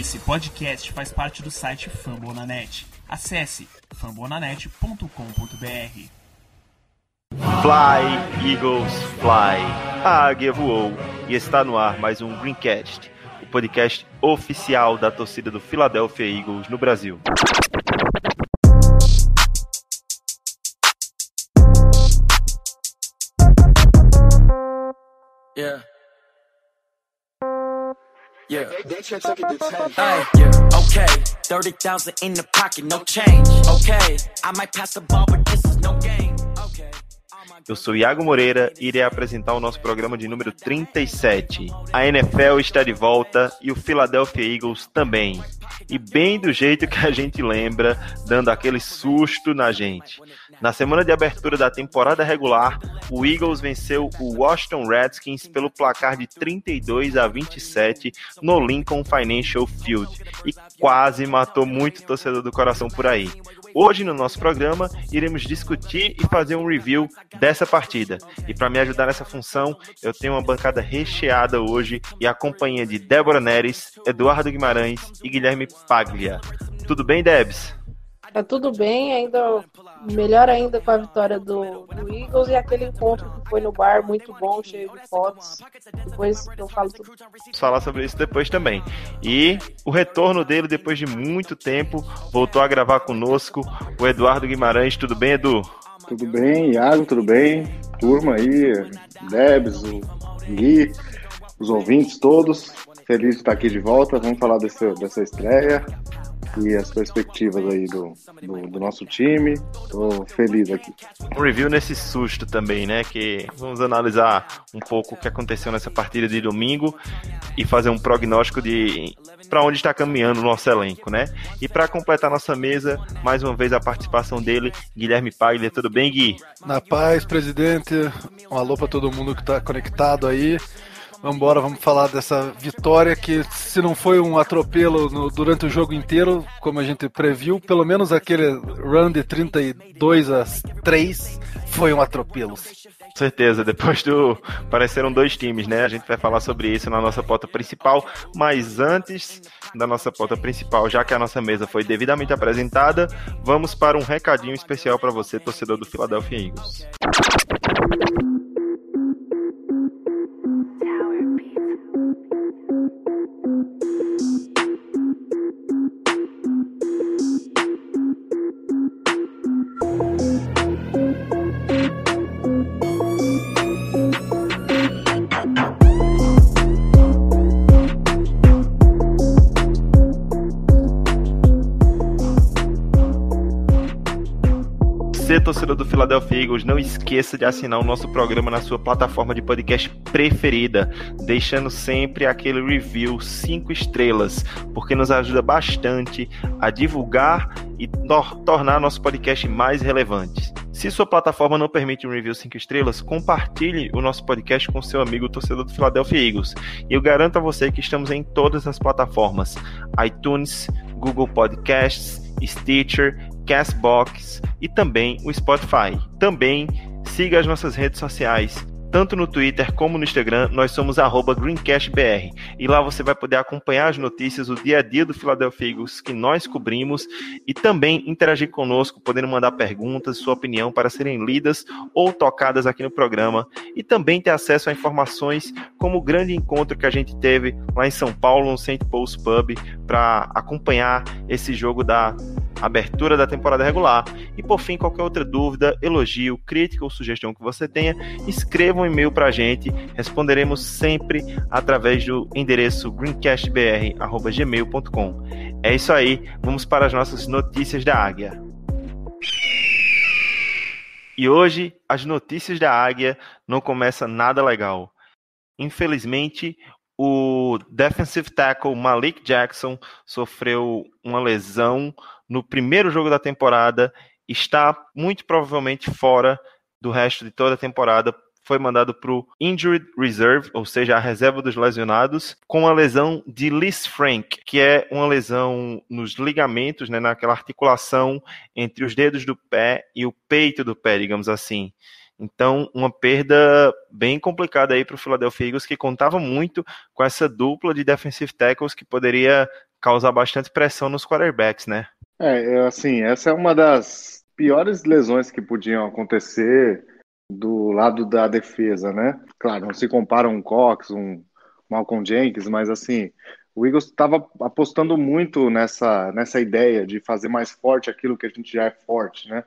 Esse podcast faz parte do site Fambonanet. Acesse fambonanet.com.br. Fly, Eagles, Fly. A águia voou e está no ar mais um Greencast, o podcast oficial da torcida do Philadelphia Eagles no Brasil. Yeah. Yeah. Hey, yeah. Okay. 30,000 in the pocket, no change. Okay. I might pass the ball, but this is no game. Eu sou Iago Moreira e irei apresentar o nosso programa de número 37. A NFL está de volta e o Philadelphia Eagles também. E bem do jeito que a gente lembra, dando aquele susto na gente. Na semana de abertura da temporada regular, o Eagles venceu o Washington Redskins pelo placar de 32 a 27 no Lincoln Financial Field e quase matou muito torcedor do coração por aí. Hoje no nosso programa iremos discutir e fazer um review dessa partida. E para me ajudar nessa função, eu tenho uma bancada recheada hoje e a companhia de Débora Neres, Eduardo Guimarães e Guilherme Paglia. Tudo bem, Debs? Tá tudo bem, ainda melhor ainda com a vitória do, do, Eagles e aquele encontro que foi no bar muito bom, cheio de fotos. Depois eu falo tudo. Vamos falar sobre isso depois também. E o retorno dele depois de muito tempo, voltou a gravar conosco o Eduardo Guimarães. Tudo bem, Edu? Tudo bem, Iago, tudo bem? Turma aí, Debs, o Gui, os ouvintes todos. Feliz de estar aqui de volta. Vamos falar desse, dessa estreia e as perspectivas aí do, do, do, nosso time. Tô feliz aqui. Um review nesse susto também, né? Que vamos analisar um pouco o que aconteceu nessa partida de domingo e fazer um prognóstico de para onde está caminhando o nosso elenco, né? E para completar nossa mesa, mais uma vez a participação dele, Guilherme Paglia. Tudo bem, Gui? Na paz, presidente. Um alô para todo mundo que está conectado aí. Vamos embora, vamos falar dessa vitória que, se não foi um atropelo no, durante o jogo inteiro, como a gente previu, pelo menos aquele run de 32 a 3 foi um atropelo. Com certeza, depois do. Pareceram dois times, né? A gente vai falar sobre isso na nossa pauta principal, mas antes da nossa pauta principal, já que a nossa mesa foi devidamente apresentada, vamos para um recadinho especial para você, torcedor do Philadelphia Eagles. Torcedor do Philadelphia Eagles, não esqueça de assinar o nosso programa na sua plataforma de podcast preferida, deixando sempre aquele review 5 estrelas, porque nos ajuda bastante a divulgar e tornar nosso podcast mais relevante. Se sua plataforma não permite um review 5 estrelas, compartilhe o nosso podcast com seu amigo torcedor do Philadelphia Eagles. E eu garanto a você que estamos em todas as plataformas: iTunes, Google Podcasts, Stitcher Castbox e também o Spotify. Também siga as nossas redes sociais, tanto no Twitter como no Instagram, nós somos GreencastBR. E lá você vai poder acompanhar as notícias, o dia a dia do Philadelphia Eagles que nós cobrimos e também interagir conosco, podendo mandar perguntas, sua opinião para serem lidas ou tocadas aqui no programa. E também ter acesso a informações como o grande encontro que a gente teve lá em São Paulo, no St. Paul's Pub, para acompanhar esse jogo da abertura da temporada regular. E por fim, qualquer outra dúvida, elogio, crítica ou sugestão que você tenha, escreva um e-mail para a gente. Responderemos sempre através do endereço greencastbr.gmail.com. É isso aí, vamos para as nossas notícias da Águia. E hoje, as notícias da Águia não começam nada legal. Infelizmente, o defensive tackle Malik Jackson sofreu uma lesão no primeiro jogo da temporada, está muito provavelmente fora do resto de toda a temporada. Foi mandado para o Injured Reserve, ou seja, a reserva dos lesionados, com a lesão de Liz Frank, que é uma lesão nos ligamentos, né, naquela articulação entre os dedos do pé e o peito do pé, digamos assim. Então, uma perda bem complicada aí para o Philadelphia Eagles, que contava muito com essa dupla de defensive tackles que poderia causar bastante pressão nos quarterbacks, né? É, assim, essa é uma das piores lesões que podiam acontecer do lado da defesa, né? Claro, não se compara um Cox, um Malcolm Jenkins, mas assim, o Eagles estava apostando muito nessa, nessa ideia de fazer mais forte aquilo que a gente já é forte, né?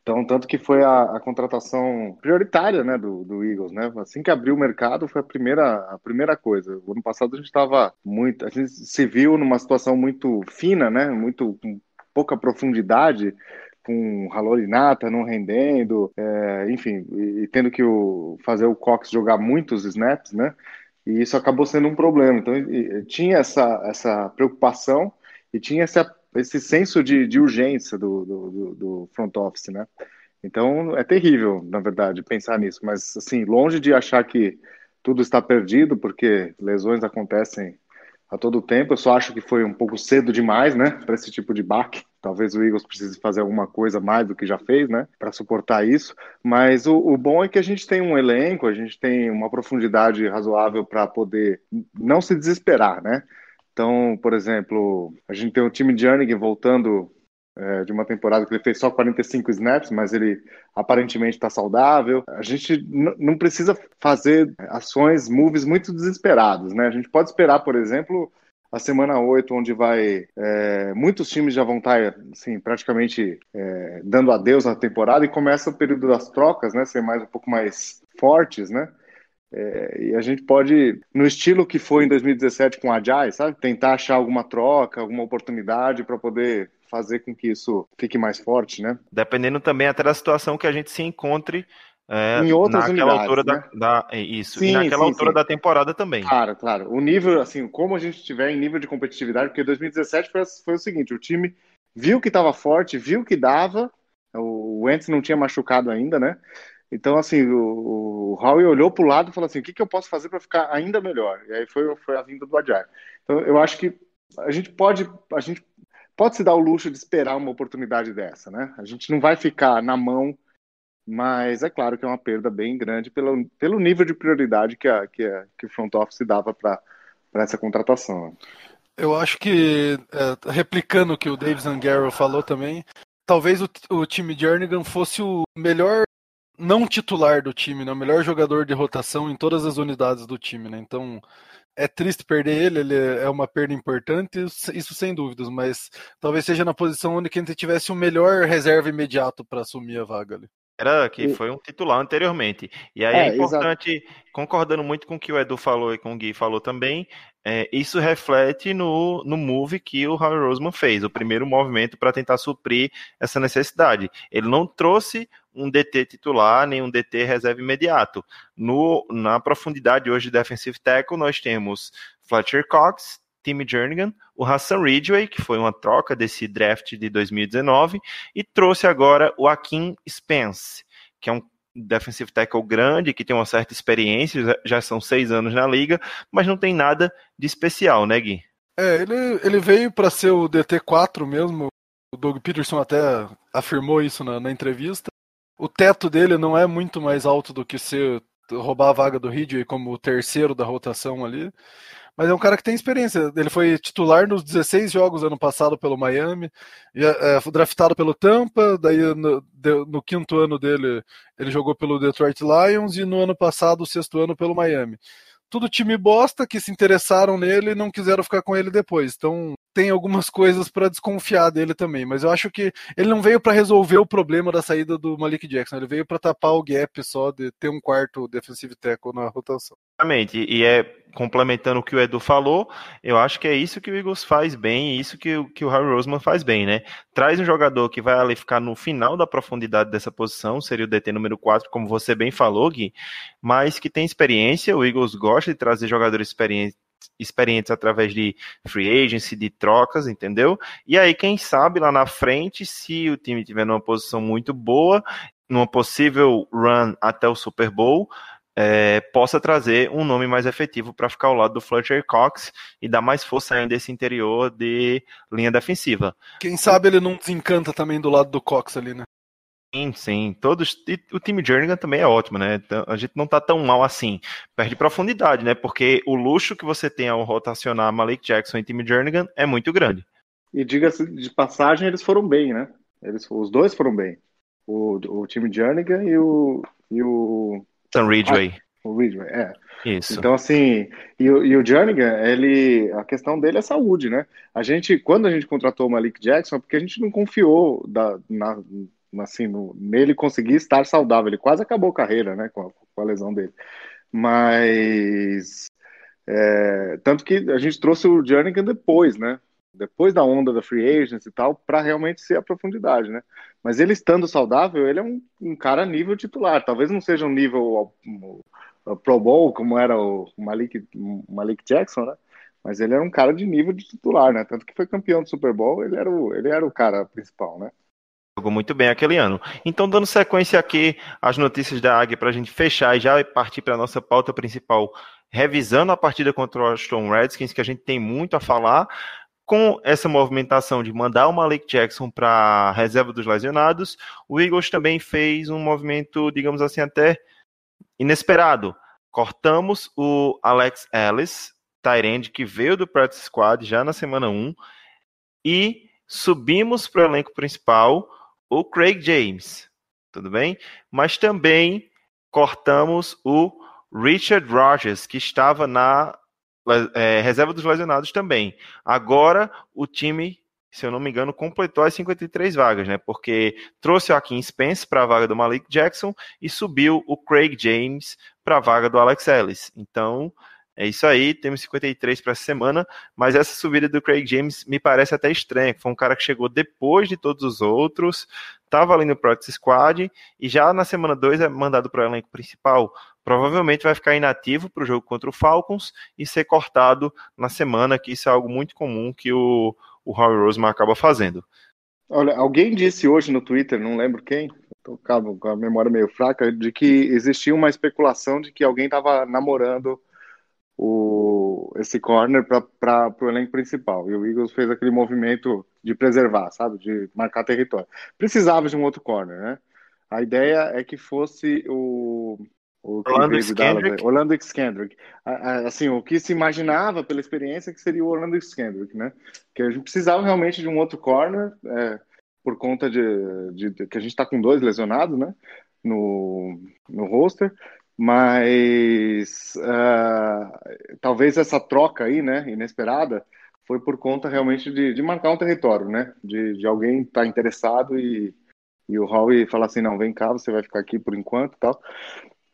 Então, tanto que foi a, a contratação prioritária, né, do, do, Eagles, né? Assim que abriu o mercado, foi a primeira, a primeira coisa. O ano passado a gente estava muito, a gente se viu numa situação muito fina, né? Muito com pouca profundidade, com Halorinata não rendendo, é, enfim, e, e, tendo que o, fazer o Cox jogar muitos snaps, né? E isso acabou sendo um problema. Então, e, tinha essa, essa preocupação e tinha essa esse senso de, de urgência do, do, do, front office, né? Então é terrível, na verdade, pensar nisso. Mas assim, longe de achar que tudo está perdido, porque lesões acontecem a todo tempo. Eu só acho que foi um pouco cedo demais, né, para esse tipo de baque. Talvez o Eagles precise fazer alguma coisa mais do que já fez, né, para suportar isso. Mas o, o, bom é que a gente tem um elenco, a gente tem uma profundidade razoável para poder não se desesperar, né. Então, por exemplo, a gente tem o time de Jernigan voltando é, de uma temporada que ele fez só 45 snaps, mas ele aparentemente está saudável. A gente não precisa fazer ações, moves muito desesperados, né? A gente pode esperar, por exemplo, a semana 8, onde vai. É, muitos times já vão estar tá, assim, praticamente é, dando adeus à temporada e começa o período das trocas, né? Ser mais um pouco mais fortes, né? É, e a gente pode, no estilo que foi em 2017 com a Ajay, sabe? Tentar achar alguma troca, alguma oportunidade para poder fazer com que isso fique mais forte, né? Dependendo também até da situação que a gente se encontre é, em outras naquela unidades, altura né? da, da, é isso sim, e naquela sim, altura sim. da temporada também. Claro, claro. O nível, assim, como a gente estiver em nível de competitividade, porque 2017 foi, foi o seguinte: o time viu que estava forte, viu que dava. O Wentz não tinha machucado ainda, né? Então, assim, o, o Howie olhou para o lado e falou assim: o que, que eu posso fazer para ficar ainda melhor? E aí foi, foi a vinda do Agile. Então, eu acho que a gente pode, a gente pode se dar o luxo de esperar uma oportunidade dessa, né? A gente não vai ficar na mão, mas é claro que é uma perda bem grande pelo, pelo nível de prioridade que, a, que, a, que o front office dava para essa contratação. Eu acho que, é, replicando o que o Dave Zangaro falou também, talvez o, o time Jernigan fosse o melhor não titular do time, né? O melhor jogador de rotação em todas as unidades do time, né? Então é triste perder ele, ele é uma perda importante, isso sem dúvidas, mas talvez seja na posição onde quem tivesse o melhor reserva imediato para assumir a vaga ali. Era que foi um titular anteriormente. E aí é, é importante, exato. concordando muito com o que o Edu falou e com o Gui falou também, é, isso reflete no, no move que o Harry Roseman fez, o primeiro movimento para tentar suprir essa necessidade. Ele não trouxe um DT titular, nem um DT reserva imediato. No, na profundidade hoje de defensive tackle, nós temos Fletcher Cox, Timmy Jernigan, o Hassan Ridgway, que foi uma troca desse draft de 2019, e trouxe agora o Akin Spence, que é um defensive tackle grande, que tem uma certa experiência, já são seis anos na liga, mas não tem nada de especial, né, Gui? É, ele, ele veio para ser o DT4 mesmo, o Doug Peterson até afirmou isso na, na entrevista. O teto dele não é muito mais alto do que ser roubar a vaga do Ridgway como o terceiro da rotação ali. Mas é um cara que tem experiência. Ele foi titular nos 16 jogos ano passado pelo Miami, é, foi draftado pelo Tampa, daí no, no, quinto ano dele ele jogou pelo Detroit Lions e no ano passado, o sexto ano, pelo Miami. Tudo time bosta que se interessaram nele e não quiseram ficar com ele depois. Então tem algumas coisas para desconfiar dele também, mas eu acho que ele não veio para resolver o problema da saída do Malik Jackson, ele veio para tapar o gap só de ter um quarto defensive tackle na rotação. Exatamente, e é complementando o que o Edu falou, eu acho que é isso que o Eagles faz bem, isso que, que o Harry Roseman faz bem, né? Traz um jogador que vai ali ficar no final da profundidade dessa posição, seria o DT número 4, como você bem falou, Gui, mas que tem experiência, o Eagles gosta de trazer jogadores experientes experientes através de free agency, de trocas, entendeu? E aí, quem sabe lá na frente, se o time tiver numa posição muito boa, numa possível run até o Super Bowl, é, possa trazer um nome mais efetivo para ficar ao lado do Fletcher Cox e dar mais força ainda esse interior de linha defensiva. Quem sabe ele não desencanta também do lado do Cox ali, né? Sim, sim. Todos, o time Jernigan também é ótimo, né? Então, a gente não tá tão mal assim. Perde profundidade, né? Porque o luxo que você tem ao rotacionar Malik Jackson e time Jernigan é muito grande. E diga-se de passagem, eles foram bem, né? Eles, os dois foram bem. O, o time Jernigan e o. E o Sam Ridgway. Ah, o Ridgway, é. Isso. Então, assim, e, e o Jernigan, ele, a questão dele é saúde, né? A gente, quando a gente contratou o Malik Jackson, é porque a gente não confiou da, na, assim, no, nele conseguir estar saudável. Ele quase acabou a carreira, né, com a, com a lesão dele. Mas, é, tanto que a gente trouxe o Jernigan depois, né? Depois da onda da free agents e tal, para realmente ser a profundidade, né? Mas ele estando saudável, ele é um, um cara nível titular. Talvez não seja um nível um, um, Pro Bowl, como era o Malik, Malik Jackson, né? Mas ele era um cara de nível de titular, né? Tanto que foi campeão do Super Bowl, ele era o, ele era o cara principal, né? Jogou muito bem aquele ano. Então, dando sequência aqui às notícias da Águia para a gente fechar e já partir para a nossa pauta principal, revisando a partida contra o Washington Redskins, que a gente tem muito a falar, com essa movimentação de mandar o Malik Jackson para a reserva dos lesionados, o Eagles também fez um movimento, digamos assim, até inesperado. Cortamos o Alex Ellis, Tyrande, que veio do practice squad já na semana 1, e subimos para o elenco principal o Craig James, tudo bem? Mas também cortamos o Richard Rogers, que estava na é, reserva dos lesionados também. Agora o time, se eu não me engano, completou as 53 vagas, né? Porque trouxe o Akin Spence para a vaga do Malik Jackson e subiu o Craig James para a vaga do Alex Ellis. Então, é isso aí, temos 53 para essa semana, mas essa subida do Craig James me parece até estranha, foi um cara que chegou depois de todos os outros, estava ali no Practice Squad e já na semana 2 é mandado para o elenco principal. Provavelmente vai ficar inativo para o jogo contra o Falcons e ser cortado na semana, que isso é algo muito comum que o, o Howie Roseman acaba fazendo. Olha, alguém disse hoje no Twitter, não lembro quem, estou com a memória meio fraca, de que existia uma especulação de que alguém estava namorando o, esse corner para o elenco principal. E o Eagles fez aquele movimento de preservar, sabe? De marcar território. Precisava de um outro corner, né? A ideia é que fosse o. o Orlando Skendrick. Orlando Skendrick. Assim, o que se imaginava pela experiência que seria o Orlando Skendrick, né? Que a gente precisava realmente de um outro corner, é, por conta de, de, de, que a gente está com dois lesionados, né? No, no roster mas uh, talvez essa troca aí, né, inesperada, foi por conta realmente de, de marcar um território, né, de, de alguém estar tá interessado e, e o Howie falar assim, não, vem cá, você vai ficar aqui por enquanto, tal.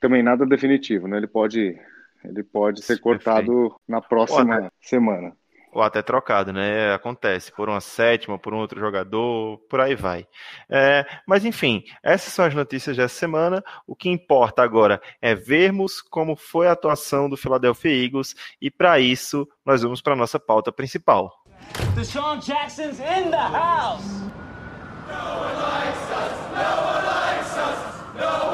Também nada definitivo, né? Ele pode, ele pode ser cortado Perfeito. na próxima Pô, semana. Ou até trocado, né? Acontece por uma sétima, por um outro jogador, por aí vai. É, mas enfim, essas são as notícias dessa semana. O que importa agora é vermos como foi a atuação do Philadelphia Eagles e para isso nós vamos para nossa pauta principal. Deshaun Jackson's in the house. No one likes us, no one likes us, no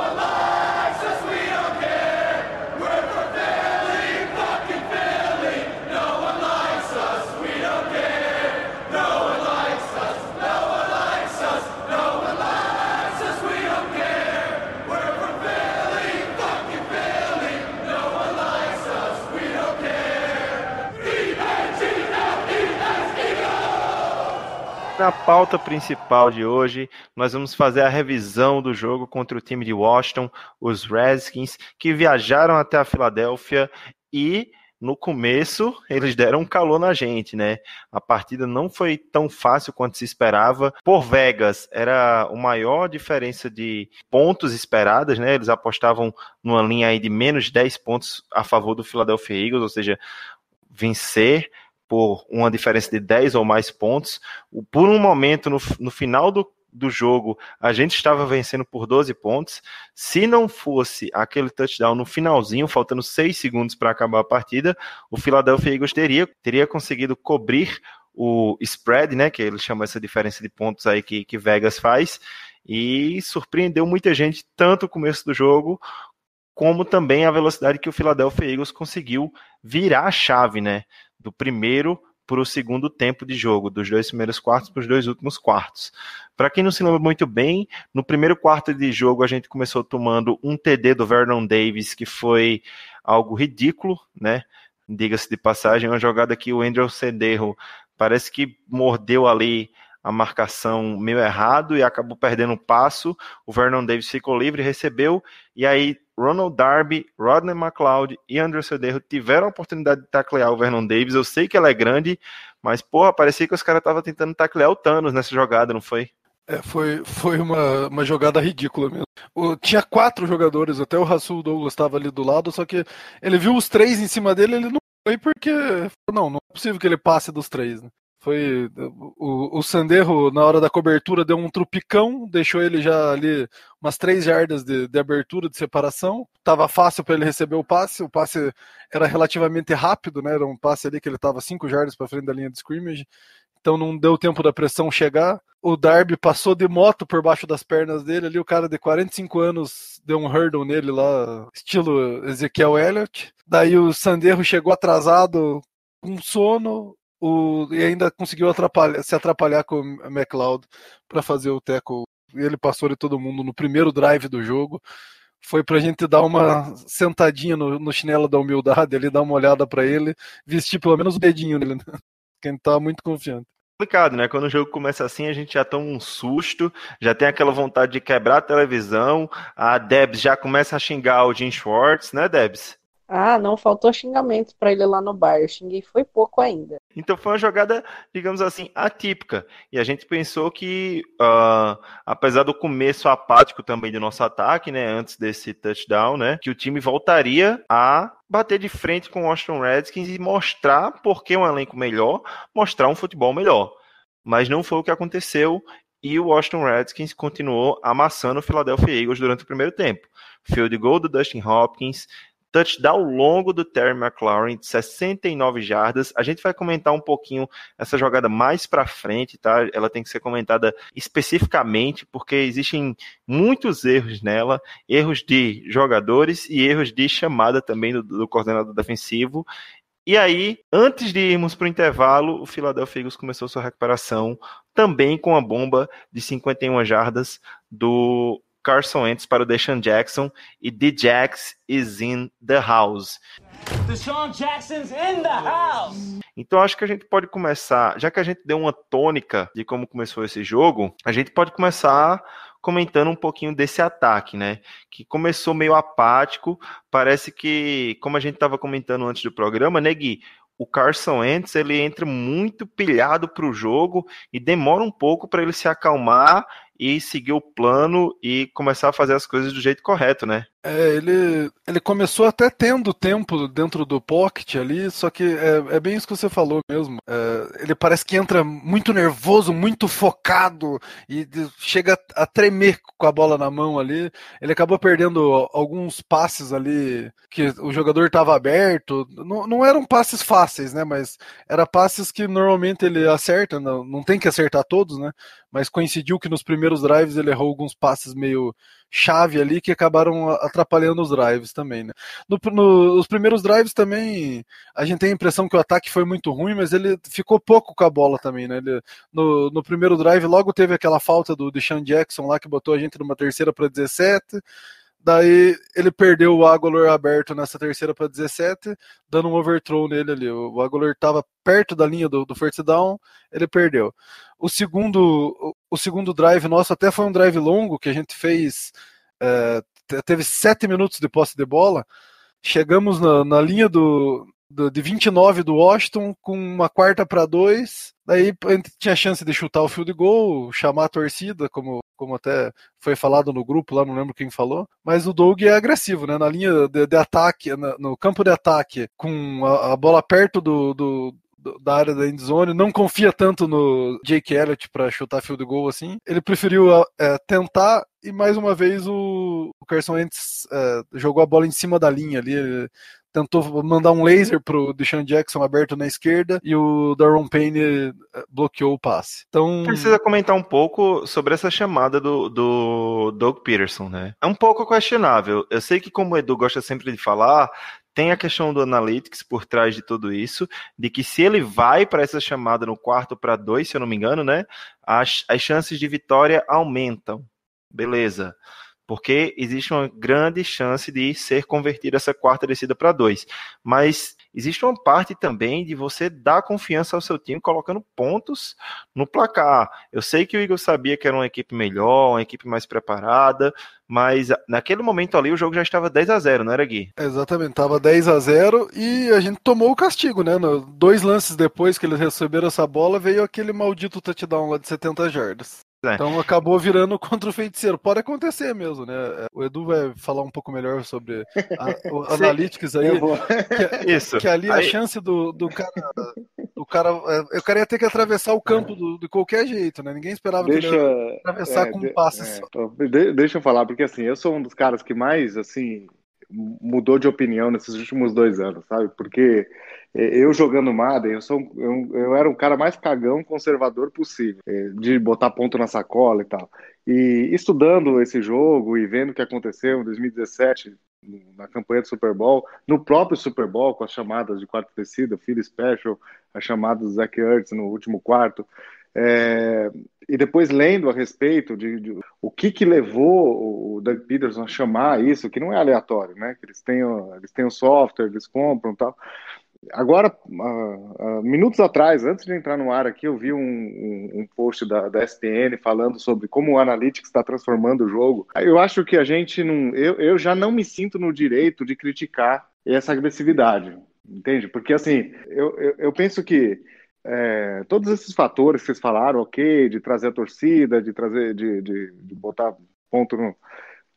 Na pauta principal de hoje, nós vamos fazer a revisão do jogo contra o time de Washington, os Redskins, que viajaram até a Filadélfia e no começo eles deram um calor na gente, né? A partida não foi tão fácil quanto se esperava. Por Vegas, era a maior diferença de pontos esperadas, né? Eles apostavam numa linha aí de menos 10 pontos a favor do Philadelphia Eagles, ou seja, vencer por uma diferença de 10 ou mais pontos. Por um momento, no, no final do, do jogo, a gente estava vencendo por 12 pontos. Se não fosse aquele touchdown no finalzinho, faltando 6 segundos para acabar a partida, o Philadelphia Eagles teria, teria conseguido cobrir o spread, né, que ele chama essa diferença de pontos aí que, que Vegas faz, e surpreendeu muita gente, tanto o começo do jogo, como também a velocidade que o Philadelphia Eagles conseguiu virar a chave, né? Do primeiro para o segundo tempo de jogo, dos dois primeiros quartos para os dois últimos quartos. Para quem não se lembra muito bem, no primeiro quarto de jogo a gente começou tomando um TD do Vernon Davis, que foi algo ridículo, né? Diga-se de passagem, uma jogada que o Andrew Cederro parece que mordeu ali a marcação meio errado e acabou perdendo o passo. O Vernon Davis ficou livre, recebeu, e aí Ronald Darby, Rodney McLeod e Andrew Cederro tiveram a oportunidade de taclear o Vernon Davis. Eu sei que ela é grande, mas porra, parecia que os caras estavam tentando taclear o Thanos nessa jogada, não foi? É, foi, foi uma, uma jogada ridícula mesmo. O, tinha quatro jogadores, até o Rasul Douglas estava ali do lado, só que ele viu os três em cima dele, ele não foi porque. Não, não é possível que ele passe dos três. Né? Foi o, o Sanderro, na hora da cobertura, deu um trupicão, deixou ele já ali umas três jardas de, de abertura, de separação. Tava fácil para ele receber o passe. O passe era relativamente rápido, né? Era um passe ali que ele tava cinco jardas para frente da linha de scrimmage. Então não deu tempo da pressão chegar. O Darby passou de moto por baixo das pernas dele ali. O cara de 45 anos deu um hurdle nele lá, estilo Ezequiel Elliott. Daí o Sanderro chegou atrasado, com sono, o, e ainda conseguiu atrapalhar, se atrapalhar com o McLeod para fazer o tackle. Ele passou de todo mundo no primeiro drive do jogo. Foi pra gente dar uma sentadinha no, no chinelo da humildade ali, dar uma olhada para ele, vestir pelo menos o dedinho nele, né? Quem tá muito confiante complicado, né? Quando o jogo começa assim, a gente já toma um susto, já tem aquela vontade de quebrar a televisão, a Debs já começa a xingar o Jim Schwartz, né, Debs? Ah, não faltou xingamento para ele lá no bar. Eu xinguei foi pouco ainda. Então foi uma jogada, digamos assim, atípica. E a gente pensou que, uh, apesar do começo apático também do nosso ataque, né, antes desse touchdown, né, que o time voltaria a bater de frente com o Washington Redskins e mostrar por que um elenco melhor, mostrar um futebol melhor. Mas não foi o que aconteceu e o Washington Redskins continuou amassando o Philadelphia Eagles durante o primeiro tempo. Field goal do Dustin Hopkins, touchdown longo do Terry McLaurin, de 69 jardas. A gente vai comentar um pouquinho essa jogada mais para frente, tá? Ela tem que ser comentada especificamente, porque existem muitos erros nela, erros de jogadores e erros de chamada também do, do coordenador defensivo. E aí, antes de irmos para o intervalo, o Philadelphia Eagles começou sua recuperação também com a bomba de 51 jardas do Carson Wentz para o Deshaun Jackson e The Jax is in the house. Deshaun Jackson's in the house. Então acho que a gente pode começar, já que a gente deu uma tônica de como começou esse jogo, a gente pode começar comentando um pouquinho desse ataque, né? Que começou meio apático, parece que, como a gente estava comentando antes do programa, né, Gui? O Carson Wentz ele entra muito pilhado para o jogo e demora um pouco para ele se acalmar e seguir o plano e começar a fazer as coisas do jeito correto, né? É, ele, ele começou até tendo tempo dentro do pocket ali, só que é, é bem isso que você falou mesmo. É, ele parece que entra muito nervoso, muito focado e chega a tremer com a bola na mão ali. Ele acabou perdendo alguns passes ali que o jogador estava aberto. Não, não eram passes fáceis, né? Mas eram passes que normalmente ele acerta, não, não tem que acertar todos, né? Mas coincidiu que nos primeiros drives ele errou alguns passes meio chave ali que acabaram atrapalhando os drives também, né? No, no, os primeiros drives também a gente tem a impressão que o ataque foi muito ruim, mas ele ficou pouco com a bola também, né? Ele, no, no primeiro drive logo teve aquela falta do Deshaun Jackson lá que botou a gente numa terceira para 17. Daí ele perdeu o Aguilar aberto nessa terceira para 17, dando um overthrow nele ali. O Aguilar estava perto da linha do, do first down, ele perdeu. O segundo, o segundo drive nosso até foi um drive longo que a gente fez. É, teve sete minutos de posse de bola. Chegamos na, na linha do, do, de 29 do Washington com uma quarta para dois. Daí tinha chance de chutar o field goal, chamar a torcida, como, como até foi falado no grupo lá, não lembro quem falou. Mas o Doug é agressivo, né? Na linha de, de ataque, na, no campo de ataque, com a, a bola perto do, do, da área da endzone, não confia tanto no Jake Elliott para chutar field goal assim. Ele preferiu é, tentar e mais uma vez o, o Carson Wentz é, jogou a bola em cima da linha ali. Tentou mandar um laser pro Deshaun Jackson aberto na esquerda e o Daron Payne é, bloqueou o passe. Então precisa comentar um pouco sobre essa chamada do, do Doug Peterson, né? É um pouco questionável. Eu sei que como o Edu gosta sempre de falar, tem a questão do analytics por trás de tudo isso, de que se ele vai para essa chamada no quarto para dois, se eu não me engano, né, as, as chances de vitória aumentam. Beleza porque existe uma grande chance de ser convertida essa quarta descida para dois. Mas existe uma parte também de você dar confiança ao seu time colocando pontos no placar. Eu sei que o Eagles sabia que era uma equipe melhor, uma equipe mais preparada, mas naquele momento ali o jogo já estava 10 a 0 não era, Gui? Exatamente, estava 10 a 0 e a gente tomou o castigo, né? Dois lances depois que eles receberam essa bola, veio aquele maldito touchdown lá de 70 jardas. É. Então acabou virando contra o feiticeiro. Pode acontecer mesmo, né? O Edu vai falar um pouco melhor sobre a, o Analytics aí. Que, Isso. Que ali aí... a chance do, do cara. Do cara. É, o cara ia ter que atravessar o campo do, de qualquer jeito, né? Ninguém esperava deixa, que ele atravessar é, com um passe é, só. Deixa eu falar, porque assim, eu sou um dos caras que mais assim mudou de opinião nesses últimos dois anos, sabe? Porque eu jogando Madden, eu, sou, eu, eu era o cara mais cagão conservador possível, é, de botar ponto na sacola e tal. E estudando esse jogo e vendo o que aconteceu em 2017, na campanha do Super Bowl, no próprio Super Bowl, com as chamadas de quarto tecido, Phil Special, as chamadas do Zach Ertz no último quarto, é, e depois lendo a respeito de, de, o que que levou o Doug Peterson a chamar isso, que não é aleatório, né? Que eles têm, eles têm o software, eles compram tal. Agora, uh, uh, minutos atrás, antes de entrar no ar aqui, eu vi um, um, um post da, da SPN falando sobre como o Analytics está transformando o jogo. Eu acho que a gente não. Eu, eu já não me sinto no direito de criticar essa agressividade, entende? Porque, assim, eu, eu, eu penso que é, todos esses fatores que vocês falaram, ok, de trazer a torcida, de trazer, de, de, de botar ponto no,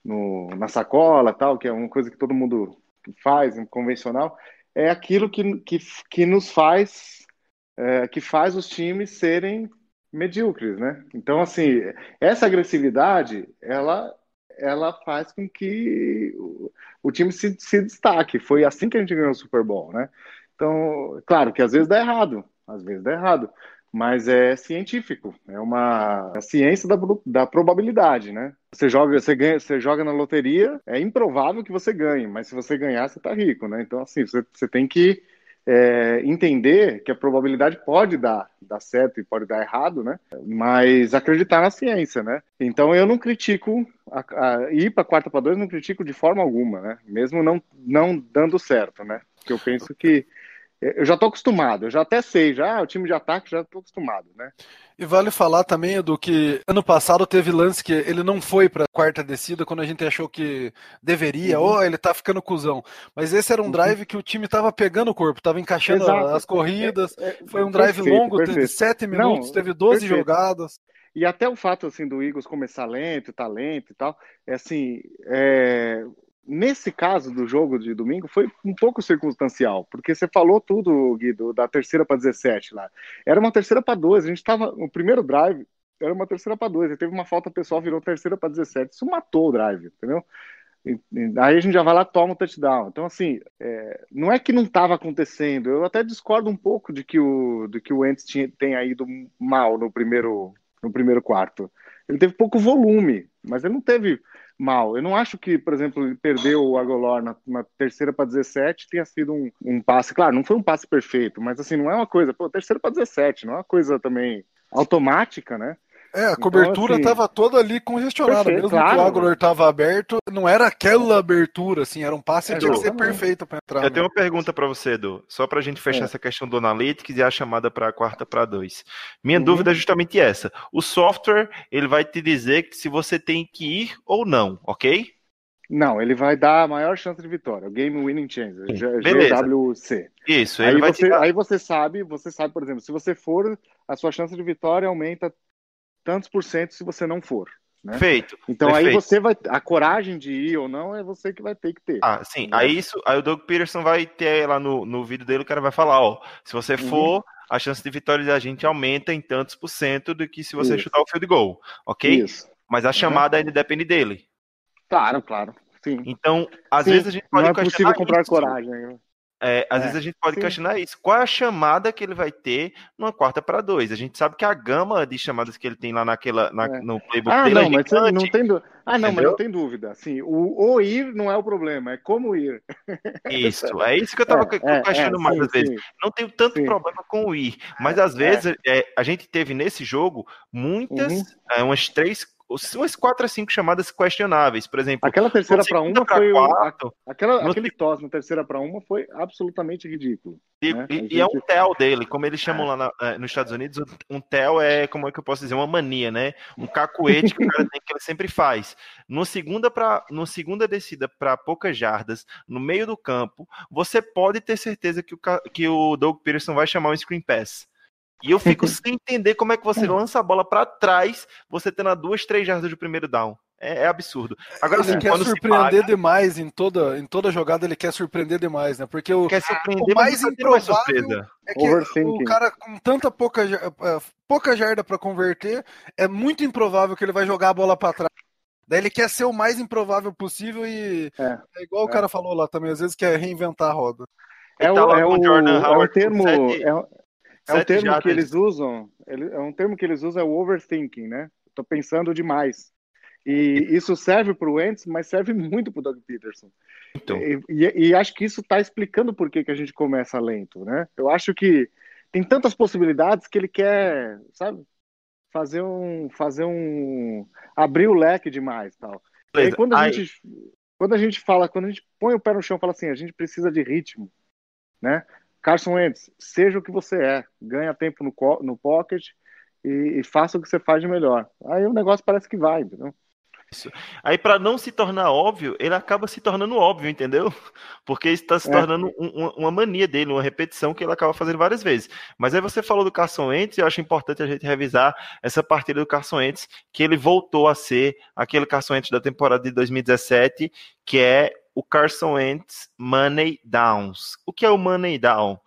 no, na sacola, tal, que é uma coisa que todo mundo faz, convencional, é aquilo que, que, que nos faz, é, que faz os times serem medíocres, né? Então, assim, essa agressividade, ela, ela faz com que o, o time se, se destaque. Foi assim que a gente ganhou o Super Bowl, né? Então, claro que às vezes dá errado, às vezes dá errado, mas é científico, é uma é ciência da, da probabilidade, né? Você joga, você ganha, você joga na loteria, é improvável que você ganhe, mas se você ganhar, você tá rico, né? Então, assim, você, você tem que é, entender que a probabilidade pode dar, dar certo e pode dar errado, né? Mas acreditar na ciência, né? Então eu não critico a, a ir para quarta para dois, não critico de forma alguma, né? Mesmo não não dando certo, né? Porque eu penso que eu já estou acostumado, eu já até sei, já o time de ataque já estou acostumado, né? E vale falar também do que ano passado teve lance que ele não foi para quarta descida quando a gente achou que deveria, uhum. ou ele tá ficando cuzão. Mas esse era um uhum. drive que o time tava pegando o corpo, tava encaixando Exato. as corridas. É, é, foi um drive perfeito, longo, perfeito. teve sete minutos, não, teve 12 perfeito. jogadas. E até o fato assim do Eagles começar lento, talento e tal, é assim, é, nesse caso do jogo de domingo foi um pouco circunstancial, porque você falou tudo, Guido, da terceira para 17 lá. Era uma terceira para 12, a gente estava no primeiro drive, era uma terceira para 12, teve uma falta pessoal, virou terceira para 17. Isso matou o drive, entendeu? Aí a gente já vai lá toma o touchdown. Então, assim, é, não é que não estava acontecendo. Eu até discordo um pouco de que o, de que o Ents tenha ido mal no primeiro, no primeiro quarto. Ele teve pouco volume, mas ele não teve mal. Eu não acho que, por exemplo, perder o Agolor na, na terceira para 17 tenha sido um, um, passe. Claro, não foi um passe perfeito, mas assim, não é uma coisa, pô, terceira para 17, não é uma coisa também automática, né? É, a cobertura estava assim, toda ali congestionada, perfeito, mesmo claro. que o Agolor estava aberto, não era aquela abertura, assim, era um passe que tinha que ser perfeito para entrar. Eu né? tenho uma pergunta para você, Edu, só para a gente fechar é. essa questão do Analytics e a chamada para a quarta para dois. Minha uhum. dúvida é justamente essa. O software, ele vai te dizer que se você tem que ir ou não, ok? Não, ele vai dar a maior chance de vitória, o Game Winning Chance, GWC. Isso, aí você, aí você sabe, você sabe, por exemplo, se você for, a sua chance de vitória aumenta tantos por cento se você não for. Né? Feito. Então perfeito. aí você vai. A coragem de ir ou não é você que vai ter que ter. Ah, sim. Né? Aí isso. Aí o Doug Peterson vai ter lá no, no vídeo dele, o cara vai falar, ó, se você uhum. for, uhum. a chance de vitória da gente aumenta em tantos por cento do que se você isso. chutar o field goal. Ok? Isso. Mas a chamada uhum. ainda depende dele. Claro, claro. Sim. Então, às sim. vezes a gente pode. Não é possível comprar isso. coragem. É, às É, vezes a gente pode sim. questionar isso. Qual é a chamada que ele vai ter numa quarta para dois? A gente sabe que a gama de chamadas que ele tem lá naquela, na- É. no playbook Ah, dele não, é mas você gigante. não tem dúvida. Ah, não, mas Entendeu? não tem dúvida. Assim, o, o ir não é o problema, é como ir. Isso, é isso que eu tava É, é, questionando é, mais sim, às vezes. sim. Não tenho tanto Sim. problema com o ir, mas às vezes a gente teve nesse jogo muitas, Uhum. umas três, umas quatro a cinco chamadas questionáveis. Por exemplo, Aquela terceira para uma foi. o- a- quatro, aquela, no aquele tosse na terceira para uma foi absolutamente ridículo. E, né? e- A e é um gente- TEL dele, como eles chamam lá na- eh, nos Estados Unidos, um TEL é, como é que eu posso dizer, uma mania, né? Um cacuete que o cara tem que ele sempre faz. No segunda, pra, no segunda descida para poucas jardas, no meio do campo, você pode ter certeza que o, que o Doug Peterson vai chamar um screen pass. E eu fico sem entender como é que você lança a bola para trás, você tendo a duas, três jardas do primeiro down. É, é absurdo. Agora, Ele assim, quer surpreender paga, demais em toda, em toda jogada, ele quer surpreender demais, né? Porque o, quer surpreender, o mais improvável- é que o cara com tanta pouca, eh, pouca jarda pra converter, é muito improvável que ele vai jogar a bola pra trás. Daí ele quer ser o mais improvável possível e É, é igual o é. cara falou lá também, às vezes quer reinventar a roda. É, o, tá é, o, o Jordan é Howard com termo. É, um- termo que eles usam. ele- É um termo que eles usam é o overthinking, né? Tô pensando demais. E isso serve para o Wentz, mas serve muito para o Doug Peterson. Então. E, e- e acho que isso está explicando por que, que a gente começa lento, né? Eu acho que tem tantas possibilidades que ele quer, sabe? Fazer um, fazer um, abrir o leque demais, tal. E aí, quando a gente, quando a gente fala, quando a gente põe o pé no chão, e fala assim, a gente precisa de ritmo, né? Carson Wentz, seja o que você é, ganha tempo no, no pocket e, e faça o que você faz de melhor. Aí o negócio parece que vai, entendeu? Aí, para não se tornar óbvio, ele acaba se tornando óbvio, entendeu? Porque isso está se É. tornando um- uma mania dele, uma repetição que ele acaba fazendo várias vezes. Mas aí você falou do Carson Wentz, e eu acho importante a gente revisar essa partida do Carson Wentz, que ele voltou a ser aquele Carson Wentz da temporada de 2017, que é o Carson Wentz Money Downs. O que é o Money Down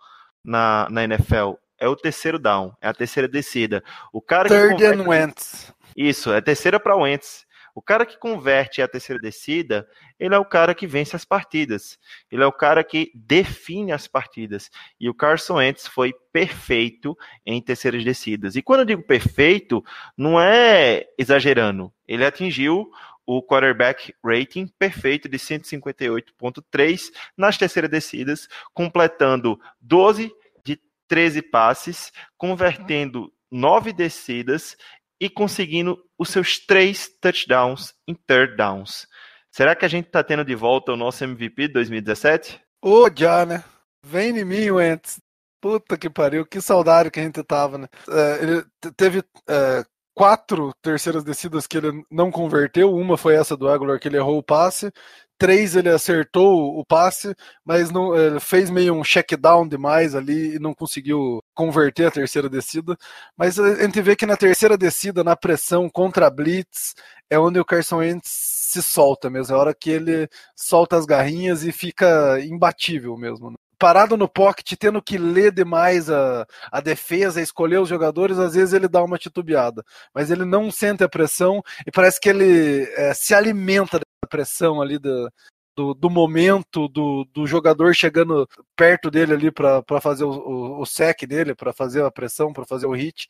na, na NFL? É o terceiro down, é a terceira descida. O cara que Third converte- and Wentz. isso, é terceira para Wentz. O cara que converte a terceira descida, ele é o cara que vence as partidas. Ele é o cara que define as partidas. E o Carson Wentz foi perfeito em terceiras descidas. E quando eu digo perfeito, não é exagerando. Ele atingiu o quarterback rating perfeito de 158.3 nas terceiras descidas, completando 12 de 13 passes, convertendo 9 descidas e conseguindo os seus três touchdowns em third downs. Será que a gente tá tendo de volta o nosso MVP de 2017? Ô, já, né? Vem em mim, Wentz. Puta que pariu, que saudade que a gente tava, né? É, ele te- teve é, quatro terceiras descidas que ele não converteu. Uma foi essa do Aguilar, que ele errou o passe. Três ele acertou o passe, mas não ele fez meio um check down demais ali e não conseguiu converter a terceira descida. Mas a gente vê que na terceira descida, na pressão contra a Blitz, é onde o Carson Wentz se solta mesmo. É a hora que ele solta as garrinhas e fica imbatível mesmo. né? Parado no pocket, tendo que ler demais a, a defesa, escolher os jogadores, às vezes ele dá uma titubeada. Mas ele não sente a pressão e parece que ele é, se alimenta da pressão ali da, do, do momento, do, do jogador chegando perto dele ali para fazer o, o, o sec dele, para fazer a pressão, para fazer o hit.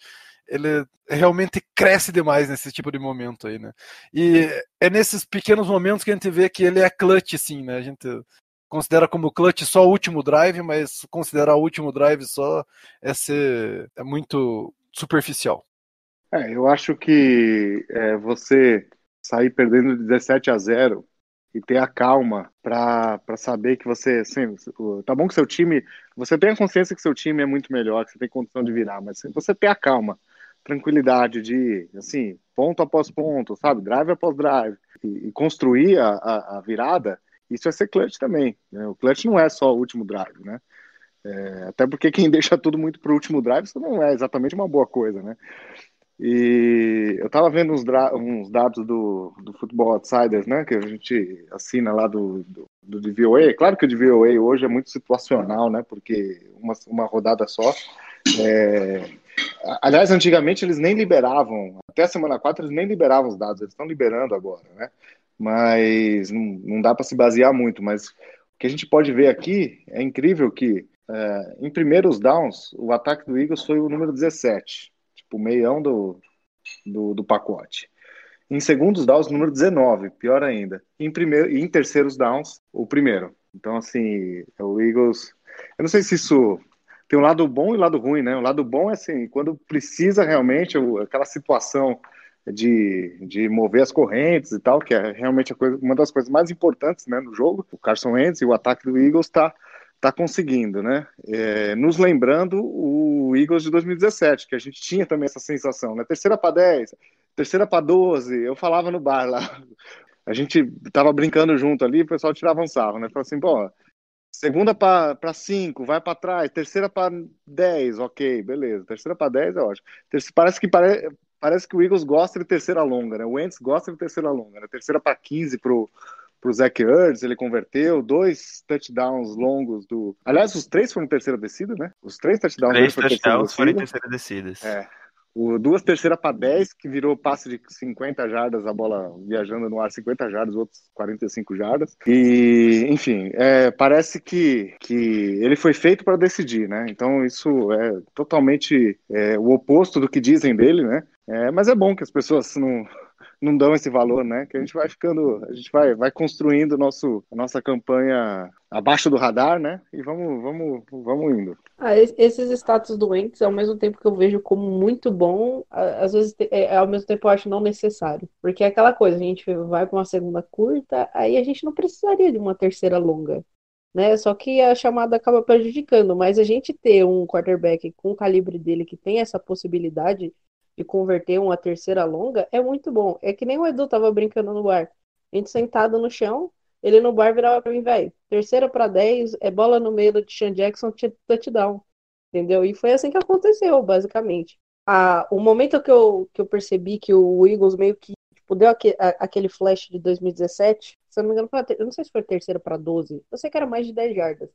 Ele realmente cresce demais nesse tipo de momento aí, né? E é nesses pequenos momentos que a gente vê que ele é clutch, sim, né? A gente considera como clutch só o último drive, mas considerar o último drive só é ser é muito superficial. É, eu acho que é, você sair perdendo de 17 a 0 e ter a calma para saber que você, assim, tá bom que seu time, você tem a consciência que seu time é muito melhor, que você tem condição de virar, mas você ter a calma, tranquilidade de, assim, ponto após ponto, sabe, drive após drive, e, e construir a, a, a virada, isso é ser clutch também, né? O clutch não é só o último drive, né? É, até porque quem deixa tudo muito pro último drive, isso não é exatamente uma boa coisa, né? E eu tava vendo uns, uns dados do, do Football Outsiders, né? Que a gente assina lá do, do, do DVOA. Claro que o DVOA hoje é muito situacional, né? Porque uma, uma rodada só. É, Aliás, antigamente eles nem liberavam, até a semana 4 eles nem liberavam os dados, eles estão liberando agora, né? Mas não, não dá para se basear muito. Mas o que a gente pode ver aqui é incrível que é, em primeiros downs o ataque do Eagles foi o número 17, tipo o meião do, do, do pacote. Em segundos downs, número 19, pior ainda. Em, primeiro, em terceiros downs, o primeiro. Então, assim, o Eagles. Eu não sei se isso tem um lado bom e um lado ruim, né? O lado bom é assim, quando precisa realmente, aquela situação de, de mover as correntes e tal, que é realmente coisa, uma das coisas mais importantes né, no jogo. O Carson Wentz e o ataque do Eagles está tá conseguindo, né? É, nos lembrando o Eagles de 2017, que a gente tinha também essa sensação, né? Terceira para 10, terceira para 12, eu falava no bar lá. A gente tava brincando junto ali, o pessoal tirava um sarro, né? Falava assim, pô, segunda para 5, vai para trás, terceira para 10, ok, beleza. Terceira para 10 é ótimo. Parece que pare, parece que o Eagles gosta de terceira longa, né? O Wentz gosta de terceira longa, né? Terceira para 15 pro pro Zach Ertz, ele converteu dois touchdowns longos do. Aliás, os três foram terceira descida, né? Os três touchdowns, três touchdowns foram terceira descidas. É. O, duas terceira para 10, que virou passe de 50 jardas, a bola viajando no ar 50 jardas, outros 45 jardas. E, enfim, é, parece que, que ele foi feito para decidir, né? Então isso é totalmente é, o oposto do que dizem dele, né? É, mas é bom que as pessoas não, não dão esse valor, né? Que a gente vai ficando, a gente vai, vai construindo nosso, a nossa campanha abaixo do radar, né? E vamos, vamos, vamos indo. Ah, esses status doentes, ao mesmo tempo que eu vejo como muito bom, às vezes, é, ao mesmo tempo eu acho não necessário. Porque é aquela coisa, a gente vai para uma segunda curta, aí a gente não precisaria de uma terceira longa. Né? Só que a chamada acaba prejudicando, mas a gente ter um quarterback com o calibre dele que tem essa possibilidade de converter uma terceira longa é muito bom. É que nem o Edu tava brincando no bar. A gente sentado no chão, ele no bar virava pra mim, velho, terceira para 10, é bola no meio do Sean Jackson, touchdown. Entendeu? E foi assim que aconteceu, basicamente. Ah, o momento que eu, que eu percebi que o Eagles meio que tipo, deu aquele, aquele flash de 2017, se eu não me engano, eu não sei se foi terceira para 12, eu sei que era mais de 10 jardas.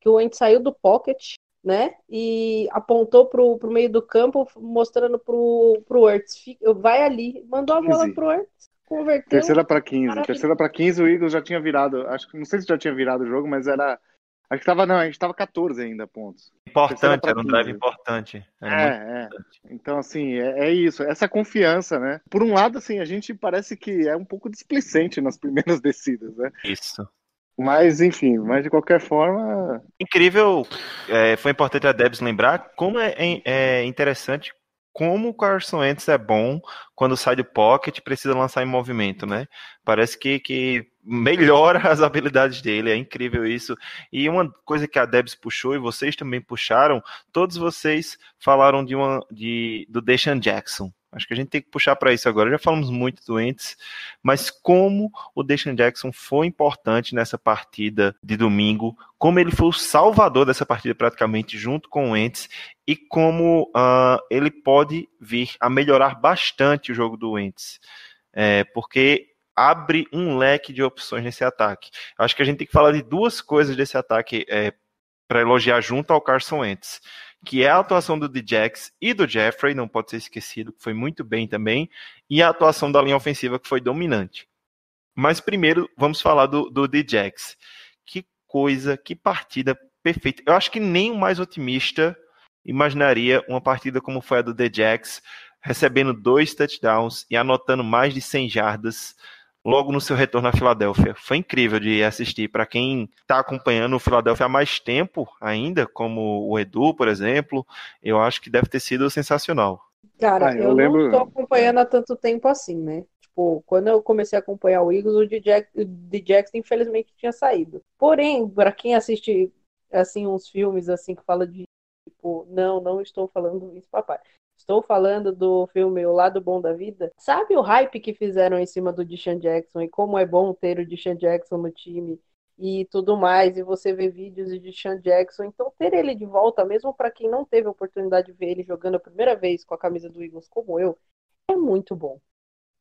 Que o Wentz saiu do pocket, né? E apontou pro, pro meio do campo, mostrando pro, pro Ertz. Vai ali, mandou a bola 15. pro Ertz, converteu. Terceira para 15. Terceira para 15, o Eagles já tinha virado. Acho que não sei se já tinha virado o jogo, mas era. Acho que tava, não, a gente tava 14 ainda pontos. Importante, era um drive importante. É, é. Importante. Então, assim, é, é, isso, essa confiança, né? Por um lado, assim, a gente parece que é um pouco displicente nas primeiras descidas, né? Isso. Mas, enfim, mas de qualquer forma. Incrível, é, foi importante a Debs lembrar como é, é interessante como o Carson Wentz é bom quando sai do pocket precisa lançar em movimento, né? Parece que, que melhora as habilidades dele, é incrível isso. E uma coisa que a Debs puxou e vocês também puxaram, todos vocês falaram de uma de do Deshaun Jackson. Acho que a gente tem que puxar para isso agora. Já falamos muito do Ents, mas como o Deshaun Jackson foi importante nessa partida de domingo, como ele foi o salvador dessa partida praticamente junto com o Ents e como uh, ele pode vir a melhorar bastante o jogo do Ents, é, porque abre um leque de opções nesse ataque. Acho que a gente tem que falar de duas coisas desse ataque é, para elogiar junto ao Carson Wentz que é a atuação do Djax e do Jeffrey, não pode ser esquecido, que foi muito bem também, e a atuação da linha ofensiva, que foi dominante. Mas primeiro, vamos falar do, do Djax. Que coisa, que partida perfeita. Eu acho que nem o mais otimista imaginaria uma partida como foi a do Djax, recebendo dois touchdowns e anotando mais de 100 jardas logo no seu retorno à Filadélfia. Foi incrível de assistir. Para quem está acompanhando o Filadélfia há mais tempo ainda, como o Edu, por exemplo, eu acho que deve ter sido sensacional. Cara, ah, eu, eu lembro... não estou acompanhando há tanto tempo assim, né? Tipo, quando eu comecei a acompanhar o Eagles, o D. Jackson infelizmente tinha saído. Porém, para quem assiste assim uns filmes assim que fala de tipo, não, não estou falando isso, papai. Estou falando do filme O Lado Bom da Vida. Sabe o hype que fizeram em cima do Deshaun Jackson e como é bom ter o Deshaun Jackson no time e tudo mais, e você vê vídeos de Deshaun Jackson, então ter ele de volta, mesmo para quem não teve a oportunidade de ver ele jogando a primeira vez com a camisa do Eagles como eu, é muito bom.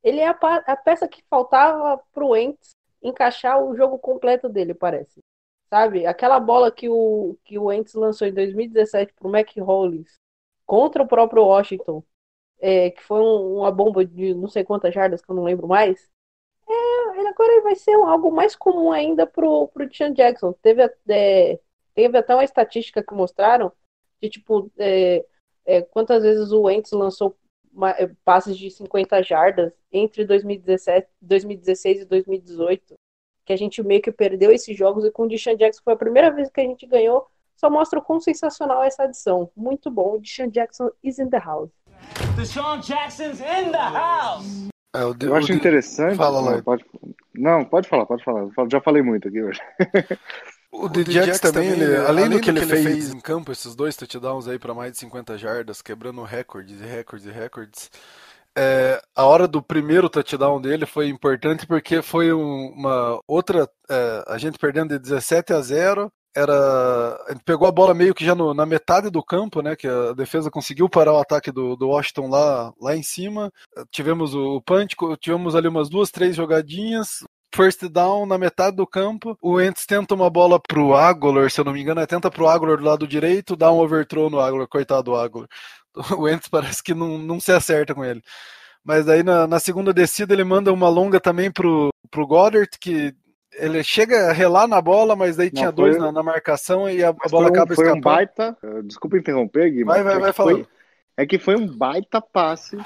Ele é a, peça que faltava pro Ents encaixar o jogo completo dele, parece. Sabe? Aquela bola que o, que o Ents lançou em 2017 pro Mac Hollins, contra o próprio Washington, é, que foi um, uma bomba de não sei quantas jardas, que eu não lembro mais, é, ele agora vai ser algo mais comum ainda pro, pro Sean Jackson. Teve, é, teve até uma estatística que mostraram de tipo é, é, quantas vezes o Wentz lançou é, passes de 50 jardas entre 2017, 2016 e 2018, que a gente meio que perdeu esses jogos e com o Deshaun Jackson foi a primeira vez que a gente ganhou, só mostra o quão sensacional é essa adição. Muito bom, o Deshaun Jackson is in the house. Deshaun Jackson's in the house. É, Eu acho interessante. Fala, não, Lloyd. pode, não, pode falar, pode falar. Eu Já falei muito aqui hoje. O Djax também, ele, além do que ele fez em campo, esses dois touchdowns aí para mais de 50 jardas, quebrando recordes e recordes e recordes. é, a hora do primeiro touchdown dele foi importante porque foi um- uma outra. é, a gente perdendo de 17 a 0. Era, gente pegou a bola meio que já no- na metade do campo, né? Que a defesa conseguiu parar o ataque do, do Washington lá, lá em cima. Tivemos o punch, tivemos ali umas duas, três jogadinhas, first down na metade do campo. O Ents tenta uma bola pro Aguilar, se eu não me engano, é tenta pro Aguilar do lado direito, dá um overthrow no Aguilar, coitado do Aguilar. O Ents parece que não, não se acerta com ele. Mas daí na, na segunda descida ele manda uma longa também pro, pro Goddard, que ele chega a relar na bola, mas daí Não, tinha foi- dois na, na marcação e a, a bola foi um, acaba foi um escapando. baita. eh, Desculpa interromper, Gui, Vai, vai, é vai foi- falando. É que foi um baita passe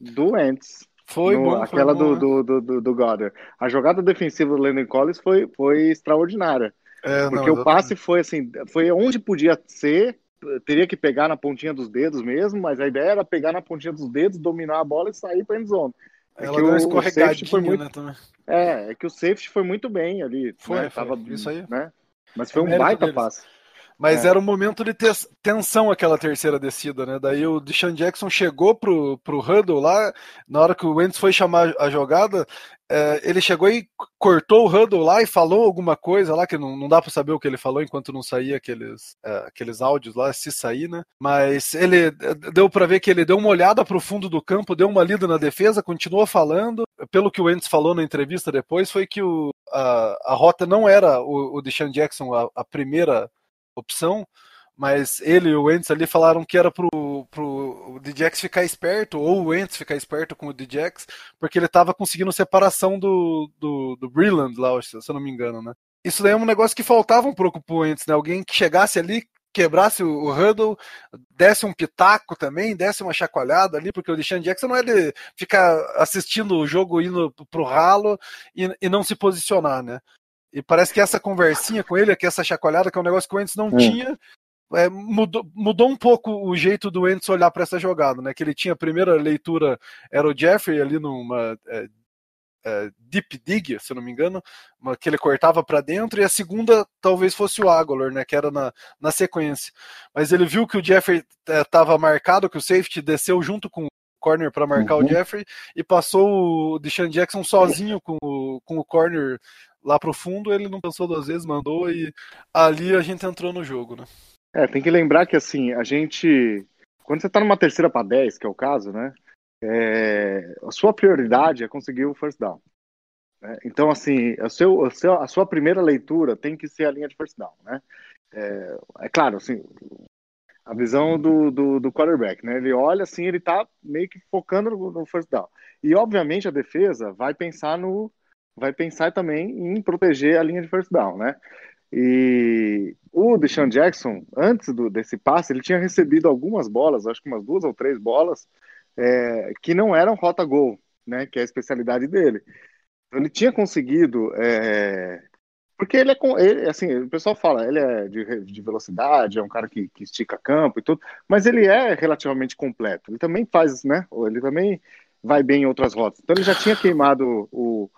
do Ents. Foi no- bom, foi aquela bom, do, né? do, do, do, Goddard. A jogada defensiva do Landon Collins foi, foi extraordinária. É, não, Porque o exatamente. passe foi assim, foi onde podia ser, teria que pegar na pontinha dos dedos mesmo, mas a ideia era pegar na pontinha dos dedos, dominar a bola e sair para endzone. É Ela que deu o- o safety foi muito- né, também. É, é que o safety foi muito bem ali. Foi, né? foi, Tava, isso aí. Né? Mas foi É um baita deles. passe. Mas É. era um momento de tensão aquela terceira descida, né? Daí o Deshaun Jackson chegou pro, pro Huddle lá, na hora que o Wentz foi chamar a jogada, é, ele chegou e cortou o Huddle lá e falou alguma coisa lá, que não, não dá pra saber o que ele falou enquanto não saía aqueles, é, aqueles áudios lá, se sair, né? Mas ele deu pra ver que ele deu uma olhada pro fundo do campo, deu uma lida na defesa, continuou falando. Pelo que o Wentz falou na entrevista depois, foi que o, a, a rota não era o, o Deshaun Jackson a, a primeira opção, mas ele e o Wentz ali falaram que era pro, pro o Djax ficar esperto, ou o Wentz ficar esperto com o Djax, porque ele tava conseguindo separação do, do, do lá, se eu não me engano, né? Isso daí é um negócio que faltava um pouco pro Wentz, né? Alguém que chegasse ali, quebrasse o, o Huddle, desse um pitaco também, desse uma chacoalhada ali, porque o Deshaun Jackson não é de ficar assistindo o jogo indo pro ralo e, e não se posicionar, né? E parece que essa conversinha com ele, que essa chacoalhada, que é um negócio que o Wentz não Hum. tinha, é, mudou, mudou um pouco o jeito do Wentz olhar para essa jogada, né? Que ele tinha a primeira leitura, era o Jeffrey ali numa é, é, deep dig, se não me engano, uma, que ele cortava para dentro, e a segunda talvez fosse o Aguilar, né? Que era na, na sequência. Mas ele viu que o Jeffrey estava marcado, que o safety desceu junto com o corner para marcar Uhum. o Jeffrey e passou o Deshaun Jackson sozinho com o, com o corner lá pro fundo, ele não pensou duas vezes, mandou e ali a gente entrou no jogo, né? É, tem que lembrar que assim, a gente. Quando você tá numa terceira para 10, que é o caso, né? é, a sua prioridade é conseguir o first down. né? Então, assim, o seu- a sua primeira leitura tem que ser a linha de first down, né? É, é claro, assim, a visão do, do, do quarterback, né? Ele olha assim, ele tá meio que focando no, no first down. E, obviamente, a defesa vai pensar no. Vai pensar também em proteger a linha de first down, né? E o Deshaun Jackson, antes do, desse passe, ele tinha recebido algumas bolas, acho que umas duas ou três bolas, é, que não eram rota gol, né? Que é a especialidade dele. Então, ele tinha conseguido. é, porque ele é com. Ele, assim, o pessoal fala, ele é de, de velocidade, é um cara que, que estica campo e tudo, mas ele é relativamente completo. Ele também faz, né? Ele também vai bem em outras rotas. Então ele já tinha queimado o,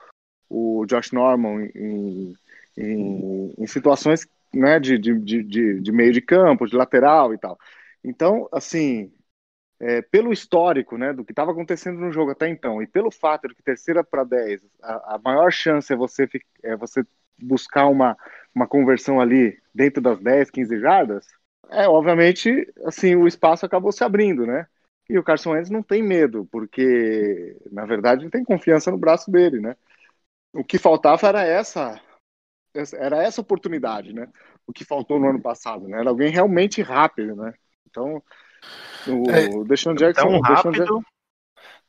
o Josh Norman em, em, em situações né, de, de, de, de- meio de campo, de lateral e tal. Então, assim, é, pelo histórico né, do que estava acontecendo no jogo até então, e pelo fato de que terceira para 10, a, a maior chance é você, é você buscar uma, uma conversão ali dentro das 10, 15 jardas, é, obviamente, assim, o espaço acabou se abrindo, né? E o Carson Wentz não tem medo, porque, na verdade, ele tem confiança no braço dele, né? O que faltava era essa, era essa oportunidade, né? O que faltou no ano passado, né? Era alguém realmente rápido, né? Então, o É, Deshaun Jackson... Tão rápido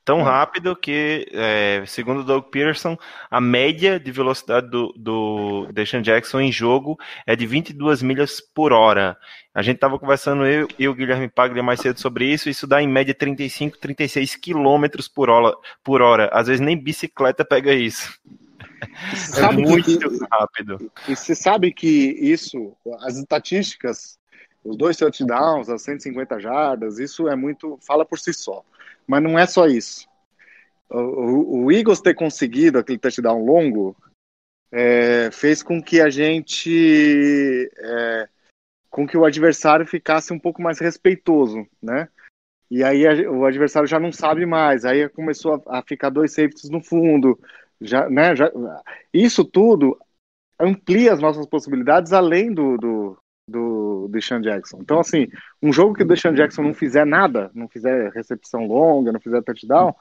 Tão rápido que, é, segundo o Doug Peterson, a média de velocidade do, do Deshaun Jackson em jogo é de 22 milhas por hora. A gente estava conversando, eu e o Guilherme Paglia mais cedo sobre isso, isso dá em média 35, 36 quilômetros por hora, por hora. Às vezes nem bicicleta pega isso. É Sabe muito que- rápido. E você sabe que isso, as estatísticas, os dois touchdowns, as 150 jardas, isso é muito. fala por si só. Mas não é só isso. O, o- o Eagles ter conseguido aquele touchdown longo é, fez com que a gente. é, com que o adversário ficasse um pouco mais respeitoso, né? E aí a- o adversário já não sabe mais. Aí começou a, a ficar dois safeties no fundo. Já, né, já, isso tudo amplia as nossas possibilidades além do, do, do Deshaun Jackson. Então, assim, um jogo que o Deshaun Jackson não fizer nada, não fizer recepção longa, não fizer touchdown,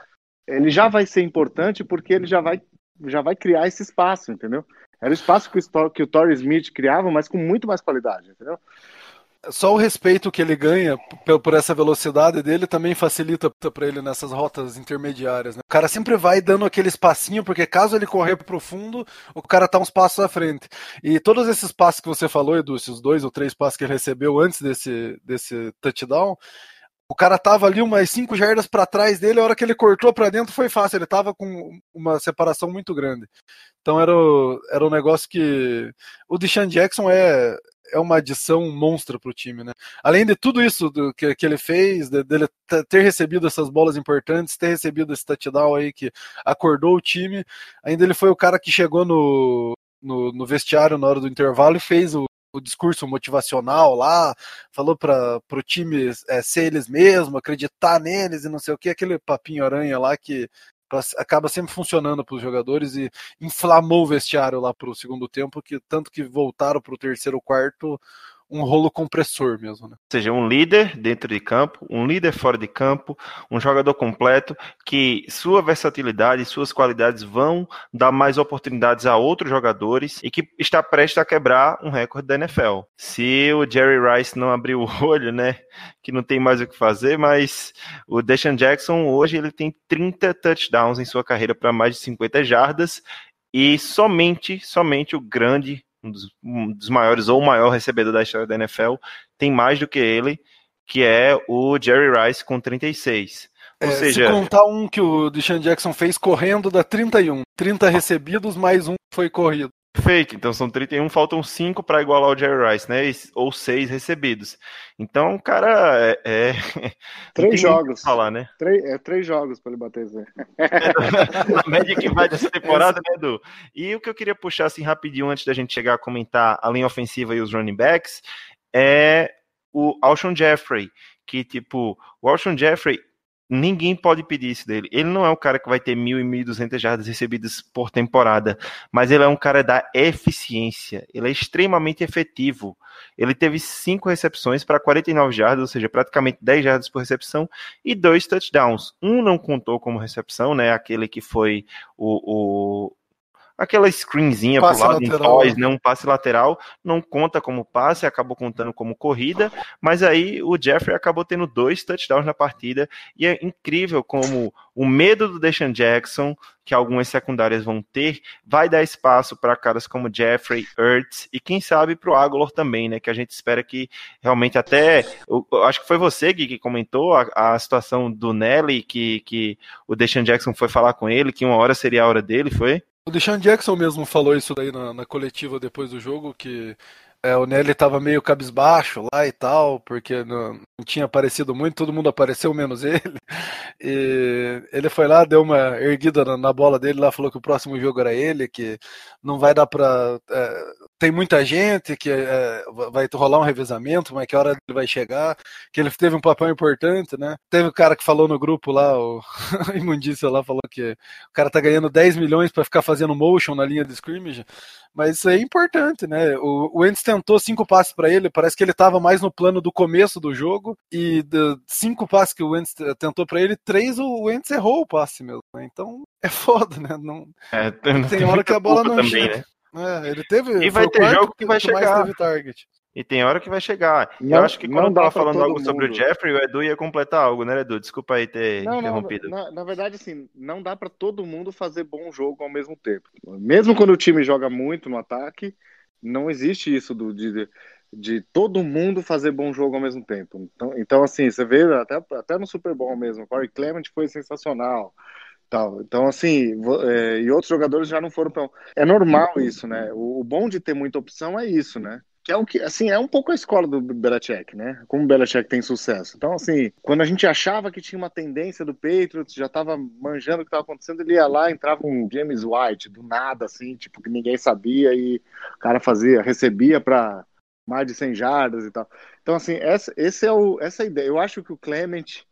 ele já vai ser importante porque ele já vai, já vai criar esse espaço, entendeu? Era o espaço que o, que o Torrey Smith criava, mas com muito mais qualidade, entendeu? Só o respeito que ele ganha por, essa velocidade dele também facilita para ele nessas rotas intermediárias. né? O cara sempre vai dando aquele espacinho, porque caso ele correr pro fundo, o cara tá uns passos à frente. E todos esses passos que você falou, Edu, esses dois ou três passos que ele recebeu antes desse, desse touchdown, o cara tava ali umas cinco jardas para trás dele, a hora que ele cortou para dentro foi fácil, ele tava com uma separação muito grande. Então era, o- era um negócio que o Deshaun Jackson é é uma adição monstra para o time, né? Além de tudo isso do, que, que ele fez, de- dele t- ter recebido essas bolas importantes, ter recebido esse touchdown aí que acordou o time, ainda ele foi o cara que chegou no, no, no vestiário na hora do intervalo e fez o, o discurso motivacional lá, falou para o time é, ser eles mesmos, acreditar neles e não sei o que, aquele papinho aranha lá que acaba sempre funcionando para os jogadores e inflamou o vestiário lá para o segundo tempo, que tanto que voltaram para o terceiro quarto um rolo compressor mesmo, né? Ou seja, um líder dentro de campo, um líder fora de campo, um jogador completo que sua versatilidade suas qualidades vão dar mais oportunidades a outros jogadores e que está prestes a quebrar um recorde da NFL. Se o Jerry Rice não abrir o olho, né, que não tem mais o que fazer, mas o Deshaun Jackson hoje ele tem 30 touchdowns em sua carreira para mais de 50 jardas e somente, somente o grande um dos, um dos maiores ou o maior recebedor da história da NFL, tem mais do que ele, que é o Jerry Rice com 36. Ou É, seja, Se contar um que o Deshaun Jackson fez correndo, dá 31. 30 recebidos, mais um foi corrido. Perfeito, então são 31, faltam 5 para igualar o Jerry Rice, né? Ou 6 recebidos. Então, cara, é. é... Três jogos. Falar, né? Três, é três jogos para ele bater aí. a média que vai dessa temporada, né, Edu? E o que eu queria puxar assim rapidinho antes da gente chegar a comentar a linha ofensiva e os running backs é o Alshon Jeffrey, que tipo, o Alshon Jeffrey Ninguém pode pedir isso dele. Ele não é o cara que vai ter mil e mil duzentas jardas recebidas por temporada, mas ele é um cara da eficiência. Ele é extremamente efetivo. Ele teve cinco recepções para 49 jardas, ou seja, praticamente 10 jardas por recepção e dois touchdowns. Um não contou como recepção, né? Aquele que foi o, o aquela screenzinha pro Passe lado em lateral. pós, né? Um passe lateral, não conta como passe, acabou contando como corrida, mas aí o Jeffrey acabou tendo dois touchdowns na partida e é incrível como o medo do Deshaun Jackson, que algumas secundárias vão ter, vai dar espaço para caras como Jeffrey, Ertz e quem sabe para o Aguilar também, né? Que a gente espera que realmente até, eu, eu acho que foi você Gui, que comentou a, a situação do Nelly, que, que o Deshaun Jackson foi falar com ele, que uma hora seria a hora dele, foi? O Deshaun Jackson mesmo falou isso daí na, na coletiva depois do jogo, que é, o Nelly tava meio cabisbaixo lá e tal, porque não, não tinha aparecido muito, todo mundo apareceu menos ele. E ele foi lá, deu uma erguida na, na bola dele lá, falou que o próximo jogo era ele, que não vai dar pra. é, tem muita gente, que é, vai rolar um revezamento, mas que hora ele vai chegar, que ele teve um papel importante, né? Teve o cara que falou no grupo lá, o Imundícia lá, falou que o cara tá ganhando 10 milhões para ficar fazendo motion na linha de scrimmage, mas isso aí é importante, né? O, o Wentz tentou cinco passes para ele, parece que ele tava mais no plano do começo do jogo, e de cinco passes que o Wentz tentou para ele, três o Wentz errou o passe mesmo, né? Então é foda, né? Não, É, tem, tem hora que a bola não também, chega. né? É, ele teve. E vai ter jogo que vai chegar. teve target. E tem hora que vai chegar. Não- eu acho que não quando eu tava falando algo sobre o mundo. Jeffrey, o Edu ia completar algo, né, Edu? Desculpa aí ter Não, não, interrompido. na, na verdade, assim, não dá pra todo mundo fazer bom jogo ao mesmo tempo. Mesmo quando o time joga muito no ataque, não existe isso do, de, de todo mundo fazer bom jogo ao mesmo tempo. Então, então assim, você vê até, até no Super Bowl mesmo, o Corey Clement foi sensacional. Tal. Então, assim, é, e outros jogadores já não foram tão. É normal isso, né? O, o bom de ter muita opção é isso, né? Que é o que, assim, é um pouco a escola do Belichick, né? Como o Belichick tem sucesso. Então, assim, quando a gente achava que tinha uma tendência do Patriots, já tava manjando o que estava acontecendo, ele ia lá, entrava um James White, do nada, assim, tipo, que ninguém sabia, e o cara fazia, recebia para mais de 100 jardas e tal. Então, assim, essa, esse é o, essa é a ideia. Eu acho que o Clement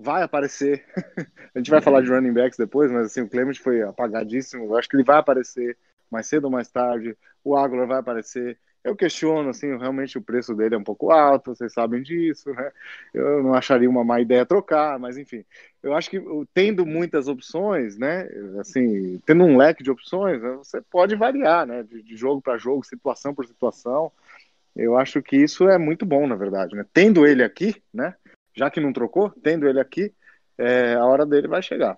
vai aparecer. a gente vai falar de running backs depois, mas assim, o Clement foi apagadíssimo. Eu acho que ele vai aparecer mais cedo ou mais tarde. O Aguilar vai aparecer. Eu questiono, assim, realmente o preço dele é um pouco alto, vocês sabem disso, né? Eu não acharia uma má ideia trocar, mas enfim. Eu acho que tendo muitas opções, né? Assim, tendo um leque de opções, né, você pode variar, né? De, de jogo para jogo, situação por situação. Eu acho que isso é muito bom, na verdade, né? Tendo ele aqui, né? Já que não trocou, tendo ele aqui, é, a hora dele vai chegar.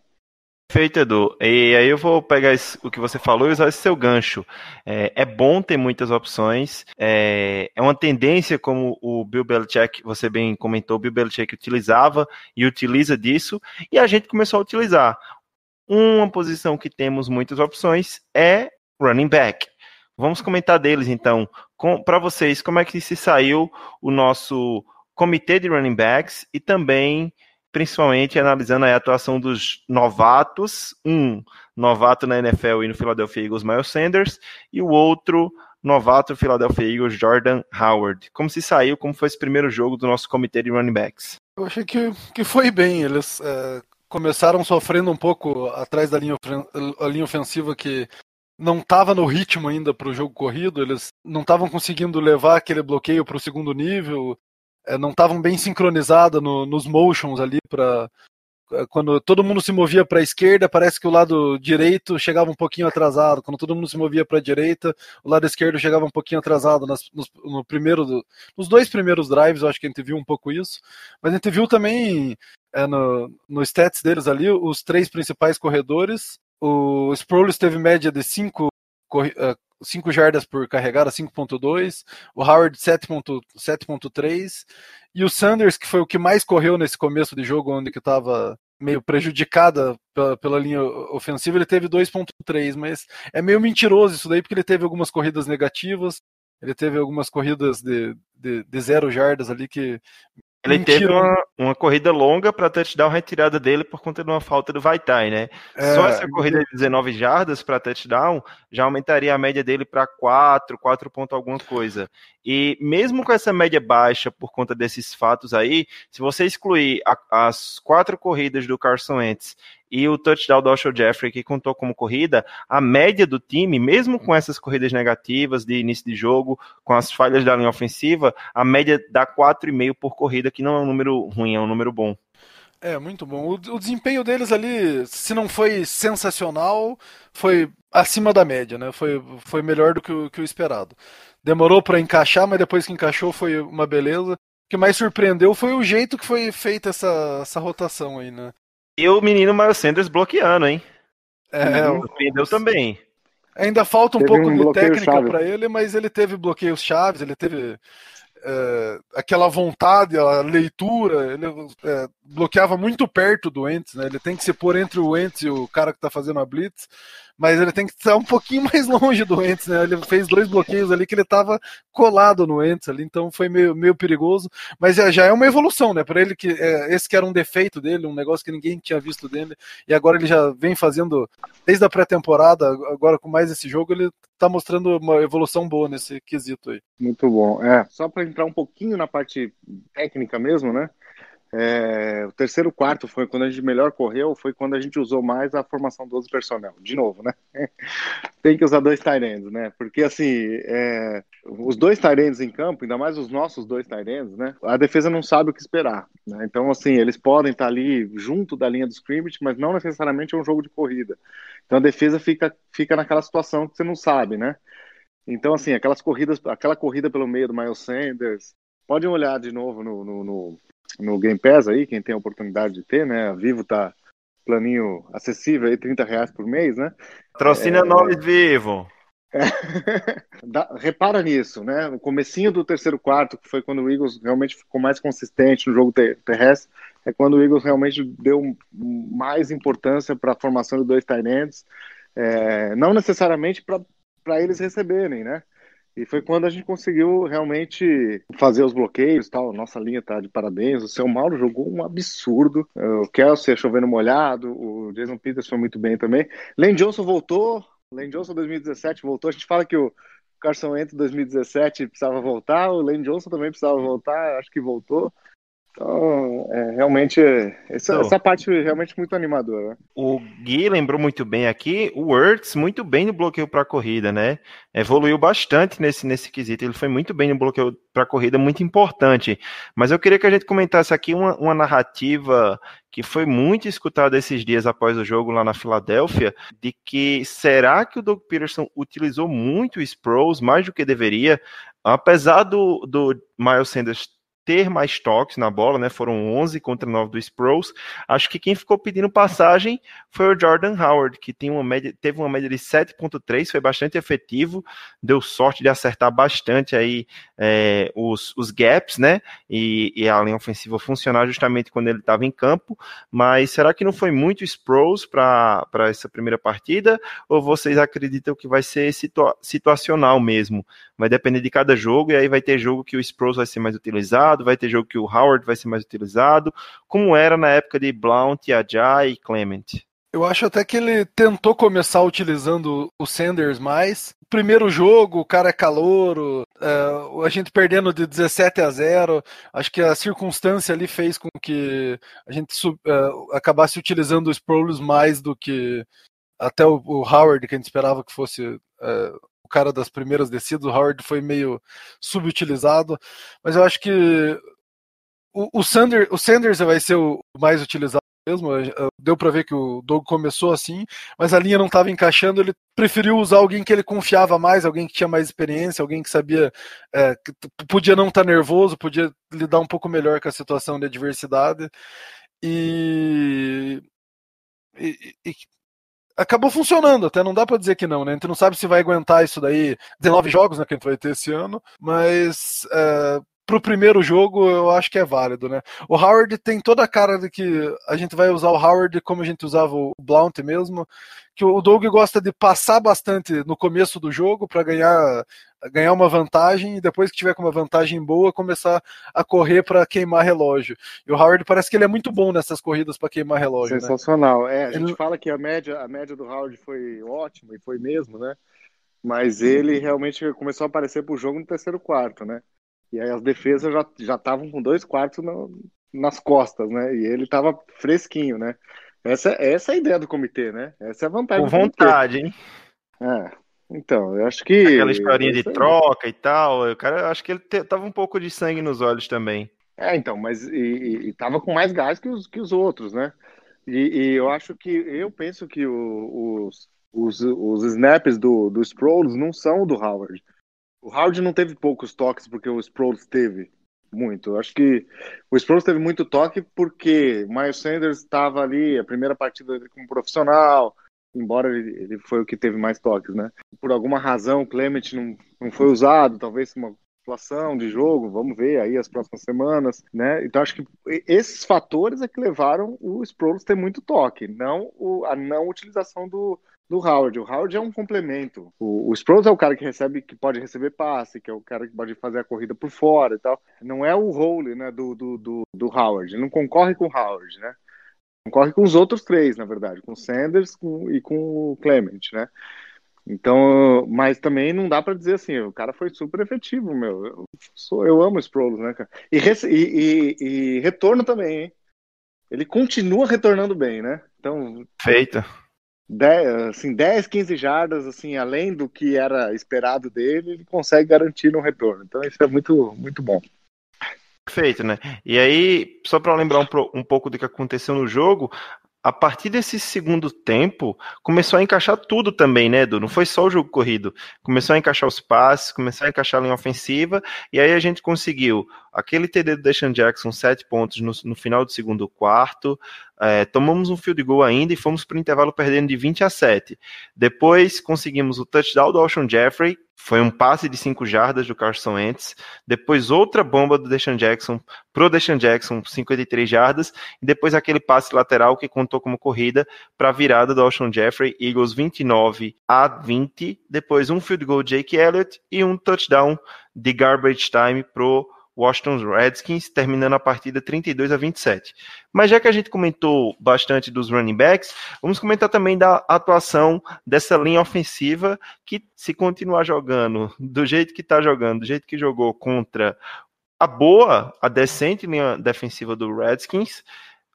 Perfeito, Edu. E aí eu vou pegar esse- o que você falou e usar esse seu gancho. É, é bom ter muitas opções. É, é uma tendência, como o Bill Belichick, você bem comentou, o Bill Belichick utilizava e utiliza disso, e a gente começou a utilizar. Uma posição que temos muitas opções é running back. Vamos comentar deles, então. Para vocês, como é que se saiu o nosso comitê de running backs e também principalmente analisando a atuação dos novatos, um novato na NFL e no Philadelphia Eagles, Miles Sanders, e o outro novato no Philadelphia Eagles, Jordan Howard. Como se saiu, como foi esse primeiro jogo do nosso comitê de running backs? Eu achei que, que foi bem. Eles é, começaram sofrendo um pouco atrás da linha, a linha ofensiva que não estava no ritmo ainda para o jogo corrido. Eles não estavam conseguindo levar aquele bloqueio para o segundo nível. É, não estavam bem sincronizados no, nos motions ali para quando todo mundo se movia para a esquerda, parece que o lado direito chegava um pouquinho atrasado. Quando todo mundo se movia para a direita, o lado esquerdo chegava um pouquinho atrasado. Nas, nos, no primeiro do, nos dois primeiros drives, eu acho que a gente viu um pouco isso. Mas a gente viu também é, no, no stats deles ali, os três principais corredores. O Sproles teve média de 5 5 jardas por carregada, 5.2, o Howard 7.3 e o Sanders, que foi o que mais correu nesse começo de jogo, onde que estava meio prejudicada pela, pela, linha ofensiva, ele teve 2.3, mas é meio mentiroso isso daí, porque ele teve algumas corridas negativas, ele teve algumas corridas de, de, de zero jardas ali que ele Mentira. teve uma, uma, corrida longa para touchdown retirada dele por conta de uma falta do Vaitai, né? É, Só essa corrida de 19 jardas para touchdown já aumentaria a média dele para 4, 4 ponto alguma coisa. E mesmo com essa média baixa por conta desses fatos aí, se você excluir a, as quatro corridas do Carson Wentz e o touchdown do Alshon Jeffrey, que contou como corrida, a média do time, mesmo com essas corridas negativas de início de jogo, com as falhas da linha ofensiva, a média dá 4,5 por corrida, que não é um número ruim, é um número bom. É, muito bom. O, o, desempenho deles ali, se não foi sensacional, foi acima da média, né? Foi, foi melhor do que o, que o esperado. Demorou para encaixar, mas depois que encaixou foi uma beleza. O que mais surpreendeu foi o jeito que foi feita essa, essa rotação aí, né? E o menino Miles Sanders bloqueando, hein? É, surpreendeu também. Ainda falta um teve pouco um de técnica para ele, mas ele teve bloqueios chaves, ele teve é, aquela vontade, a leitura, ele é, bloqueava muito perto do Ents, né? Ele tem que se pôr entre o Ents e o cara que está fazendo a blitz, mas ele tem que estar um pouquinho mais longe do Ents, né? Ele fez dois bloqueios ali que ele estava colado no Ents ali, então foi meio, meio perigoso, mas já é uma evolução, né? Para ele que é, esse que era um defeito dele, um negócio que ninguém tinha visto dele, e agora ele já vem fazendo desde a pré-temporada, agora com mais esse jogo, ele tá mostrando uma evolução boa nesse quesito aí. Muito bom. É, só para entrar um pouquinho na parte técnica mesmo, né? É, o terceiro quarto foi quando a gente melhor correu, foi quando a gente usou mais a formação 12 personnel. De novo, né? Tem que usar dois Tyrands, né? Porque assim, é, os dois Tyrands em campo, ainda mais os nossos dois Tyrands, né? A defesa não sabe o que esperar. Né? Então, assim, eles podem estar ali junto da linha do scrimmage, mas não necessariamente é um jogo de corrida. Então a defesa fica, fica naquela situação que você não sabe, né? Então, assim, aquelas corridas, aquela corrida pelo meio do Miles Sanders, podem olhar de novo no, no, no, no Game Pass aí, quem tem a oportunidade de ter, né? A Vivo tá planinho acessível aí, 30 reais por mês, né? Patrocina É. nós, Vivo. Dá- repara nisso, né? No comecinho do terceiro quarto, que foi quando o Eagles realmente ficou mais consistente no jogo te- terrestre, é quando o Eagles realmente deu mais importância para a formação de dois tight ends, é, não necessariamente para eles receberem, né? E foi quando a gente conseguiu realmente fazer os bloqueios, tal. Nossa linha tá de parabéns. O seu Mauro jogou um absurdo. O Kelsey chovendo molhado. O Jason Peters foi muito bem também. Lane Johnson voltou. Lane Johnson 2017 voltou. A gente fala que o Carson Wentz 2017 precisava voltar. O Lane Johnson também precisava voltar. Acho que voltou. Então, é, realmente, essa, Então. essa parte é realmente muito animadora. né? O Gui lembrou muito bem aqui, o Ertz muito bem no bloqueio para corrida, né? Evoluiu bastante nesse, nesse quesito. Ele foi muito bem no bloqueio para corrida, muito importante. Mas eu queria que a gente comentasse aqui uma, uma narrativa que foi muito escutada esses dias após o jogo lá na Filadélfia, de que será que o Doug Peterson utilizou muito o Sproles, mais do que deveria, apesar do, do Miles Sanders ter mais toques na bola, né? Foram 11 contra 9 do Sproles. Acho que quem ficou pedindo passagem foi o Jordan Howard, que tem uma média, teve uma média de 7.3, foi bastante efetivo, deu sorte de acertar bastante aí é, os, os gaps, né? E, e, a linha ofensiva funcionar justamente quando ele estava em campo. Mas será que não foi muito Sproles para essa primeira partida? Ou vocês acreditam que vai ser situa situacional mesmo? Vai depender de cada jogo, e aí vai ter jogo que o Sproles vai ser mais utilizado, vai ter jogo que o Howard vai ser mais utilizado, como era na época de Blount, Ajay e Clement. Eu acho até que ele tentou começar utilizando o Sanders mais. Primeiro jogo, o cara é calouro, uh, a gente perdendo de 17 a 0. Acho que a circunstância ali fez com que a gente uh, acabasse utilizando o Sproles mais do que até o, o, Howard, que a gente esperava que fosse uh, cara das primeiras descidas. O Howard foi meio subutilizado, mas eu acho que o, o, Sanders, o Sanders vai ser o mais utilizado mesmo. Deu para ver que o Doug começou assim, mas a linha não estava encaixando. Ele preferiu usar alguém que ele confiava mais, alguém que tinha mais experiência, alguém que sabia é, que podia não estar tá nervoso, podia lidar um pouco melhor com a situação de adversidade. E, e, e acabou funcionando, até não dá para dizer que não, né? A gente não sabe se vai aguentar isso daí, 19 jogos né, que a gente vai ter esse ano, mas é, pro primeiro jogo eu acho que é válido, né? O Howard tem toda a cara de que a gente vai usar o Howard como a gente usava o Blount mesmo, que o Doug gosta de passar bastante no começo do jogo para ganhar ganhar uma vantagem e depois que tiver com uma vantagem boa começar a correr para queimar relógio. E o Howard parece que ele é muito bom nessas corridas para queimar relógio. Sensacional. Né? É, a gente ele... fala que a média a média do Howard foi ótima e foi mesmo, né? Mas ele realmente começou a aparecer pro jogo no terceiro quarto, né? E aí as defesas já já estavam com dois quartos no, nas costas, né? E ele estava fresquinho, né? Essa, essa é a ideia do comitê, né? Essa é a vantagem. Com vontade, hein? É. Então, eu acho que. Aquela historinha de troca e tal. O cara, eu acho que ele te, tava um pouco de sangue nos olhos também. É, então, mas e, e, e tava com mais gás que os, que os outros, né? E, e eu acho que. Eu penso que o, os, os, os snaps do, do Sproles não são do Howard. O Howard não teve poucos toques porque o Sproles teve muito. Acho que o Sproles teve muito toque porque Miles Sanders estava ali, a primeira partida dele como profissional, embora ele, ele, foi o que teve mais toques, né? Por alguma razão, o Clement não, não foi usado, talvez uma situação de jogo, vamos ver aí as próximas semanas, né? Então acho que esses fatores é que levaram o Sproles ter muito toque, não o, a não utilização do, do Howard. O Howard é um complemento. O, o Sproles é o cara que recebe, que pode receber passe, que é o cara que pode fazer a corrida por fora e tal. Não é o role, né, do, do, do, do Howard. Ele não concorre com o Howard, né? Concorre com os outros três, na verdade, com o Sanders com, e com o Clement, né? Então, mas também não dá para dizer assim, o cara foi super efetivo, meu. Eu, sou, eu amo Sproles, né, cara? E, e, e, e retorno também, hein? Ele continua retornando bem, né? Então. Feita. 10, assim, 10, 15 jardas, assim, além do que era esperado dele, ele consegue garantir um retorno. Então isso é muito, muito bom. Perfeito, né? E aí, só para lembrar um, um, pouco do que aconteceu no jogo, a partir desse segundo tempo, começou a encaixar tudo também, né, Edu? Não foi só o jogo corrido. Começou a encaixar os passes, começou a encaixar a linha ofensiva, e aí a gente conseguiu aquele TD do Deshaun Jackson, sete pontos no, no final do segundo quarto, é, tomamos um field goal ainda e fomos para o intervalo perdendo de 20 a 7. Depois conseguimos o touchdown do Alshon Jeffrey, foi um passe de 5 jardas do Carson Wentz. Depois outra bomba do Deshaun Jackson pro Deshaun Jackson, 53 jardas. E depois aquele passe lateral que contou como corrida para a virada do Alshon Jeffrey, Eagles 29 a 20. Depois um field goal de Jake Elliott e um touchdown de garbage time pro Washington Redskins, terminando a partida 32 a 27. Mas já que a gente comentou bastante dos running backs, vamos comentar também da atuação dessa linha ofensiva que, se continuar jogando do jeito que está jogando, do jeito que jogou contra a boa, a decente linha defensiva do Redskins,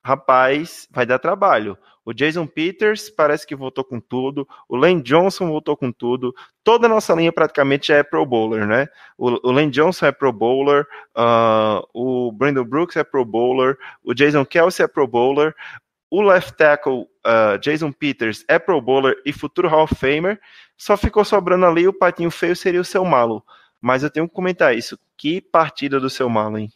rapaz, vai dar trabalho. O Jason Peters parece que voltou com tudo. O Lane Johnson voltou com tudo. Toda a nossa linha praticamente é Pro Bowler, né? O, o Lane Johnson é Pro Bowler. Uh, o Brandon Brooks é Pro Bowler. O Jason Kelsey é Pro Bowler. O left tackle uh, Jason Peters é Pro Bowler e futuro Hall of Famer. Só ficou sobrando ali o patinho feio seria o seu malo. Mas eu tenho que comentar isso. Que partida do seu malo, hein?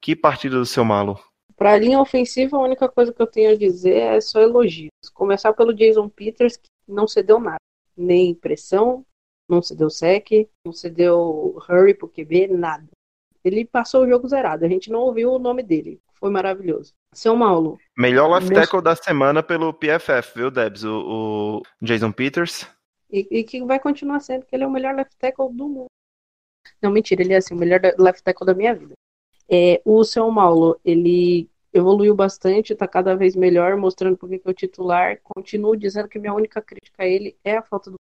Que partida do seu malo. Para a linha ofensiva, a única coisa que eu tenho a dizer é só elogios. Começar pelo Jason Peters, que não cedeu nada. Nem pressão, não cedeu sec, não cedeu hurry pro QB, nada. Ele passou o jogo zerado. A gente não ouviu o nome dele. Foi maravilhoso. Seu Paulo. Melhor left tackle da semana pelo PFF, viu, Debs? O, o Jason Peters. E, e, que vai continuar sendo, que ele é o melhor left tackle do mundo. Não, mentira, ele é assim, o melhor left tackle da minha vida. É, o seu Paulo, ele evoluiu bastante, está cada vez melhor, mostrando porque que é o titular. Continuo dizendo que minha única crítica a ele é a falta do.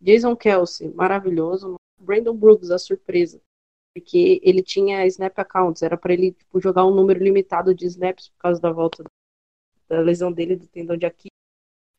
Jason Kelsey, maravilhoso. Brandon Brooks, a surpresa. Porque ele tinha snap accounts, era para ele tipo, jogar um número limitado de snaps por causa da volta da lesão dele do tendão de Aquiles.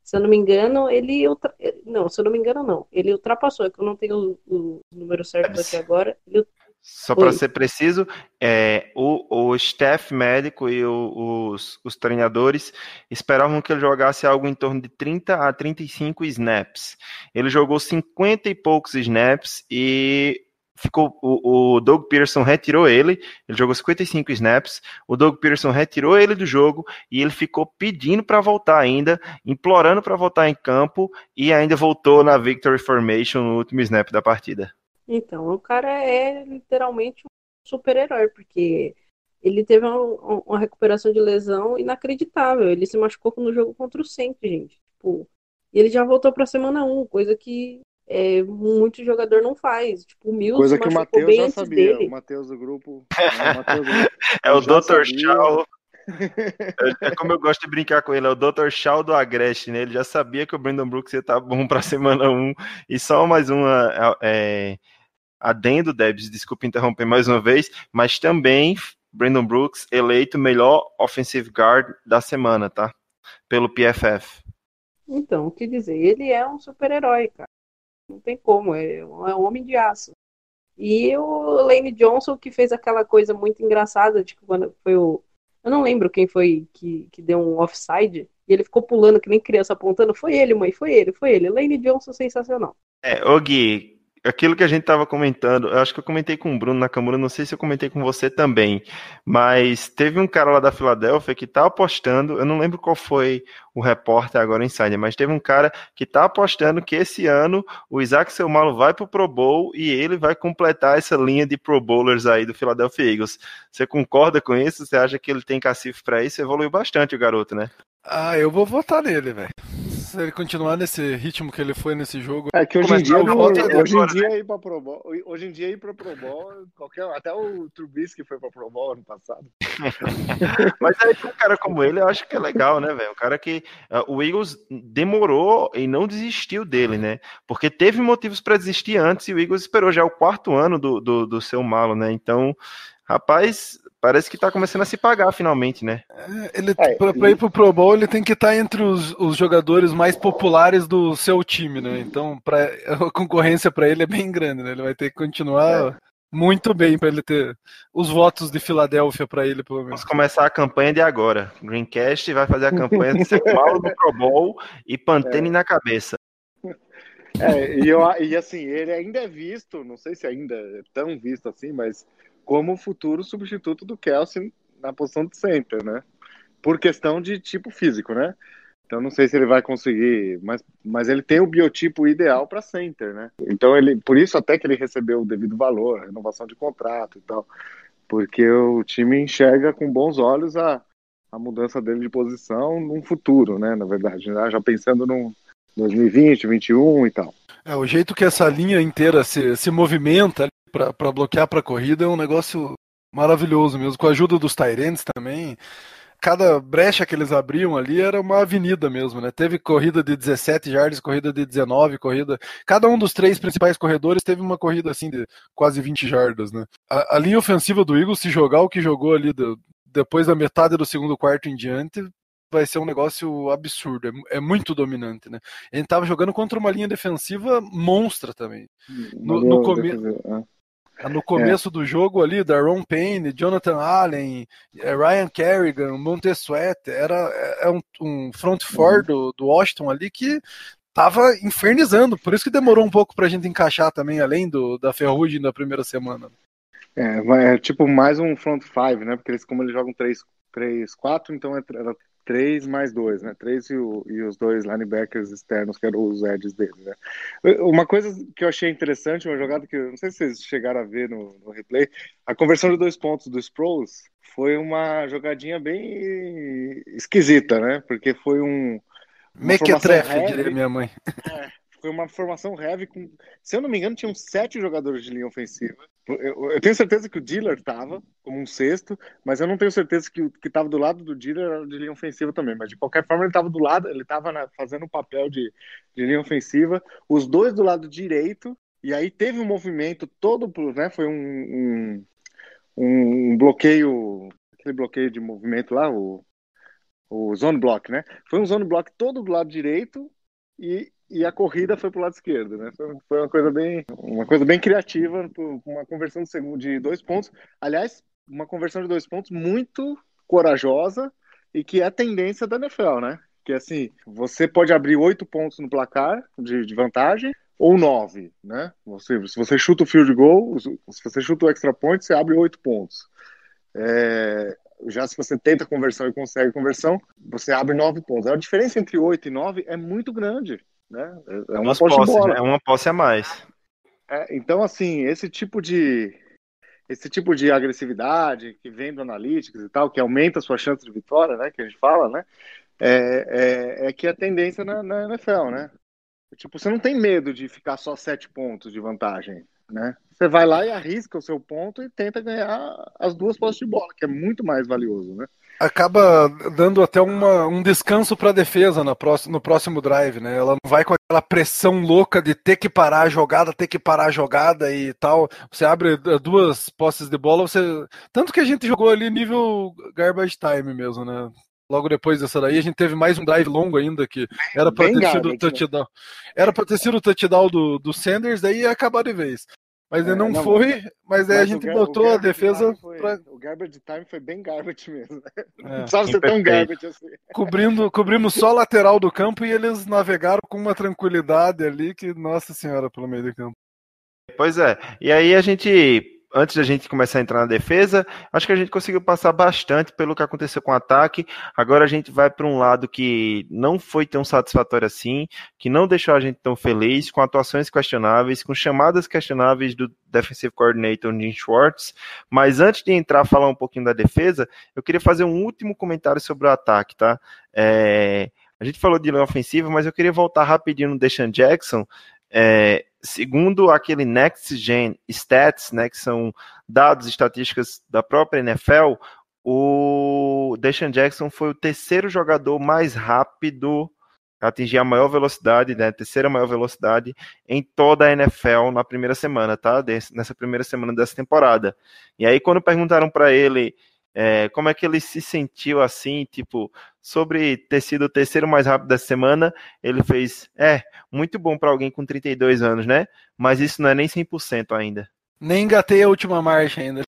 Se eu não me engano, ele. Ultra... Não, se eu não me engano, não. Ele ultrapassou, é que eu não tenho o, o número certo aqui agora. Ele só para ser preciso, é, o, o staff médico e o, os, os treinadores esperavam que ele jogasse algo em torno de 30 a 35 snaps. Ele jogou 50 e poucos snaps e ficou o, o, Doug Pearson retirou ele, ele jogou 55 snaps, o Doug Pearson retirou ele do jogo e ele ficou pedindo para voltar ainda, implorando para voltar em campo e ainda voltou na victory formation no último snap da partida. Então, o cara é literalmente um super-herói, porque ele teve uma, uma, recuperação de lesão inacreditável. Ele se machucou no jogo contra o Sempre, gente. Tipo, e ele já voltou pra semana 1, coisa que é, muito jogador não faz. Tipo, o Mills coisa que o Matheus já sabia. Dele. O Matheus do grupo. É, o, Dr. Shaw. É como eu gosto de brincar com ele, é o Dr. Shaw do Agreste, né? Ele já sabia que o Brandon Brooks ia estar tá bom para semana 1. E só mais uma. É, adendo, Debs, desculpa interromper mais uma vez, mas também Brandon Brooks eleito melhor offensive guard da semana, tá? Pelo PFF. Então, o que dizer? Ele é um super-herói, cara. Não tem como, é, é um homem de aço. E o Lane Johnson, que fez aquela coisa muito engraçada, tipo, quando foi o. Eu não lembro quem foi que, que deu um offside, e ele ficou pulando que nem criança apontando. Foi ele, mãe, foi ele, foi ele. Lane Johnson sensacional. É, ô Gui, aquilo que a gente estava comentando, eu acho que eu comentei com o Bruno Nakamura, não sei se eu comentei com você também, mas teve um cara lá da Filadélfia que tá apostando, eu não lembro qual foi o repórter agora em Insider, mas teve um cara que tá apostando que esse ano o Isaac Selmalo vai pro Pro Bowl e ele vai completar essa linha de Pro Bowlers aí do Philadelphia Eagles. Você concorda com isso? Você acha que ele tem cacife para isso? Evoluiu bastante o garoto, né? Ah, eu vou votar nele, velho se ele continuar nesse ritmo que ele foi nesse jogo. É que hoje em dia, não, hoje, hoje em dia ir para Pro Bowl, hoje em dia ir para Pro Bowl, qualquer, até o Trubisky foi para Pro Bowl ano passado. Mas aí um cara como ele, eu acho que é legal, né, velho? Um cara que uh, o Eagles demorou e não desistiu dele, né? Porque teve motivos para desistir antes e o Eagles esperou já o quarto ano do, do, do seu malo, né? Então, rapaz, parece que tá começando a se pagar finalmente, né? É, ele, é, pra, pra, ir pro Pro Bowl, ele tem que estar tá entre os, os jogadores mais populares do seu time, né? Então, pra, a concorrência para ele é bem grande, né? Ele vai ter que continuar. Muito bem para ele ter os votos de Filadélfia para ele, pelo menos. Vamos começar a campanha de agora. Greencast vai fazer a campanha de ser Paulo no Pro Bowl e Pantene é. na cabeça. É, e, eu, e assim, ele ainda é visto, não sei se ainda é tão visto assim, mas como o futuro substituto do Kelsey na posição de center, né? Por questão de tipo físico, né? Então não sei se ele vai conseguir, mas, mas ele tem o biotipo ideal para center, né? Então ele, por isso até que ele recebeu o devido valor, renovação de contrato e tal, porque o time enxerga com bons olhos a, a mudança dele de posição num futuro, né? Na verdade, né? já pensando no 2020, 2021 e tal. É, o jeito que essa linha inteira se, se movimenta para bloquear para corrida é um negócio maravilhoso mesmo, com a ajuda dos Tyrants também cada brecha que eles abriam ali era uma avenida mesmo, né? Teve corrida de 17 jardas, corrida de 19, corrida. Cada um dos três principais corredores teve uma corrida assim de quase 20 jardas, né? A, a linha ofensiva do Eagles, se jogar o que jogou ali do, depois da metade do segundo quarto em diante, vai ser um negócio absurdo, é, é, muito dominante, né? Gente tava jogando contra uma linha defensiva monstra também. No, no começo. É, no começo é. do jogo ali, Daron Payne, Jonathan Allen, é, Ryan Kerrigan, Montez Sweat, era é um, um front four uhum. do, do Washington ali que tava infernizando, por isso que demorou um pouco pra gente encaixar também, além do, da ferrugem da primeira semana. É, é tipo mais um front five, né? Porque eles, como eles jogam 3, 3 4, então era três mais dois, né? Três e, o, e, os dois linebackers externos, que eram os edges dele, né? Uma coisa que eu achei interessante, uma jogada que eu não sei se vocês chegaram a ver no, no replay, a conversão de dois pontos do Sproles foi uma jogadinha bem esquisita, né? Porque foi um. Mequetrefe, diria minha mãe. É, foi uma formação heavy com, se eu não me engano, tinham sete jogadores de linha ofensiva. Eu, tenho certeza que o Diller estava como um sexto, mas eu não tenho certeza que o que estava do lado do Diller era de linha ofensiva também. Mas de qualquer forma ele estava do lado, ele estava fazendo o papel de, de linha ofensiva. Os dois do lado direito e aí teve um movimento todo, né? Foi um, um, um bloqueio, aquele bloqueio de movimento lá, o o zone block, né? Foi um zone block todo do lado direito e, e a corrida foi para o lado esquerdo, né? Foi, uma coisa bem, uma coisa bem criativa, uma conversão de, segundo, de dois pontos. Aliás, uma conversão de dois pontos muito corajosa e que é a tendência da NFL, né? Que assim, você pode abrir oito pontos no placar de, de vantagem ou nove, né? Você, se você chuta o field goal, se você chuta o extra point, você abre oito pontos. É, já se você tenta conversão e consegue conversão, você abre nove pontos. A diferença entre oito e nove é muito grande. Né? É uma posse, bola. É uma posse a mais. É, então, assim, esse tipo de esse tipo de agressividade que vem do Analytics e tal, que aumenta a sua chance de vitória, né? Que a gente fala, né? É, é, é que é a tendência na, na NFL, né? Tipo, você não tem medo de ficar só sete pontos de vantagem, né? Você vai lá e arrisca o seu ponto e tenta ganhar as duas postes de bola, que é muito mais valioso, né? Acaba dando até uma, um descanso para a defesa no próximo, no próximo drive, né? Ela não vai com aquela pressão louca de ter que parar a jogada, ter que parar a jogada e tal. Você abre duas posses de bola, você tanto que a gente jogou ali nível garbage time mesmo, né? Logo depois dessa daí, a gente teve mais um drive longo ainda, que era para ter sido o né? touchdown. Era para ter sido o touchdown do, do Sanders, daí ia acabar de vez. Mas é, não, não, foi, mas aí a gente botou a defesa. Foi, pra... O garbage time foi bem garbage mesmo. Né? É, não precisava ser tão garbage assim. Cobrindo, cobrimos só a lateral do campo e eles navegaram com uma tranquilidade ali que, nossa senhora, pelo meio do campo. Pois é. E aí a gente antes da gente começar a entrar na defesa, acho que a gente conseguiu passar bastante pelo que aconteceu com o ataque. Agora a gente vai para um lado que não foi tão satisfatório assim, que não deixou a gente tão feliz, com atuações questionáveis, com chamadas questionáveis do Defensive Coordinator Jim Schwartz. Mas antes de entrar a falar um pouquinho da defesa, eu queria fazer um último comentário sobre o ataque, tá? É... A gente falou de linha ofensiva, mas eu queria voltar rapidinho no Deshaun Jackson. É, segundo aquele Next Gen Stats, né, que são dados estatísticas da própria NFL, o Deshaun Jackson foi o terceiro jogador mais rápido a atingir a maior velocidade, né, a terceira maior velocidade em toda a NFL na primeira semana, tá? nessa primeira semana dessa temporada. E aí quando perguntaram para ele é, como é que ele se sentiu assim, tipo, sobre ter sido o terceiro mais rápido da semana, ele fez, é, muito bom para alguém com 32 anos, né? Mas isso não é nem 100% ainda. Nem engatei a última marcha ainda.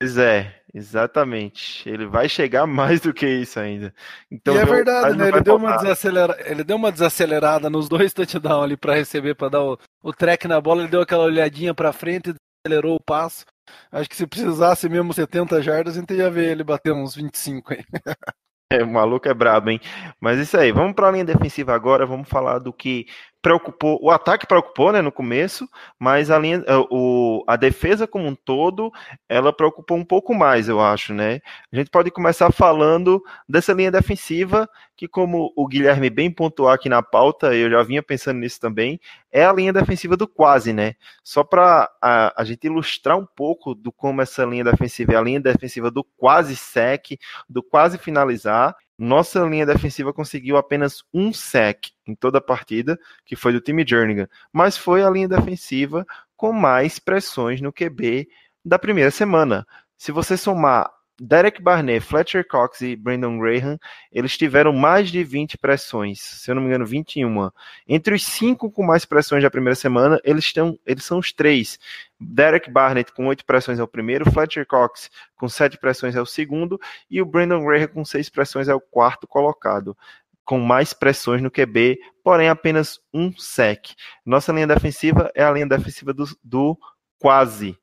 Pois é, exatamente. Ele vai chegar mais do que isso ainda. Então, e é verdade, ele né? Ele deu, uma desacelera... ele deu uma desacelerada nos dois touchdowns ali pra receber, pra dar o, o track na bola. Ele deu aquela olhadinha pra frente e acelerou o passo. Acho que se precisasse mesmo 70 jardas, a gente ia ver ele bater uns 25 aí. É, o maluco é brabo, hein? Mas isso aí, vamos para a linha defensiva agora, vamos falar do que preocupou, o ataque preocupou, né, no começo, mas a linha, eh, o, a defesa como um todo, ela preocupou um pouco mais, eu acho, né? A gente pode começar falando dessa linha defensiva, que como o Guilherme bem pontuou aqui na pauta, eu já vinha pensando nisso também, é a linha defensiva do quase, né? Só para a, a gente ilustrar um pouco do como essa linha defensiva é a linha defensiva do quase sec, do quase finalizar. Nossa linha defensiva conseguiu apenas um sec em toda a partida, que foi do time Jernigan, mas foi a linha defensiva com mais pressões no QB da primeira semana. Se você somar Derek Barnett, Fletcher Cox e Brandon Graham, eles tiveram mais de 20 pressões, se eu não me engano, 21. Entre os cinco com mais pressões da primeira semana, eles, eles são os três. Derek Barnett com oito pressões é o primeiro, Fletcher Cox com sete pressões é o segundo, e o Brandon Graham com seis pressões é o quarto colocado. Com mais pressões no QB, porém apenas um sec. Nossa linha defensiva é a linha defensiva do, do quase.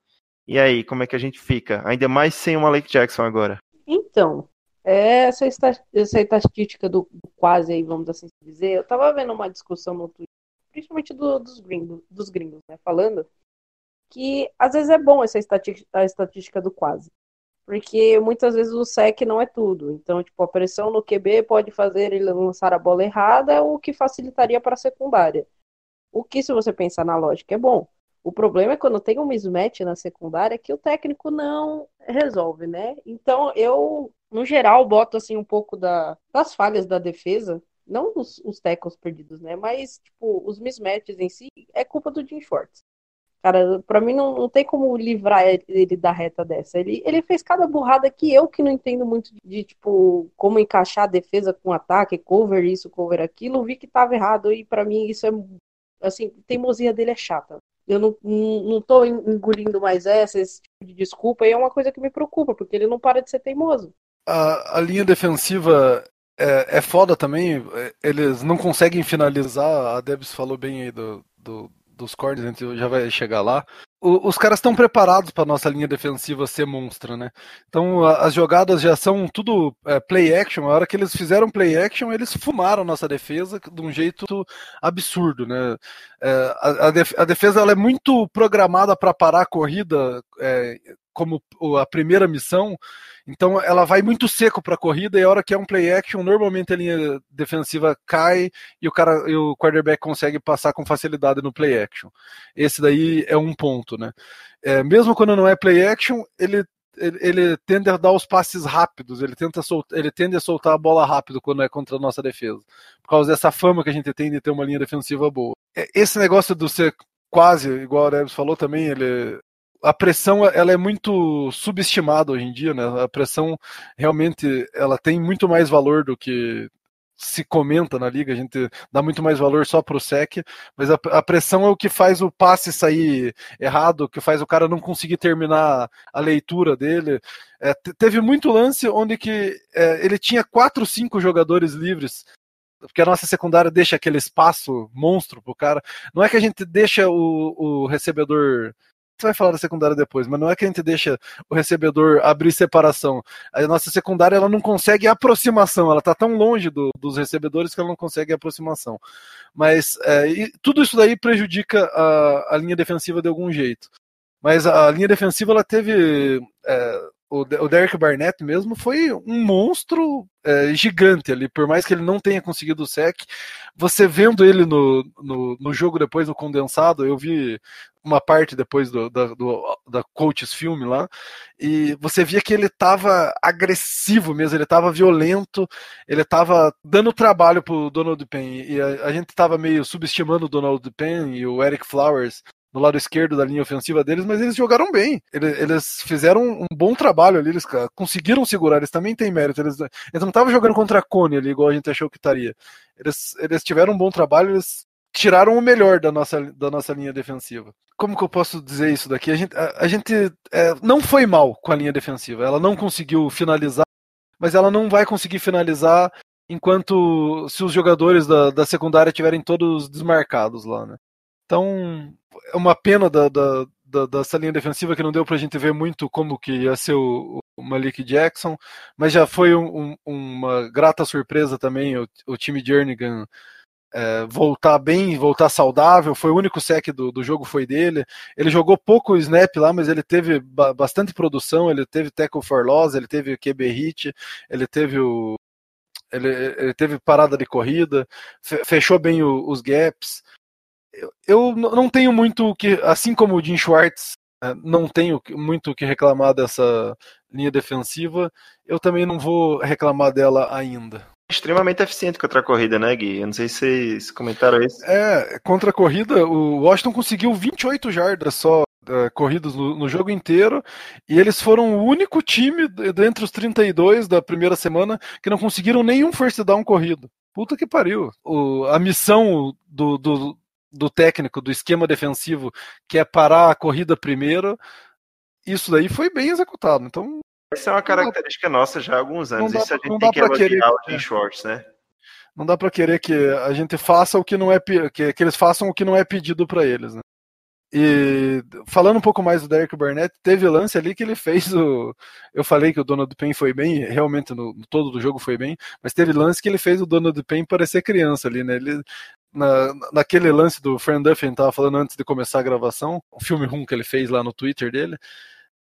E aí, como é que a gente fica? Ainda mais sem o Malik Jackson agora. Então, essa, esta- essa estatística do, do quase aí, vamos assim dizer, eu tava vendo uma discussão no Twitter, principalmente do- dos gringos, dos gringos, né, falando que às vezes é bom essa estati- a estatística do quase. Porque muitas vezes o sec não é tudo. Então, tipo, a pressão no QB pode fazer ele lançar a bola errada, o que facilitaria para a secundária. O que, se você pensar na lógica, é bom. O problema é quando tem um mismatch na secundária que o técnico não resolve, né? Então, eu, no geral, boto assim um pouco da, das falhas da defesa, não os, os perdidos, né? Mas, tipo, os mismatches em si é culpa do Jim Schwartz. Cara, pra mim não, não tem como livrar ele da reta dessa. Ele, ele fez cada burrada que eu que não entendo muito de, tipo, como encaixar a defesa com ataque, cover isso, cover aquilo, vi que tava errado e pra mim isso é, assim, teimosia dele é chata. Eu não, não, tô engolindo mais essa, esse tipo de desculpa, e é uma coisa que me preocupa, porque ele não para de ser teimoso. A, a linha defensiva é, é foda também. é, Eles não conseguem finalizar. A Debs falou bem aí do, do- dos cordes, a gente já vai chegar lá. Os caras estão preparados para nossa linha defensiva ser monstra, né? Então a- as jogadas já são tudo é, play action. A hora que eles fizeram play action, eles fumaram nossa defesa de um jeito absurdo, né? É, a, a defesa ela é muito programada para parar a corrida é, como o- a primeira missão. Então ela vai muito seco para a corrida e a hora que é um play action, normalmente a linha defensiva cai e o cara e o quarterback consegue passar com facilidade no play action. Esse daí é um ponto, né? É, mesmo quando não é play action, ele ele, ele tende a dar os passes rápidos, ele tenta soltar, ele tende a soltar a bola rápido quando é contra a nossa defesa. Por causa dessa fama que a gente tem de ter uma linha defensiva boa. É, Esse negócio do ser quase, igual a Debs falou também, ele a pressão ela é muito subestimada hoje em dia, né? A pressão realmente ela tem muito mais valor do que se comenta na liga, a gente dá muito mais valor só pro sec, mas a, a pressão é o que faz o passe sair errado, o que faz o cara não conseguir terminar a leitura dele. É, te- teve muito lance onde que é, ele tinha quatro, cinco jogadores livres porque a nossa secundária deixa aquele espaço monstro pro cara. Não é que a gente deixa o, o recebedor. Você vai falar da secundária depois, mas não é que a gente deixa o recebedor abrir separação. A nossa secundária ela não consegue aproximação, ela tá tão longe do- dos recebedores que ela não consegue aproximação. Mas é, tudo isso daí prejudica a, a linha defensiva de algum jeito. Mas a, linha defensiva ela teve. é, o Derek Barnett mesmo foi um monstro é, gigante ali, por mais que ele não tenha conseguido o sec. Você vendo ele no, no, no jogo depois, no condensado, eu vi uma parte depois do, da, do, da Coaches filme lá, e você via que ele estava agressivo mesmo, ele estava violento, ele estava dando trabalho pro Donald Penn, e a, a gente estava meio subestimando o Donald Penn e o Eric Flowers no lado esquerdo da linha ofensiva deles, mas eles jogaram bem. Eles, eles fizeram um bom trabalho ali, eles cara, conseguiram segurar, eles também têm mérito. Eles, eles não estavam jogando contra a Cone ali, igual a gente achou que estaria. Eles, eles tiveram um bom trabalho, eles tiraram o melhor da nossa, da nossa linha defensiva. Como que eu posso dizer isso daqui? A gente, a, a gente é, não foi mal com a linha defensiva. Ela não conseguiu finalizar, mas ela não vai conseguir finalizar enquanto se os jogadores da, da secundária estiverem todos desmarcados lá, né? Então, é uma pena da, da, da, dessa linha defensiva que não deu pra gente ver muito como que ia ser o, o Malik Jackson, mas já foi um, um, uma grata surpresa também o, o time de Jernigan é, voltar bem, voltar saudável. Foi o único sec do, do jogo foi dele. Ele jogou pouco snap lá, mas ele teve ba bastante produção. Ele teve tackle for loss, ele teve QB hit, ele teve o ele, ele teve parada de corrida, fechou bem o, os gaps. Eu, eu, não tenho muito que, assim como o Jim Schwartz, é, não tenho muito o que reclamar dessa linha defensiva. Eu também não vou reclamar dela ainda extremamente eficiente contra a corrida, né, Gui? Eu não sei se vocês comentaram isso. É, contra a corrida, o Washington conseguiu 28 jardas só uh, corridos no, no, jogo inteiro, e eles foram o único time dentre os 32 da primeira semana que não conseguiram nenhum first down corrido. Puta que pariu. O, a missão do, do, do técnico, do esquema defensivo, que é parar a corrida primeiro, isso daí foi bem executado. Então, essa é uma característica nossa já há alguns anos. Isso a gente tem que elogiar o Jim Schwartz, né? Não dá para querer que a gente faça o que não é que, que eles façam o que não é pedido para eles, né? E falando um pouco mais do Derek Barnett, teve lance ali que ele fez o. Eu falei que o Donald Payne foi bem, realmente no, no todo do jogo foi bem, mas teve lance que ele fez o Donald Payne parecer criança ali, né? Ele, na, naquele lance do Fran Duffy, tava falando antes de começar a gravação, o filme rum que ele fez lá no Twitter dele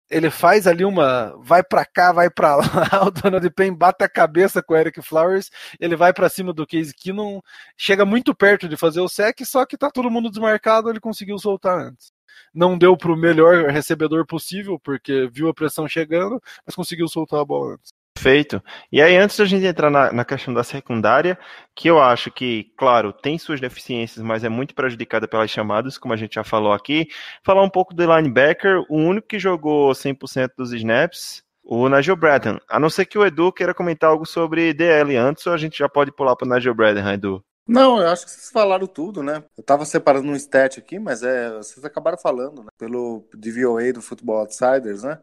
ele faz ali uma vai para cá, vai para lá, o Donald Payne bate a cabeça com o Eric Flowers, ele vai para cima do Case Keenum, chega muito perto de fazer o sec, só que tá todo mundo desmarcado, ele conseguiu soltar antes. Não deu para o melhor recebedor possível, porque viu a pressão chegando, mas conseguiu soltar a bola antes. Perfeito. E aí, antes da gente entrar na, na, questão da secundária, que eu acho que, claro, tem suas deficiências, mas é muito prejudicada pelas chamadas, como a gente já falou aqui, falar um pouco do linebacker, o único que jogou 100% dos snaps, o Nigel Bradham. A não ser que o Edu queira comentar algo sobre DL antes, ou a gente já pode pular para o Nigel Bradham, Edu? Não, eu acho que vocês falaram tudo, né? Eu tava separando um stat aqui, mas é, vocês acabaram falando, né? Pelo DVOA do Football Outsiders, né?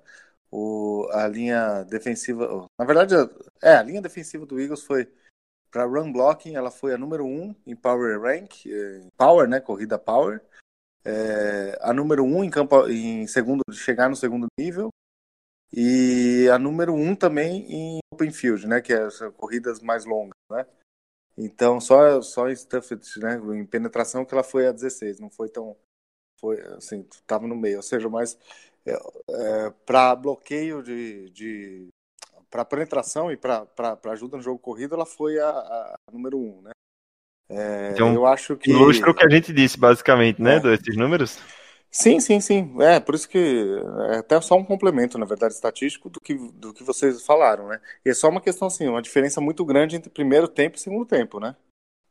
O, a linha defensiva. Na verdade, é, a linha defensiva do Eagles foi para run blocking, ela foi a número 1 um em power rank, eh, power, né, corrida power. É, a número 1 um em campo em segundo chegar no segundo nível e a número 1 um também em open field, né, que é as corridas mais longas, né? Então, só só em stuff, né, em penetração que ela foi a 16, não foi tão foi assim, tava no meio, ou seja, mas é, para bloqueio de, de para penetração e para ajuda no jogo corrido, ela foi a, a número um, né? É, então, eu acho que ilustra o que a gente disse basicamente, né, é. desses números. Sim, sim, sim. É por isso que é até só um complemento, na verdade, estatístico do que do que vocês falaram, né? E é só uma questão assim, uma diferença muito grande entre primeiro tempo e segundo tempo, né?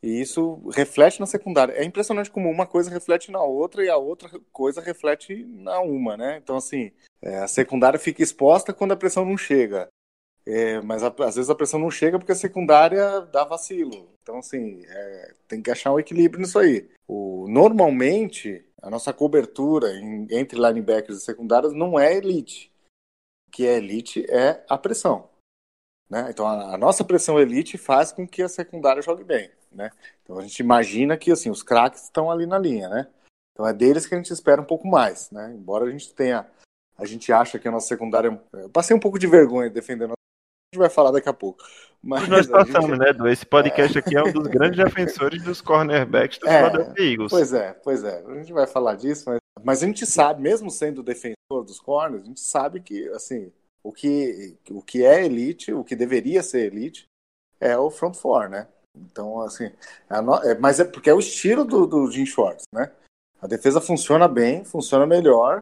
E isso reflete na secundária. É impressionante como uma coisa reflete na outra e a outra coisa reflete na uma, né? Então, assim, é, a secundária fica exposta quando a pressão não chega. É, mas a, às vezes a pressão não chega porque a secundária dá vacilo. Então, assim, é, tem que achar um equilíbrio nisso aí. O, normalmente, a nossa cobertura em, entre linebackers e secundárias não é elite. O que é elite é a pressão. Né? Então, a, a nossa pressão elite faz com que a secundária jogue bem né? Então a gente imagina que assim os craques estão ali na linha, né? Então é deles que a gente espera um pouco mais, né? Embora a gente tenha, a gente acha que a nossa secundária, eu passei um pouco de vergonha defendendo, a gente vai falar daqui a pouco. Mas nós passamos, gente... né, Edu? Esse podcast é... aqui é um dos grandes defensores dos cornerbacks do é, Eagles. Pois é, pois é. A gente vai falar disso, mas, mas a gente sabe, mesmo sendo defensor dos corners, a gente sabe que, assim, o que, o que é elite, o que deveria ser elite, é o front four, né? Então, assim, é no... é, mas é porque é o estilo do, do Jim Schwartz, né? A defesa funciona bem, funciona melhor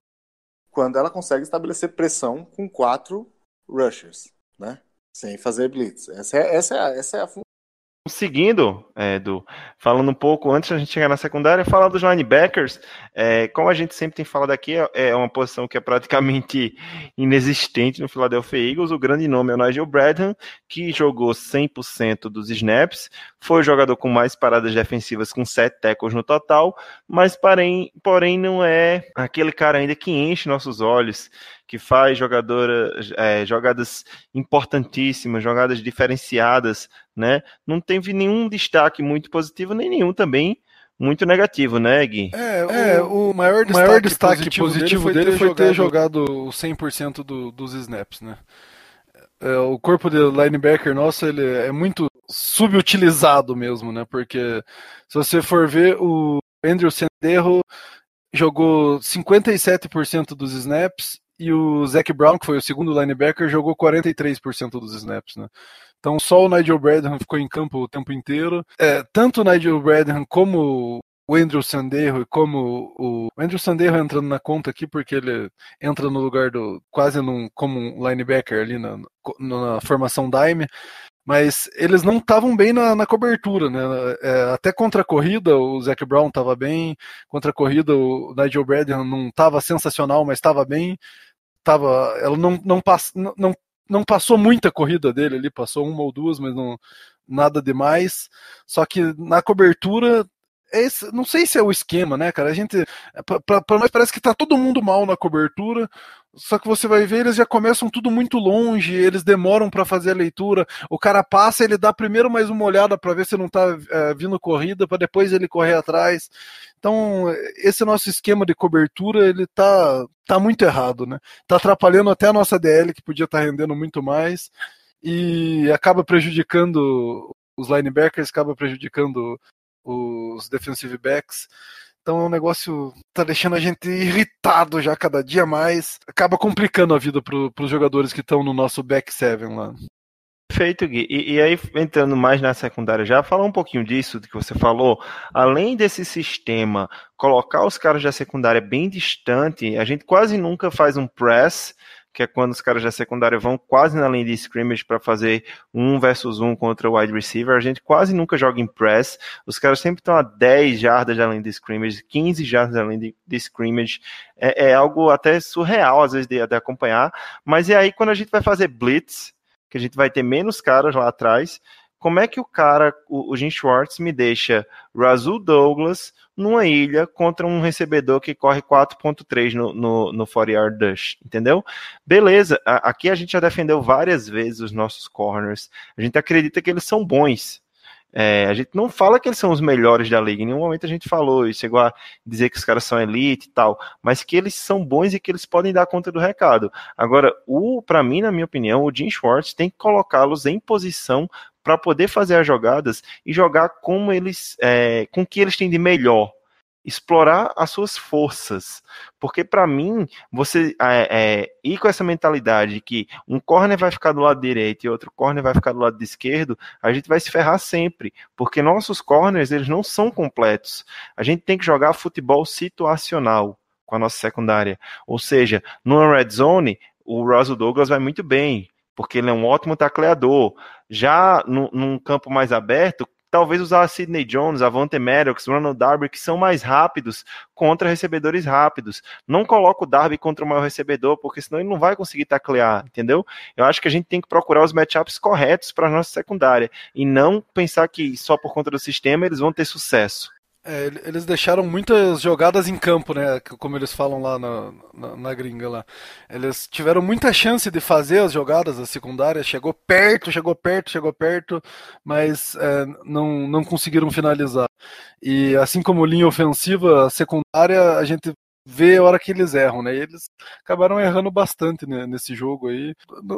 quando ela consegue estabelecer pressão com quatro rushers, né? Sem fazer blitz. Essa é, essa é, essa é a Seguindo, é, Edu, falando um pouco antes da gente chegar na secundária, falar dos linebackers. É, como a gente sempre tem falado aqui, é, é uma posição que é praticamente inexistente no Philadelphia Eagles. O grande nome é o Nigel Bradham, que jogou 100% dos snaps, foi o jogador com mais paradas defensivas, com 7 tackles no total, mas porém, porém não é aquele cara ainda que enche nossos olhos que faz jogadora, é, jogadas importantíssimas, jogadas diferenciadas, né? Não teve nenhum destaque muito positivo, nem nenhum também muito negativo, né, Gui? É, é o, maior destaque, maior destaque positivo, positivo, dele foi, ter, jogado... jogado 100% do, dos snaps, né? É, o corpo de linebacker nosso ele é muito subutilizado mesmo, né? Porque se você for ver o Andrew Senderro jogou 57% dos snaps e o Zac Brown, que foi o segundo linebacker, jogou 43% dos snaps, né? Então só o Nigel Bradham ficou em campo o tempo inteiro. É, tanto o Nigel Bradham como o Andrew Sanderro e como o, o Andrew Sanderro entrando na conta aqui porque ele entra no lugar do quase num, como um linebacker ali na, na formação dime, mas eles não estavam bem na, na, cobertura, né? É, até contra a corrida o Zac Brown estava bem, contra a corrida o Nigel Bradham não estava sensacional, mas estava bem tava, ela não, não, pass, não, não passou muita corrida dele ali, passou uma ou duas, mas não nada demais. Só que na cobertura esse, não sei se é o esquema, né, cara? A gente. Para nós parece que tá todo mundo mal na cobertura. Só que você vai ver, eles já começam tudo muito longe, eles demoram para fazer a leitura. O cara passa, ele dá primeiro mais uma olhada para ver se não tá é, vindo corrida, para depois ele correr atrás. Então, esse nosso esquema de cobertura, ele tá, tá muito errado, né? Tá atrapalhando até a nossa DL, que podia estar tá rendendo muito mais, e acaba prejudicando os linebackers, acaba prejudicando os defensive backs. Então é um negócio tá deixando a gente irritado já cada dia mais. Acaba complicando a vida para os jogadores que estão no nosso back seven lá. Perfeito, Gui. E, e, aí, entrando mais na secundária já, falar um pouquinho disso que você falou. Além desse sistema, colocar os caras da secundária bem distante, a gente quase nunca faz um press que é quando os caras da secundária vão quase na linha de scrimmage para fazer um versus um contra o wide receiver. A gente quase nunca joga em press. Os caras sempre estão a 10 jardas da linha de scrimmage, 15 jardas da linha de, de scrimmage. É, é, algo até surreal, às vezes, de, de acompanhar. Mas é aí quando a gente vai fazer blitz, que a gente vai ter menos caras lá atrás, como é que o cara, o, o Jim Schwartz, me deixa Razul Douglas numa ilha contra um recebedor que corre 4.3 no, no, no 40-yard dash, entendeu? Beleza, a, aqui a gente já defendeu várias vezes os nossos corners, a gente acredita que eles são bons, é, a gente não fala que eles são os melhores da liga, em nenhum momento a gente falou isso, chegou a dizer que os caras são elite e tal, mas que eles são bons e que eles podem dar conta do recado. Agora, o para mim, na minha opinião, o Jim Schwartz tem que colocá-los em posição para poder fazer as jogadas e jogar como eles, é, com o que eles têm de melhor, explorar as suas forças, porque para mim você é, é, ir com essa mentalidade de que um corner vai ficar do lado direito e outro corner vai ficar do lado esquerdo, a gente vai se ferrar sempre, porque nossos corners eles não são completos. A gente tem que jogar futebol situacional com a nossa secundária, ou seja, numa red zone o Russell Douglas vai muito bem, porque ele é um ótimo tacleador. Já no, num campo mais aberto, talvez usar Sidney Jones, Avante Maddox, Ronald Darby, que são mais rápidos contra recebedores rápidos. Não coloca o Darby contra o maior recebedor, porque senão ele não vai conseguir taclear, entendeu? Eu acho que a gente tem que procurar os matchups corretos para a nossa secundária e não pensar que só por conta do sistema eles vão ter sucesso. É, eles deixaram muitas jogadas em campo, né? Como eles falam lá na, na, na, gringa lá. Eles tiveram muita chance de fazer as jogadas, a secundária. Chegou perto, chegou perto, chegou perto, mas é, não, não conseguiram finalizar. E assim como linha ofensiva, a secundária, a gente vê a hora que eles erram, né? E eles acabaram errando bastante né, nesse jogo aí.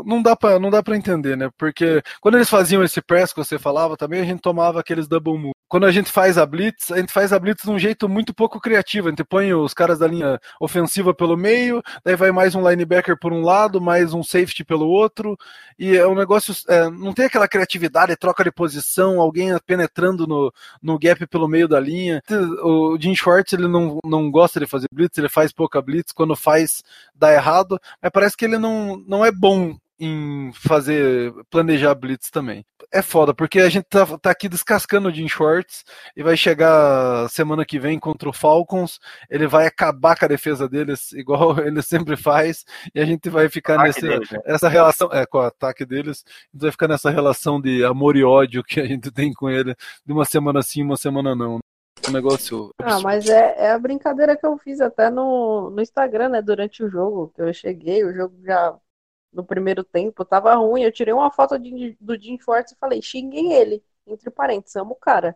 Não dá para não dá para entender, né? Porque quando eles faziam esse press que você falava, também a gente tomava aqueles double move. Quando a gente faz a blitz, a gente faz a blitz de um jeito muito pouco criativo. A gente põe os caras da linha ofensiva pelo meio, daí vai mais um linebacker por um lado, mais um safety pelo outro, e é um negócio é, não tem aquela criatividade, troca de posição, alguém penetrando no, no gap pelo meio da linha. O Jim Schwartz ele não, não gosta de fazer blitz ele faz pouca blitz, quando faz dá errado, mas parece que ele não, não é bom em fazer planejar blitz também. É foda, porque a gente tá, tá aqui descascando o Jim Schwartz e vai chegar semana que vem contra o Falcons, ele vai acabar com a defesa deles, igual ele sempre faz, e a gente vai ficar nessa deles, né? essa relação, é, com o ataque deles, a gente vai ficar nessa relação de amor e ódio que a gente tem com ele, de uma semana sim, uma semana não. Um negócio. Ah, mas é, é a brincadeira que eu fiz até no, no Instagram, né? Durante o jogo, que eu cheguei, o jogo já no primeiro tempo tava ruim. Eu tirei uma foto de, do Jim Schwartz e falei, xinguem ele, entre parênteses, amo o cara.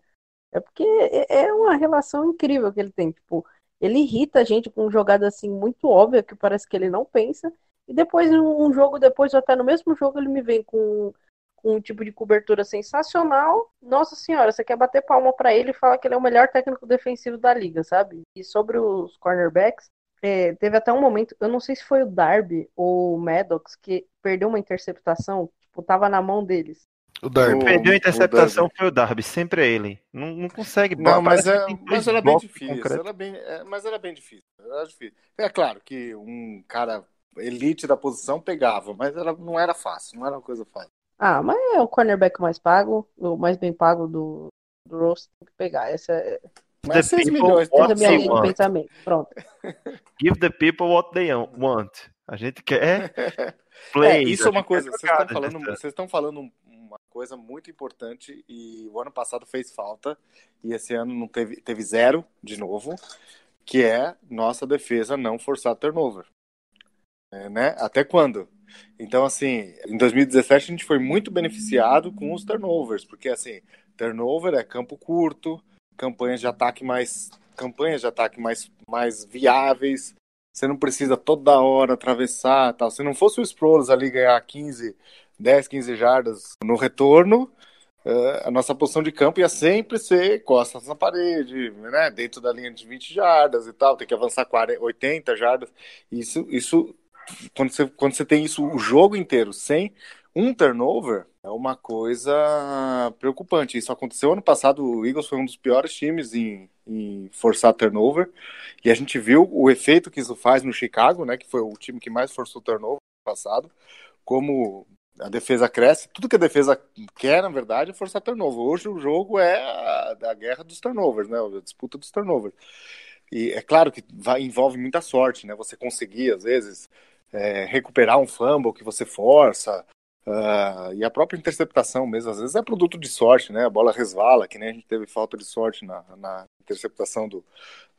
É porque é, é uma relação incrível que ele tem. Tipo, ele irrita a gente com jogada assim muito óbvia que parece que ele não pensa. E depois, um jogo depois, ou até no mesmo jogo, ele me vem com com um tipo de cobertura sensacional. Nossa senhora, você quer bater palma para ele e falar que ele é o melhor técnico defensivo da liga, sabe? E sobre os cornerbacks, é, teve até um momento, eu não sei se foi o Darby ou o Maddox que perdeu uma interceptação, tipo, tava na mão deles. O Darby. Perdeu a interceptação o foi o Darby, sempre é ele. Não, não consegue. Não, mas, é, mas era bem difícil. Era bem, é, mas era bem difícil. Era difícil. É claro que um cara elite da posição pegava, mas era, não era fácil, não era uma coisa fácil. Ah, mas é o cornerback mais pago, o mais bem pago do, do Roast tem que pegar. Essa é. Mas 6 milhões, essa é a minha linha de pensamento. Pronto. Give the people what they want. A gente quer play. É, isso é uma coisa. Vocês estão falando, vocês estão falando uma coisa muito importante e o ano passado fez falta e esse ano não teve, teve zero de novo, que é nossa defesa não forçar turnover. É, né? Até quando? Então, assim, em 2017 a gente foi muito beneficiado com os turnovers, porque, assim, turnover é campo curto, campanhas de ataque mais campanhas de ataque mais, mais viáveis, você não precisa toda hora atravessar tal. Se não fosse o Sproles ali ganhar 15, 10, 15 jardas no retorno, uh, a nossa posição de campo ia sempre ser costas na parede, né? dentro da linha de 20 jardas e tal, tem que avançar 40, 80 jardas. Isso, isso quando você, quando você tem isso o jogo inteiro sem um turnover, é uma coisa preocupante. Isso aconteceu ano passado, o Eagles foi um dos piores times em, em forçar turnover, e a gente viu o efeito que isso faz no Chicago, né, que foi o time que mais forçou turnover no passado, como a defesa cresce, tudo que a defesa quer, na verdade, é forçar turnover. Hoje o jogo é a, a guerra dos turnovers, né, a disputa dos turnovers. E é claro que vai, envolve muita sorte, né? Você conseguir, às vezes, é, recuperar um fumble que você força, uh, e a própria interceptação mesmo, às vezes é produto de sorte, né? A bola resvala, que nem a gente teve falta de sorte na, na interceptação do,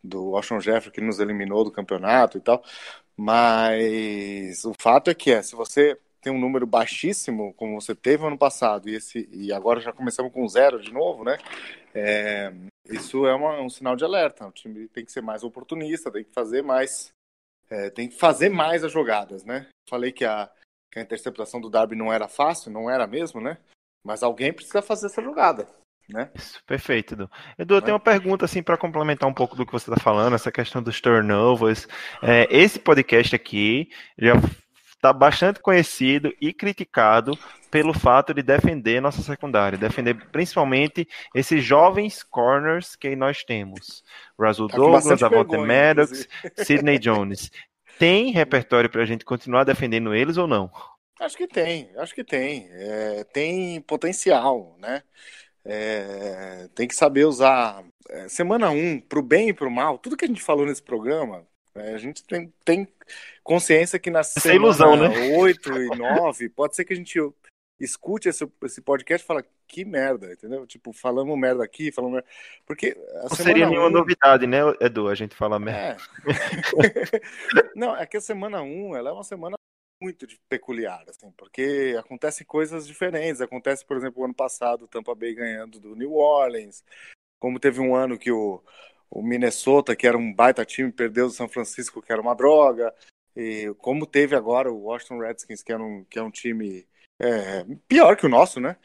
do Washington Jeffrey, que nos eliminou do campeonato e tal. Mas o fato é que é, se você tem um número baixíssimo, como você teve ano passado, e, esse, e agora já começamos com zero de novo, né? É, isso é uma, um sinal de alerta. O time tem que ser mais oportunista, tem que fazer mais é, tem que fazer mais as jogadas, né? Falei que a, que a interceptação do Darby não era fácil, não era mesmo, né? Mas alguém precisa fazer essa jogada. Né? Isso, perfeito, Edu. Edu, eu tenho uma pergunta assim para complementar um pouco do que você está falando, essa questão dos turnovers. É, esse podcast aqui já está bastante conhecido e criticado pelo fato de defender nossa secundária, defender principalmente esses jovens corners que nós temos. Russell tá Douglas, Avonte Maddox, Sidney Jones. Tem repertório para a gente continuar defendendo eles ou não? Acho que tem, acho que tem. É, tem potencial, né? É, tem que saber usar. É, semana 1, um, para o bem e para o mal, tudo que a gente falou nesse programa, é, a gente tem, tem consciência que na Essa semana ilusão, né? 8 e 9, pode ser que a gente escute esse, esse podcast e fala que merda, entendeu? Tipo, falamos merda aqui, falamos merda. Porque Não seria nenhuma um... novidade, né, Edu, a gente fala merda. É. Não, é que a semana 1, ela é uma semana muito peculiar, assim, porque acontecem coisas diferentes. Acontece, por exemplo, o ano passado, o Tampa Bay ganhando do New Orleans, como teve um ano que o, o Minnesota, que era um baita time, perdeu do São Francisco, que era uma droga. E como teve agora o Washington Redskins, que, era um, que é um time é, pior que o nosso, né?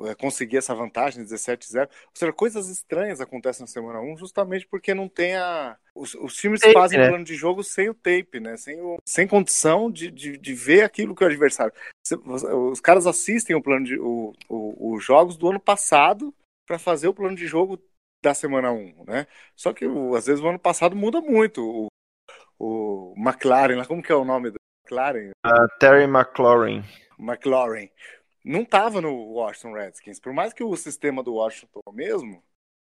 É, conseguir essa vantagem 17-0. Ou seja, coisas estranhas acontecem na semana 1 justamente porque não tem a. Os, os times tape, fazem né? plano de jogo sem o tape, né? Sem, o... sem condição de, de, de, ver aquilo que é o adversário. Os caras assistem o plano de, o, o, os jogos do ano passado para fazer o plano de jogo da semana 1, né? Só que às vezes o ano passado muda muito. O, o McLaren, como que é o nome McLaren, Uh, Terry McLaurin. McLaurin, não tava no Washington Redskins. Por mais que o sistema do Washington é o mesmo,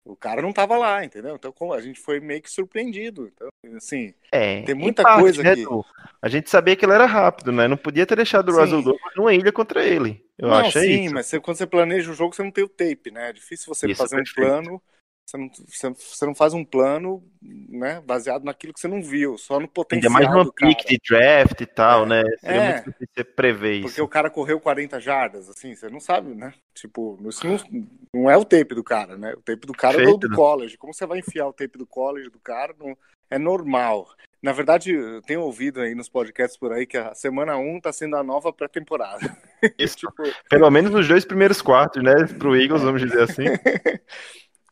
o cara não tava lá, entendeu? Então a gente foi meio que surpreendido. Então, assim, É, Tem em muita parte, coisa né, aqui. Du? A gente sabia que ele era rápido, né? Não podia ter deixado o. Russell Douglas numa ilha contra ele. Eu não, acho é sim, isso. mas você- quando você planeja o jogo, você não tem o tape, né? É difícil você Isso, fazer um perfeito. plano. Você não, você, não faz um plano, né, baseado naquilo que você não viu, só no Ainda potencial mais numa pick de draft e tal, É. né? Seria É. muito difícil você prever Porque isso. o cara correu 40 jardas, assim, você não sabe, né? Tipo, isso não, não é o tape do cara, né? O tape do cara é do, do né? college. Como você vai enfiar o tape do college do cara? Não, é normal. Na verdade, eu tenho ouvido aí nos podcasts por aí que a semana 1 tá sendo a nova pré-temporada. Isso. tipo, Pelo menos nos dois primeiros quartos, né? Pro Eagles, vamos dizer assim.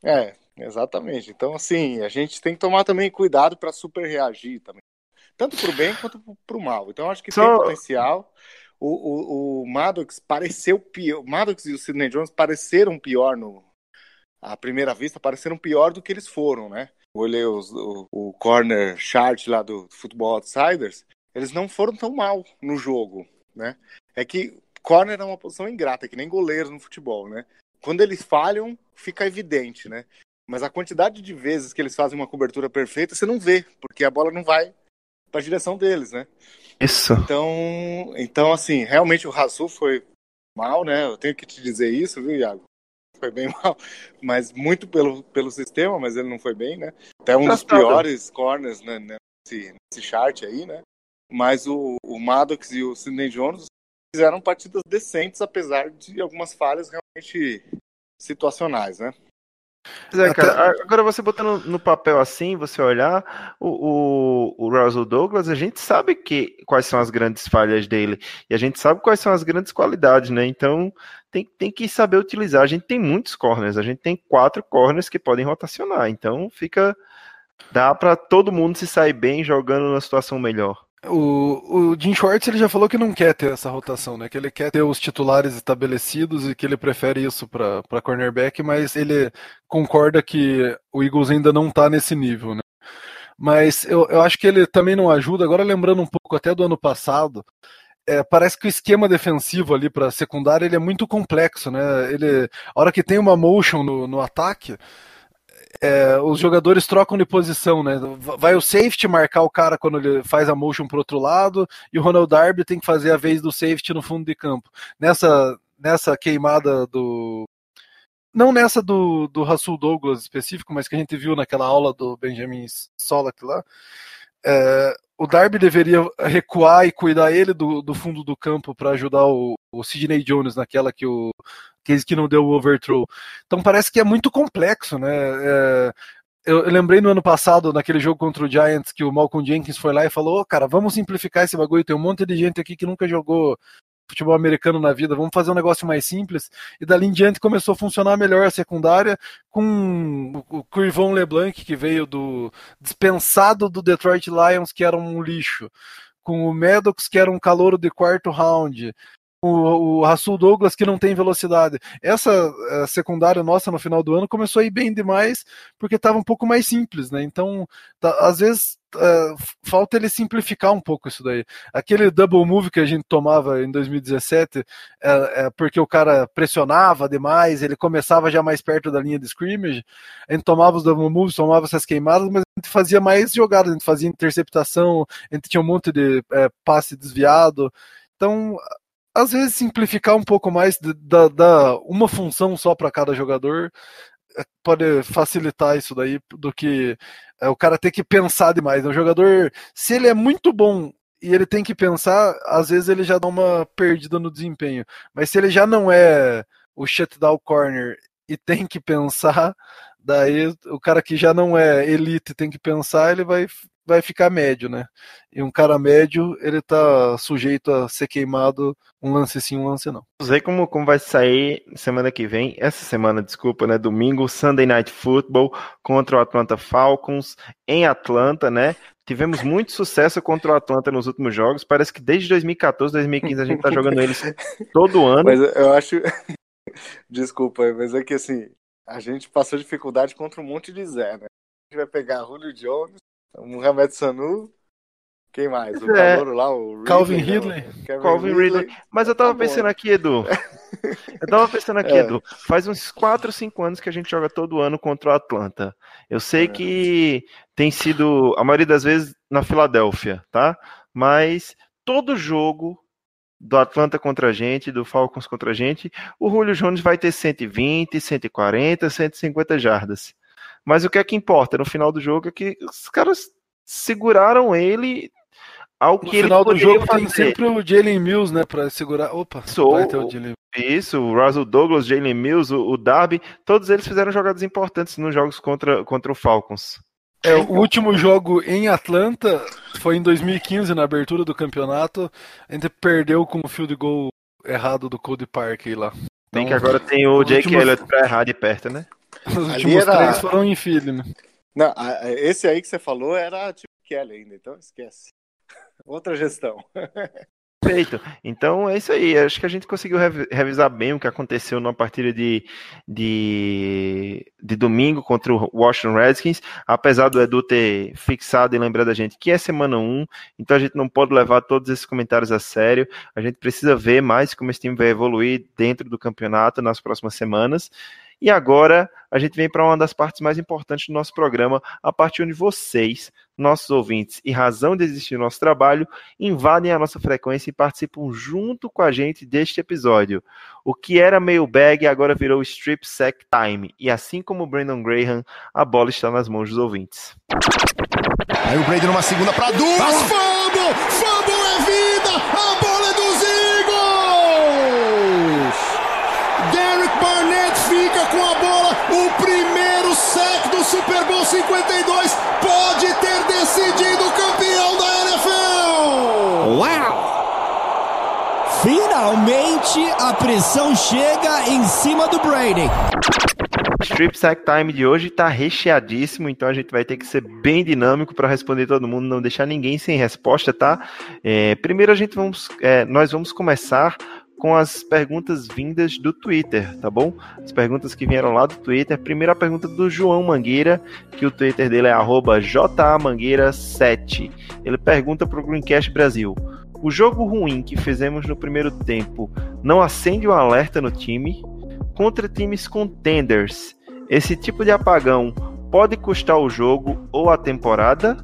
é, exatamente. Então, assim, a gente tem que tomar também cuidado para super reagir também. Tanto pro bem quanto pro- pro mal. Então, acho que Só- tem potencial. O, o, o Maddox pareceu pior. O Maddox e o Sidney Jones pareceram pior no. À primeira vista, pareceram pior do que eles foram, né? Olhei os- o, o corner chart lá do Football Outsiders. Eles não foram tão mal no jogo, né? É que corner é uma posição ingrata, que nem goleiros no futebol, né? Quando eles falham, fica evidente, né? Mas a quantidade de vezes que eles fazem uma cobertura perfeita, você não vê, porque a bola não vai para a direção deles, né? Isso. Então, então assim, realmente o Rasul foi mal, né? Eu tenho que te dizer isso, viu, Iago? Foi bem mal, mas muito pelo, pelo sistema, mas ele não foi bem, né? Até um dos piores corners né, nesse, nesse chart aí, né? Mas o, o Maddox e o Sidney Jones fizeram partidas decentes, apesar de algumas falhas realmente situacionais, né? Pois é, cara. Agora você botando no papel assim, você olhar o, o, o Russell Douglas, a gente sabe que quais são as grandes falhas dele e a gente sabe quais são as grandes qualidades, né? Então tem, tem que saber utilizar. A gente tem muitos corners, a gente tem quatro corners que podem rotacionar. Então fica dá pra todo mundo se sair bem jogando numa situação melhor. O, o Jim Schwartz ele já falou que não quer ter essa rotação, né? Que ele quer ter os titulares estabelecidos e que ele prefere isso para cornerback, mas ele concorda que o Eagles ainda não tá nesse nível, né? Mas eu, eu acho que ele também não ajuda. Agora lembrando um pouco até do ano passado, é, parece que o esquema defensivo ali para secundária ele é muito complexo, né? Ele, a hora que tem uma motion no, no ataque, é, os jogadores trocam de posição, né? Vai o safety marcar o cara quando ele faz a motion pro outro lado, e o Ronald Darby tem que fazer a vez do safety no fundo de campo. Nessa, nessa queimada do. Não nessa do, do Rasul Douglas específico, mas que a gente viu naquela aula do Benjamin Solak lá. É, o Darby deveria recuar e cuidar ele do, do fundo do campo para ajudar o, o Sidney Jones naquela que o que, que não deu o overthrow. Então parece que é muito complexo, né? É, eu, eu, lembrei no ano passado, naquele jogo contra o Giants, que o Malcolm Jenkins foi lá e falou: oh, cara, vamos simplificar esse bagulho. Tem um monte de gente aqui que nunca jogou futebol americano na vida, vamos fazer um negócio mais simples. E dali em diante começou a funcionar melhor a secundária com o Crivon LeBlanc, que veio do dispensado do Detroit Lions, que era um lixo, com o Maddox, que era um calouro de quarto round, o, o Rasul Douglas que não tem velocidade. Essa secundária nossa no final do ano começou a ir bem demais porque estava um pouco mais simples, né? Então, tá, às vezes uh, falta ele simplificar um pouco isso daí. Aquele double move que a gente tomava em 2017 é, é, porque o cara pressionava demais, ele começava já mais perto da linha de scrimmage, a gente tomava os double moves, tomava essas queimadas, mas a gente fazia mais jogadas, a gente fazia interceptação, a gente tinha um monte de passe desviado. Então, às vezes simplificar um pouco mais, dar da, uma função só para cada jogador é, pode facilitar isso daí do que é, o cara ter que pensar demais. O jogador, se ele é muito bom e ele tem que pensar, às vezes ele já dá uma perdida no desempenho. Mas se ele já não é o shutdown corner e tem que pensar, daí o cara que já não é elite tem que pensar, ele vai vai ficar médio, né? E um cara médio, ele tá sujeito a ser queimado um lance sim, um lance não. Não sei como, como vai sair semana que vem, essa semana, desculpa, né? Domingo, Sunday Night Football contra o Atlanta Falcons em Atlanta, né? Tivemos muito sucesso contra o Atlanta nos últimos jogos. Parece que desde 2014, 2015 a gente tá jogando eles todo ano. Mas eu acho. Desculpa, mas é que assim, a gente passou dificuldade contra um monte de Zé, né? A gente vai pegar Julio Jones, Mohamed Sanu, Quem mais? O É. calor lá, o Calvin Ridley, Ridley. né? Kevin Calvin Ridley. Mas eu tava Tá pensando aqui, Edu. Eu tava pensando aqui, É. Edu. Faz uns 4, 5 anos que a gente joga todo ano contra o Atlanta. Eu sei É. que tem sido, a maioria das vezes, na Filadélfia, tá? Mas todo jogo do Atlanta contra a gente, do Falcons contra a gente, o Julio Jones vai ter 120, 140, 150 jardas. Mas o que é que importa no final do jogo é que os caras seguraram ele ao No que ele final do jogo tem fazer. sempre o Jalen Mills, né, pra segurar. Opa, Sou- vai ter o Jalen Isso, o Russell Douglas, Jalen Mills, o, o Darby, todos eles fizeram jogadas importantes nos jogos contra, contra o Falcons. É, o último jogo em Atlanta foi em 2015, na abertura do campeonato. A gente perdeu com o field goal errado do Cody Parkey lá. Tem Então, que agora tem o Jake últimos- Elliott pra errar de perto, né? Os Ali últimos era- três foram em né? Não, esse aí que você falou era tipo Kelly ainda, então esquece. Outra gestão. Perfeito. Então é isso aí. Acho que a gente conseguiu revi- revisar bem o que aconteceu na partida de, de, de domingo contra o Washington Redskins. Apesar do Edu ter fixado e lembrado a gente que é semana 1, então a gente não pode levar todos esses comentários a sério. A gente precisa ver mais como esse time vai evoluir dentro do campeonato nas próximas semanas. E agora a gente vem para uma das partes mais importantes do nosso programa, a parte onde vocês, nossos ouvintes e razão de existir no nosso trabalho, invadem a nossa frequência e participam junto com a gente deste episódio. O que era mailbag agora virou strip sack time. E assim como o Brandon Graham, a bola está nas mãos dos ouvintes. Aí o Brady numa segunda pra duas. Fumble! Super Bowl 52 pode ter decidido o campeão da NFL! Uau! Finalmente a pressão chega em cima do Brady. O strip sack time de hoje está recheadíssimo, então a gente vai ter que ser bem dinâmico para responder todo mundo, não deixar ninguém sem resposta, tá? É, primeiro a gente vamos, é, nós vamos começar com as perguntas vindas do Twitter, tá bom? As perguntas que vieram lá do Twitter. Primeiro a pergunta do João Mangueira, que o Twitter dele é arroba jamangueira7. Ele pergunta para o Greencast Brasil. O jogo ruim que fizemos no primeiro tempo não acende um alerta no time? Contra times contenders, esse tipo de apagão pode custar o jogo ou a temporada?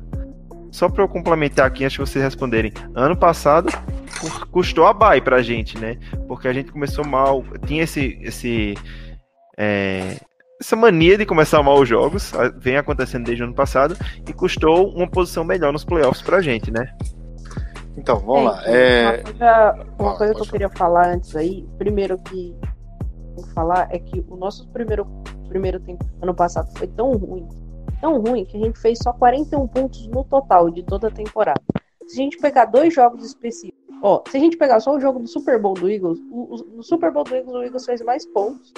Só para eu complementar aqui antes de vocês responderem. Ano passado custou a bye pra gente, né? Porque a gente começou mal, tinha esse esse é, essa mania de começar mal os jogos, vem acontecendo desde o ano passado e custou uma posição melhor nos playoffs pra gente, né? Então, vamos lá. Gente, É... Uma coisa, uma Ah, coisa que eu queria falar antes aí, primeiro que eu vou falar é que o nosso primeiro, primeiro tempo ano passado foi tão ruim, tão ruim, que a gente fez só 41 pontos no total de toda a temporada. Se a gente pegar dois jogos específicos, ó, se a gente pegar só o jogo do Super Bowl do Eagles, o, no Super Bowl do Eagles, o Eagles fez mais pontos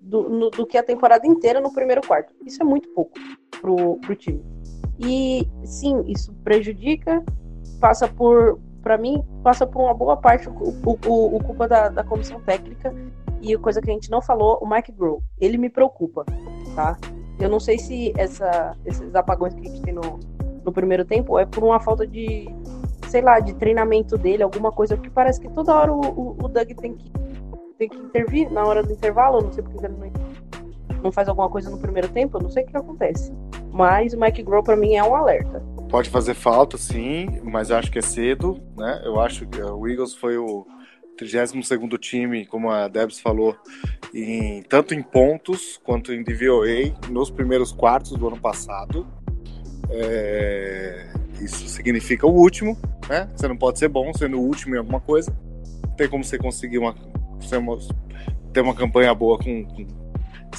do, no- do que a temporada inteira no primeiro quarto. Isso é muito pouco pro, pro time. E sim, isso prejudica, passa por, para mim, passa por uma boa parte o, o, o, o culpa da, da comissão técnica e coisa que a gente não falou, o Mike Grohl. Ele me preocupa, tá? Eu não sei se essa, esses apagões que a gente tem no, no primeiro tempo é por uma falta de, sei lá, de treinamento dele, alguma coisa, porque parece que toda hora o, o, o Doug tem que, tem que intervir na hora do intervalo, não sei porque ele não, não faz alguma coisa no primeiro tempo, eu não sei o que acontece. Mas o Mike Grohl pra mim é um alerta. Pode fazer falta, sim, mas acho que é cedo, né? Eu acho que o Eagles foi o 32º time, como a Debs falou, em, tanto em pontos quanto em DVOA nos primeiros quartos do ano passado. É, isso significa o último, né? Você não pode ser bom sendo o último em alguma coisa. Tem como você conseguir uma, ter uma campanha boa com, com,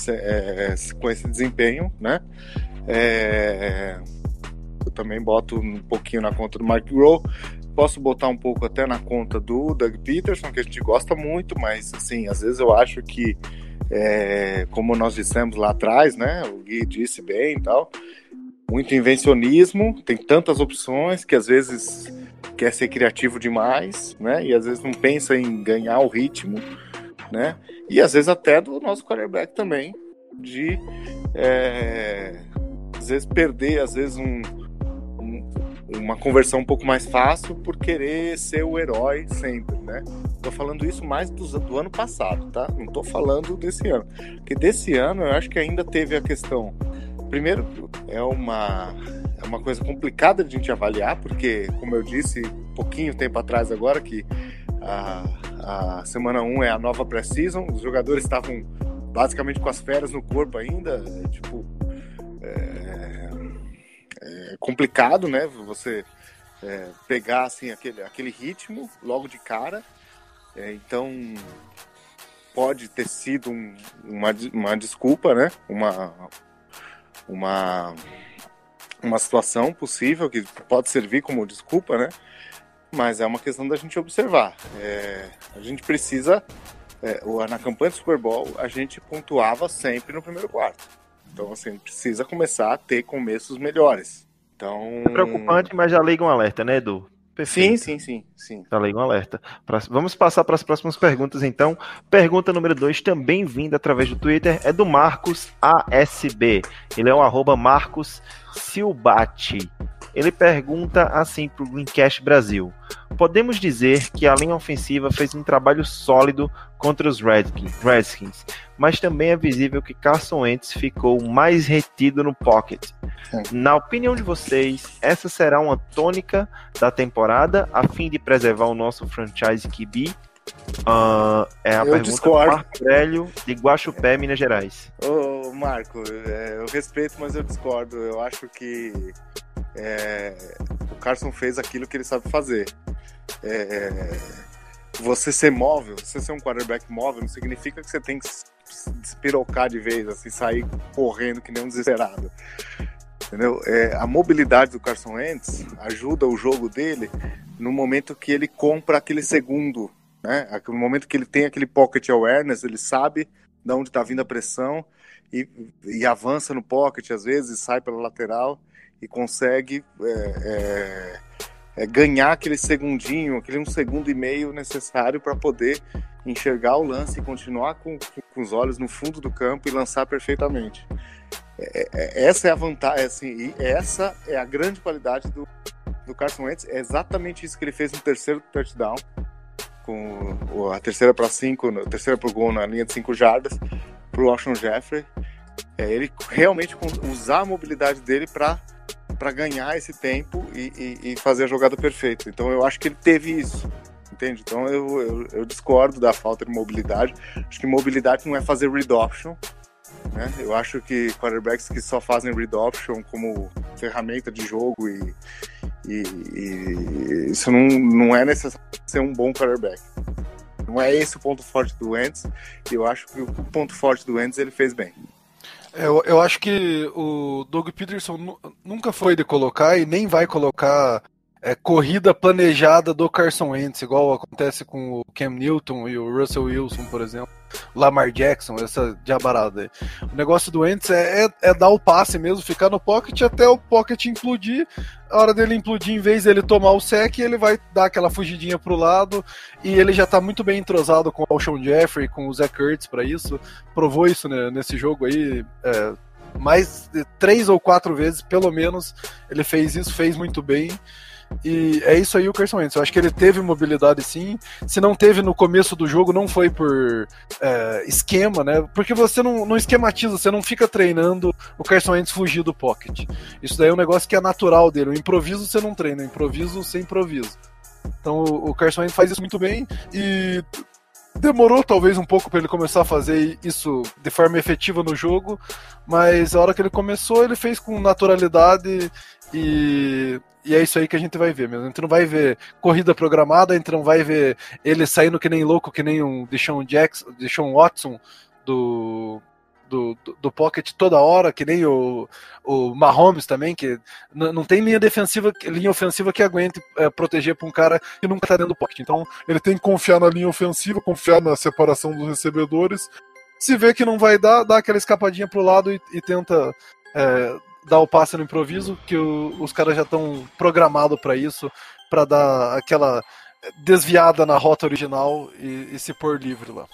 é, com esse desempenho, né? É, eu também boto um pouquinho na conta do Mark Grohl. Posso botar um pouco até na conta do Doug Peterson, que a gente gosta muito, mas assim, às vezes eu acho que, é, como nós dissemos lá atrás, né? O Gui disse bem e tal, muito invencionismo, tem tantas opções que às vezes quer ser criativo demais, né? E às vezes não pensa em ganhar o ritmo, né? E às vezes até do nosso quarterback também, de é, às vezes perder, às vezes um, um- uma conversão um pouco mais fácil por querer ser o herói sempre, né? Tô falando isso mais do, do ano passado, tá? Não tô falando desse ano. Porque desse ano eu acho que ainda teve a questão. Primeiro, é uma, é uma coisa complicada de a gente avaliar, porque, como eu disse pouquinho tempo atrás agora, que a, a semana 1 é a nova pré-season, os jogadores estavam basicamente com as férias no corpo ainda, tipo, é, é complicado, né? Você é, pegar assim aquele, aquele ritmo logo de cara. É, então pode ter sido um, uma, uma desculpa, né? Uma, uma, uma situação possível que pode servir como desculpa, né? Mas é uma questão da gente observar. É, a gente precisa, é, na campanha do Super Bowl, a gente pontuava sempre no primeiro quarto. Então, assim, precisa começar a ter começos melhores. Então... É preocupante, mas já liga um alerta, né, Edu? Perfeito. Sim, sim, sim, sim. Liga um alerta. Vamos passar para as próximas perguntas, então. Pergunta número 2, também vinda através do Twitter, é do Marcos ASB. Ele é o arroba Marcos Silbati. Ele pergunta assim para o Greencast Brasil: Podemos dizer que a linha ofensiva fez um trabalho sólido contra os Redskins, mas também é visível que Carson Wentz ficou mais retido no pocket. Na opinião de vocês, essa será uma tônica da temporada a fim de preservar o nosso franchise QB? Uh, é a eu pergunta discordo. do Marco Velho de Guaxupé, Minas Gerais. Ô, Marco, é, eu respeito, mas eu discordo. Eu acho que é, o Carson fez aquilo que ele sabe fazer. É, você ser móvel, você ser um quarterback móvel, não significa que você tem que despirocar de vez, assim, sair correndo que nem um desesperado. Entendeu? É, a mobilidade do Carson Wentz ajuda o jogo dele no momento que ele compra aquele segundo, né? No momento que ele tem aquele pocket awareness, ele sabe de onde está vindo a pressão e, e avança no pocket às vezes, sai pela lateral e consegue é, é, é, ganhar aquele segundinho, aquele um segundo e meio necessário para poder enxergar o lance e continuar com, com, os olhos no fundo do campo e lançar perfeitamente. É, é, essa é a vantagem, assim, e essa é a grande qualidade do, do Carson Wentz. É exatamente isso que ele fez no terceiro touchdown, com a terceira para cinco, a terceira para gol na linha de cinco jardas, para o Washington Jeffrey. É ele realmente usar a mobilidade dele para para ganhar esse tempo e, e, e, fazer a jogada perfeita. Então eu acho que ele teve isso, entende? Então eu, eu, eu, discordo da falta de mobilidade. Acho que mobilidade não é fazer read option. Né? Eu acho que quarterbacks que só fazem read option como ferramenta de jogo e, e isso não, não é necessário ser um bom quarterback. Não é esse o ponto forte do Wentz. E eu acho que o ponto forte do Wentz ele fez bem. Eu, eu acho que o Doug Peterson nunca foi de colocar e nem vai colocar é, corrida planejada do Carson Wentz, igual acontece com o Cam Newton e o Russell Wilson, por exemplo. Lamar Jackson, essa diabarada aí. O negócio do Wentz é, é, é, dar o passe mesmo, ficar no pocket até o pocket implodir. A hora dele implodir, em vez dele tomar o sec, ele vai dar aquela fugidinha pro lado. E ele já tá muito bem entrosado com o Sean Jeffrey, com o Zach Kurtz para isso. Provou isso né, nesse jogo aí. É, mais três ou quatro vezes, pelo menos, ele fez isso, fez muito bem. E é isso aí o Carson Wentz. Eu acho que ele teve mobilidade sim. Se não teve no começo do jogo, não foi por é, esquema, né? Porque você não, não esquematiza, você não fica treinando o Carson Wentz fugir do pocket. Isso daí é um negócio que é natural dele. O improviso você não treina, o improviso você improvisa. Então o Carson Wentz faz isso muito bem e demorou talvez um pouco para ele começar a fazer isso de forma efetiva no jogo, mas a hora que ele começou, ele fez com naturalidade e, e é isso aí que a gente vai ver mesmo. A gente não vai ver corrida programada, a gente não vai ver ele saindo que nem louco, que nem um Deshaun Jackson, Deshaun Watson do, do, do, pocket toda hora, que nem o, o Mahomes também, que não tem linha defensiva, linha ofensiva que aguente é, proteger para um cara que nunca tá dentro do pocket. Então ele tem que confiar na linha ofensiva, confiar na separação dos recebedores. Se vê que não vai dar, dá aquela escapadinha pro lado e, e tenta é, dar o passe no improviso, que o, os caras já estão programados para isso, para dar aquela desviada na rota original e, e, se pôr livre lá.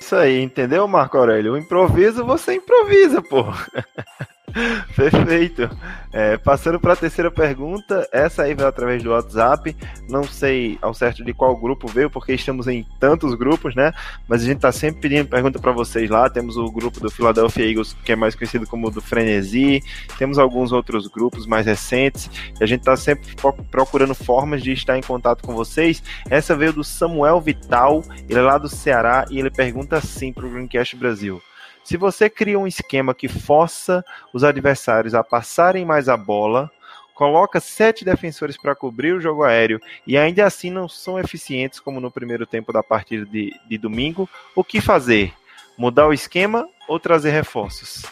Isso aí, entendeu, Marco Aurélio? O improviso você improvisa, pô. Perfeito. É, passando para a terceira pergunta, essa aí veio através do WhatsApp. Não sei ao certo de qual grupo veio, porque estamos em tantos grupos, né? Mas a gente está sempre pedindo pergunta para vocês lá. Temos o grupo do Philadelphia Eagles, que é mais conhecido como do Frenesi. Temos alguns outros grupos mais recentes. A gente está sempre procurando formas de estar em contato com vocês. Essa veio do Samuel Vital, ele é lá do Ceará e ele pergunta assim para o Greencast Brasil. Se você cria um esquema que força os adversários a passarem mais a bola, coloca sete defensores para cobrir o jogo aéreo e ainda assim não são eficientes como no primeiro tempo da partida de, de domingo, o que fazer? Mudar o esquema ou trazer reforços?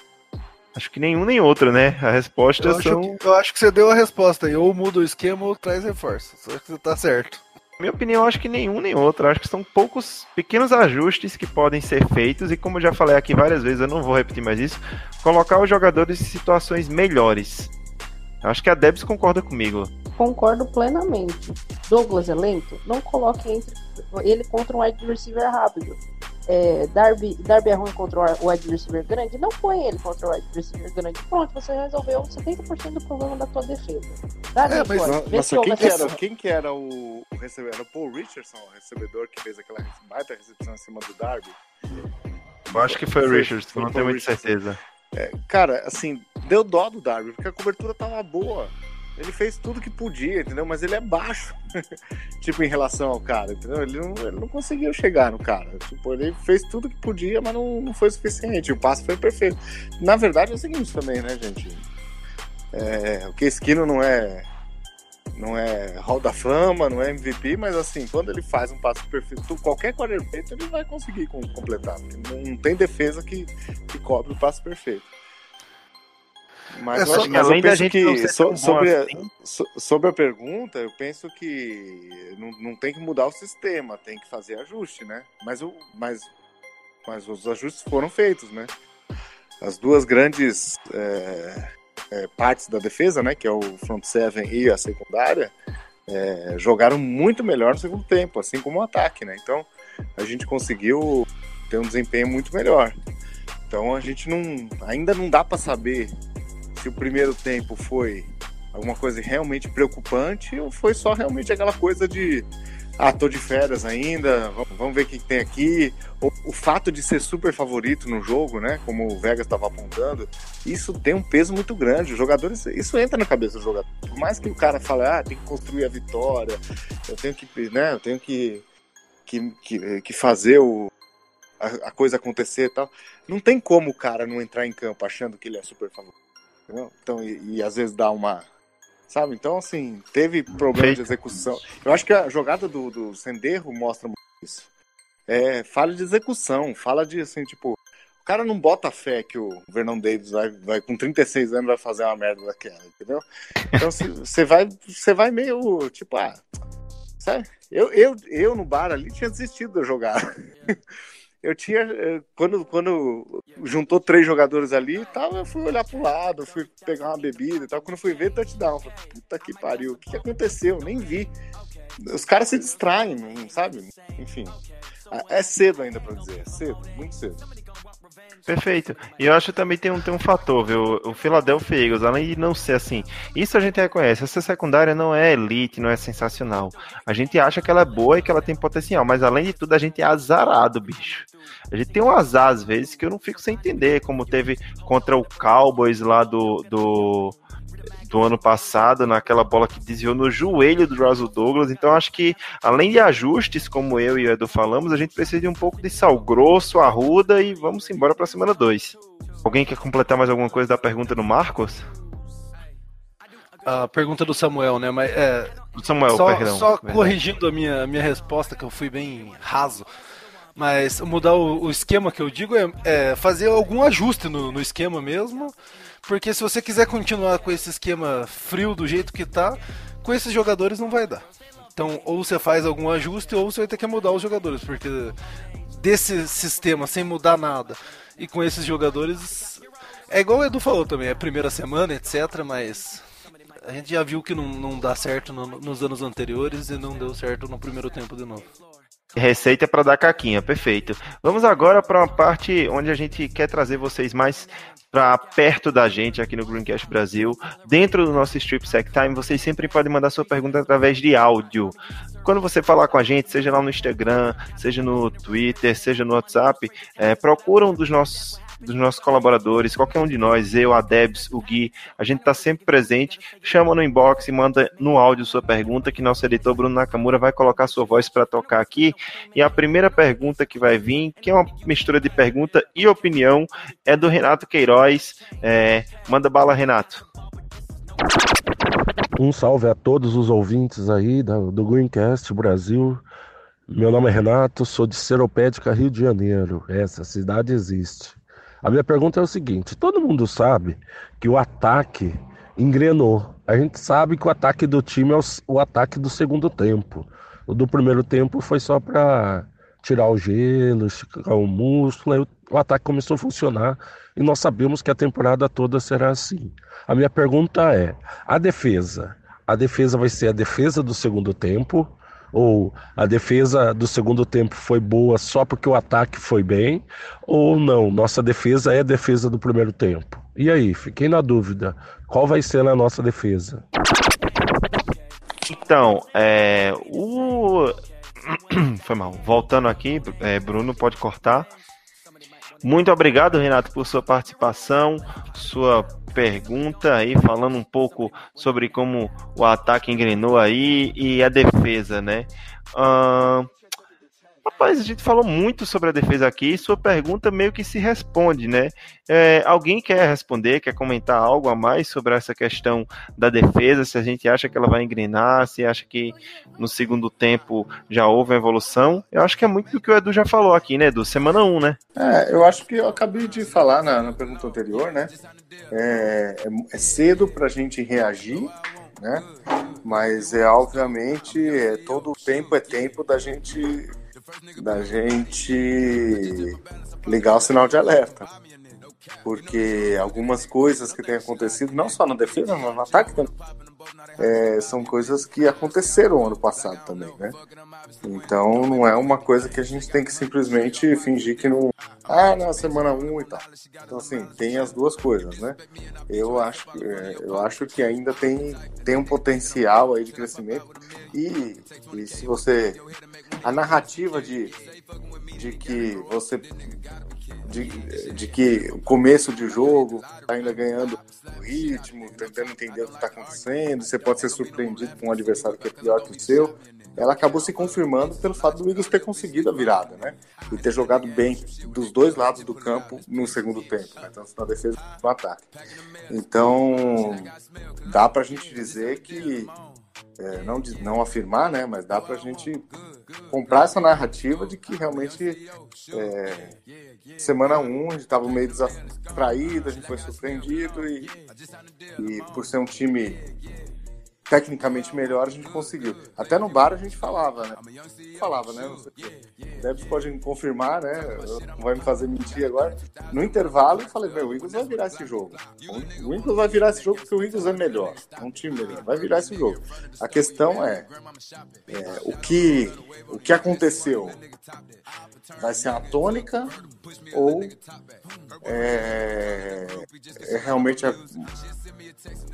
Acho que nenhum nem outro, né? A resposta eu são. Acho que, eu acho que você deu a resposta aí. Ou muda o esquema ou traz reforços. Acho que você tá certo minha opinião, acho que nenhum nem outro. Acho que são poucos pequenos ajustes que podem ser feitos. E como eu já falei aqui várias vezes, eu não vou repetir mais isso. Colocar os jogadores em situações melhores. Acho que a Debs concorda comigo. Concordo plenamente. Douglas é lento? Não coloque entre ele contra um wide receiver rápido é, Darby, Darby é ruim contra o wide receiver grande, não põe ele contra o wide receiver grande. Pronto, você resolveu 70% do problema da tua defesa. Dá é, mas, quem, que era, quem que era o, o recebedor? Era o Paul Richardson, o recebedor que fez aquela baita recepção em cima do Darby? Eu acho que foi o Richardson, não tenho muita certeza. É, cara, assim, deu dó do Darby, porque a cobertura tava boa. Ele fez tudo que podia, entendeu? Mas ele é baixo, tipo, em relação ao cara, entendeu? Ele não, ele não conseguiu chegar no cara. Tipo, ele fez tudo que podia, mas não, não foi suficiente. O passe foi perfeito. Na verdade é o seguinte também, né, gente? É, o que Esquino não é não é Hall da Fama, não é MVP, mas assim, quando ele faz um passe perfeito, qualquer quarterback ele vai conseguir completar. Não, tem defesa que, que cobre o passe perfeito. Mas, é só, acho, mas além da gente que so, sobre, assim. a, so, sobre a pergunta, eu penso que não, não tem que mudar o sistema, tem que fazer ajuste, né? Mas, o, mas, mas os ajustes foram feitos, né? As duas grandes é, é, partes da defesa, né? Que é o front seven e a secundária, é, jogaram muito melhor no segundo tempo, assim como o ataque, né? Então a gente conseguiu ter um desempenho muito melhor. Então a gente não ainda não dá para saber se o primeiro tempo foi alguma coisa realmente preocupante ou foi só realmente aquela coisa de ah, tô de férias ainda, vamos ver o que tem aqui. O, o, fato de ser super favorito no jogo, né? Como o Vegas estava apontando, isso tem um peso muito grande. Os jogadores, isso entra na cabeça do jogador. Por mais que o cara fale, ah, tem que construir a vitória, eu tenho que, né? Eu tenho que, que, que, que fazer o, a, a coisa acontecer e tal. Não tem como o cara não entrar em campo achando que ele é super favorito. Entendeu? Então, e, e, às vezes dá uma. Sabe? Então, assim, teve problema Feito. de execução. Eu acho que a jogada do, do Senderro mostra muito isso. É, fala de execução, fala de assim, tipo, o cara não bota fé que o Vernon Davis vai, vai com 36 anos vai fazer uma merda daquela, entendeu? Então você vai, você vai meio, tipo, ah, sabe? Eu, eu, eu no bar ali tinha desistido de jogar. eu tinha. Eh, quando, quando juntou três jogadores ali tal, eu fui olhar pro lado, fui pegar uma bebida e tal. Quando fui ver, touchdown. Falei, puta que pariu, o que, que aconteceu? Nem vi. Os caras se distraem, sabe? Enfim. É cedo ainda para dizer, é cedo, muito cedo. Perfeito. E eu acho que também tem um, tem um fator, viu? O Philadelphia Eagles, além de não ser assim, isso a gente reconhece. Essa secundária não é elite, não é sensacional. A gente acha que ela é boa e que ela tem potencial, mas além de tudo, a gente é azarado, bicho. A gente tem um azar às vezes que eu não fico sem entender, como teve contra o Cowboys lá do, do do ano passado, naquela bola que desviou no joelho do Russell Douglas. Então acho que, além de ajustes, como eu e o Edu falamos, a gente precisa de um pouco de sal grosso, arruda e vamos embora para a semana 2. Alguém quer completar mais alguma coisa da pergunta do Marcos? A pergunta do Samuel, né? Mas é, Samuel, só, perdão. Só corrigindo a minha, minha resposta, que eu fui bem raso. Mas mudar o, o esquema que eu digo é, é fazer algum ajuste no, no esquema mesmo porque se você quiser continuar com esse esquema frio do jeito que tá, com esses jogadores não vai dar. Então, ou você faz algum ajuste, ou você vai ter que mudar os jogadores, porque desse sistema, sem mudar nada, e com esses jogadores, é igual o Edu falou também, é primeira semana, etc, mas a gente já viu que não, não dá certo no, nos anos anteriores e não deu certo no primeiro tempo de novo. Receita para dar caquinha, perfeito. Vamos agora para uma parte onde a gente quer trazer vocês mais para perto da gente aqui no Greencast Brasil, dentro do nosso Strip Sec Time, vocês sempre podem mandar sua pergunta através de áudio. Quando você falar com a gente, seja lá no Instagram, seja no Twitter, seja no WhatsApp, é, procura um dos nossos dos nossos colaboradores, qualquer um de nós, eu, a Debs, o Gui, a gente está sempre presente. Chama no inbox e manda no áudio sua pergunta, que nosso editor Bruno Nakamura vai colocar sua voz para tocar aqui. E a primeira pergunta que vai vir, que é uma mistura de pergunta e opinião, é do Renato Queiroz. É, manda bala, Renato. Um salve a todos os ouvintes aí do Greencast Brasil. Meu nome é Renato, sou de Seropédica, Rio de Janeiro. Essa cidade existe. A minha pergunta é o seguinte: todo mundo sabe que o ataque engrenou. A gente sabe que o ataque do time é o, o ataque do segundo tempo. O do primeiro tempo foi só para tirar o gelo, esticar o músculo, aí o, o ataque começou a funcionar e nós sabemos que a temporada toda será assim. A minha pergunta é: a defesa? A defesa vai ser a defesa do segundo tempo ou a defesa do segundo tempo foi boa só porque o ataque foi bem, ou não, nossa defesa é a defesa do primeiro tempo. E aí, fiquei na dúvida, qual vai ser a nossa defesa? Então, é, o... Foi mal. Voltando aqui, é, Bruno, pode cortar. Muito obrigado, Renato, por sua participação, sua pergunta aí, falando um pouco sobre como o ataque engrenou aí e a defesa, né? Uh, Rapaz, a gente falou muito sobre a defesa aqui e sua pergunta meio que se responde, né? É, alguém quer responder, quer comentar algo a mais sobre essa questão da defesa? Se a gente acha que ela vai engrenar, se acha que no segundo tempo já houve uma evolução? Eu acho que é muito do que o Edu já falou aqui, né, Edu? Semana 1, né? É, eu acho que eu acabei de falar na, na pergunta anterior, né? É, é, é cedo para a gente reagir, né? Mas é obviamente é, todo tempo é tempo da gente da gente ligar o sinal de alerta. Porque algumas coisas que têm acontecido, não só na defesa, mas no ataque também, é, são coisas que aconteceram ano passado também, né? Então não é uma coisa que a gente tem que simplesmente fingir que não. Ah, na semana 1 um e tal. Então, assim, tem as duas coisas, né? Eu acho, é, eu acho que ainda tem, tem um potencial aí de crescimento. E, e se você a narrativa de, de que você de, de que o começo de jogo tá ainda ganhando o ritmo, tentando entender o que está acontecendo, você pode ser surpreendido com um adversário que é pior que o seu. Ela acabou se confirmando pelo fato do Eagles ter conseguido a virada, né? E ter jogado bem dos dois lados do campo no segundo tempo, né? tanto na defesa quanto no ataque. Então, dá para a gente dizer que é, não, não afirmar, né, mas dá para a gente comprar essa narrativa de que realmente é, semana 1 um, a gente estava meio distraído, a gente foi surpreendido e, e por ser um time tecnicamente melhor, a gente conseguiu. Até no bar a gente falava, né? Falava, né? Debs pode confirmar, né? Vai me fazer mentir agora. No intervalo eu falei, o Eagles vai virar esse jogo. O Eagles vai virar esse jogo porque o Eagles é melhor. É um time melhor. Vai virar esse jogo. A questão é, é o, que, o que aconteceu vai ser a tônica ou é, é realmente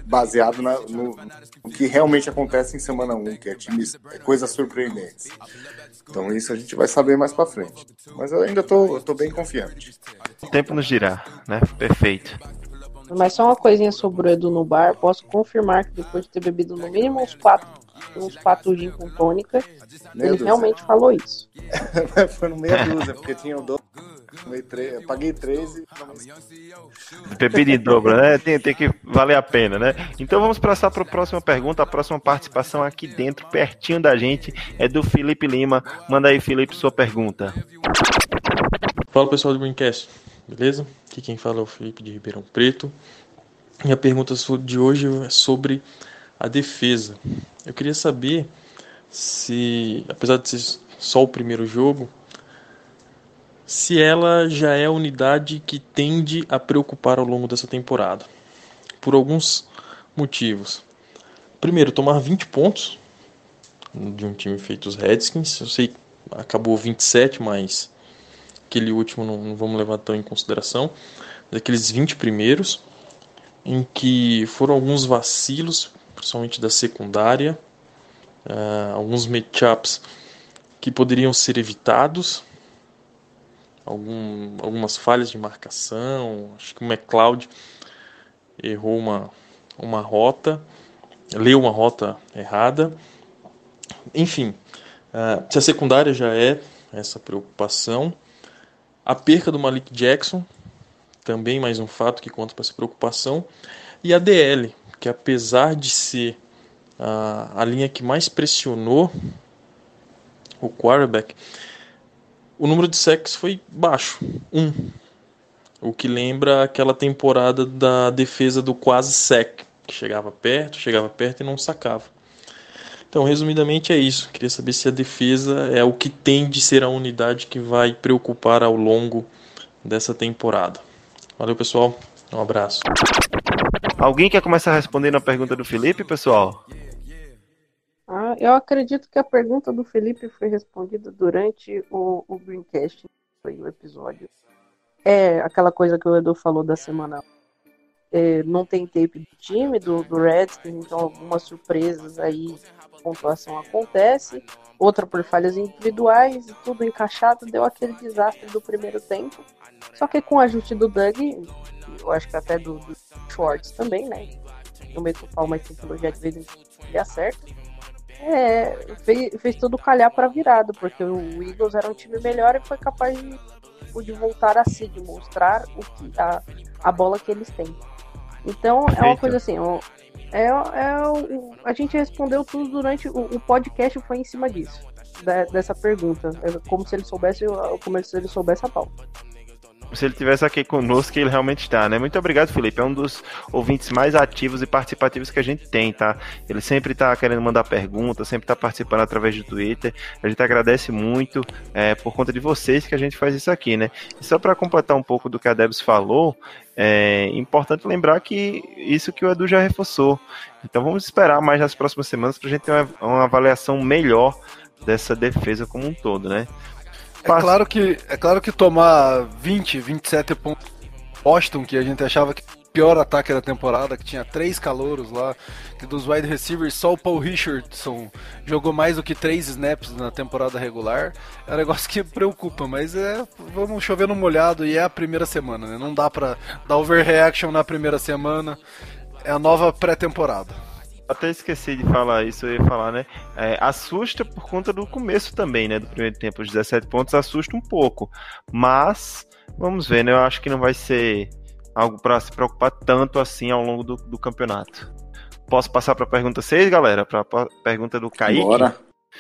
baseado na, no, no, que realmente acontece em semana 1, que é times, é coisas surpreendentes. Então isso a gente vai saber mais para frente. Mas eu ainda tô, tô bem confiante. O tempo nos dirá, né? Perfeito. Mas só uma coisinha sobre o Edu no bar, posso confirmar que depois de ter bebido no mínimo uns quatro, uns quatro gin com tônica, meia ele dúzia. realmente falou isso. Foi no meia dúzia, porque tinha o dobro. Eu paguei 13. Bebida em dobro, né? Tem, tem que valer a pena, né? Então vamos passar para a próxima pergunta. A próxima participação aqui dentro, pertinho da gente, é do Felipe Lima. Manda aí, Felipe, sua pergunta. Fala pessoal do Greencast, beleza? Aqui quem fala é o Felipe de Ribeirão Preto. E a pergunta de hoje é sobre a defesa. Eu queria saber se, apesar de ser só o primeiro jogo, se ela já é a unidade que tende a preocupar ao longo dessa temporada. Por alguns motivos. Primeiro, tomar 20 pontos de um time feito os Redskins. Eu sei acabou 27, mas aquele último não, não vamos levar tão em consideração. daqueles 20 primeiros, em que foram alguns vacilos, principalmente da secundária, uh, alguns matchups que poderiam ser evitados, algum, algumas falhas de marcação, acho que o McLeod errou uma, uma rota, leu uma rota errada, enfim, uh, se a secundária já é essa preocupação, a perca do Malik Jackson, também mais um fato que conta para essa preocupação, e a DL, que apesar de ser a, a linha que mais pressionou o quarterback, o número de sacks foi baixo, um. O que lembra aquela temporada da defesa do quase sec, que chegava perto, chegava perto e não sacava. Então, resumidamente é isso. Queria saber se a defesa é o que tem de ser a unidade que vai preocupar ao longo dessa temporada. Valeu, pessoal. Um abraço. Alguém quer começar respondendo a pergunta do Felipe, pessoal? Ah, eu acredito que a pergunta do Felipe foi respondida durante o, o Greencast, foi o episódio. É aquela coisa que o Edu falou da semana é, não tem tape do time, do, do Redskins, então algumas surpresas aí, pontuação acontece, outra por falhas individuais, tudo encaixado, deu aquele desastre do primeiro tempo. Só que com o ajuste do Doug, eu acho que até do, do Schwartz também, né? No meio do pau, mas tecnologia de vez em quando ele acerta. É, fez, fez tudo calhar para virada, porque o Eagles era um time melhor e foi capaz de, de voltar a si, de mostrar o que, a, a bola que eles têm. Então é uma coisa assim, ó, é, é, a gente respondeu tudo durante o, o podcast foi em cima disso, da, dessa pergunta, é como se ele soubesse, como se ele soubesse a pauta se ele tivesse aqui conosco, ele realmente está, né? Muito obrigado, Felipe. É um dos ouvintes mais ativos e participativos que a gente tem, tá? Ele sempre está querendo mandar perguntas, sempre está participando através do Twitter. A gente agradece muito é, por conta de vocês que a gente faz isso aqui, né? E só para completar um pouco do que a Debs falou, é importante lembrar que isso que o Edu já reforçou. Então vamos esperar mais nas próximas semanas para a gente ter uma, uma avaliação melhor dessa defesa como um todo, né? É claro que, é claro que tomar 20, 27 pontos Boston, que a gente achava que pior ataque da temporada, que tinha três calouros lá, que dos wide receivers só o Paul Richardson jogou mais do que três snaps na temporada regular. É um negócio que preocupa, mas é vamos chover no molhado e é a primeira semana, né? Não dá pra dar overreaction na primeira semana. É a nova pré-temporada até esqueci de falar isso, eu ia falar, né? É, assusta por conta do começo também, né? Do primeiro tempo, os 17 pontos assusta um pouco. Mas, vamos ver, né? Eu acho que não vai ser algo para se preocupar tanto assim ao longo do, do campeonato. Posso passar para a pergunta 6, galera? Para a pergunta do Kaique? Bora.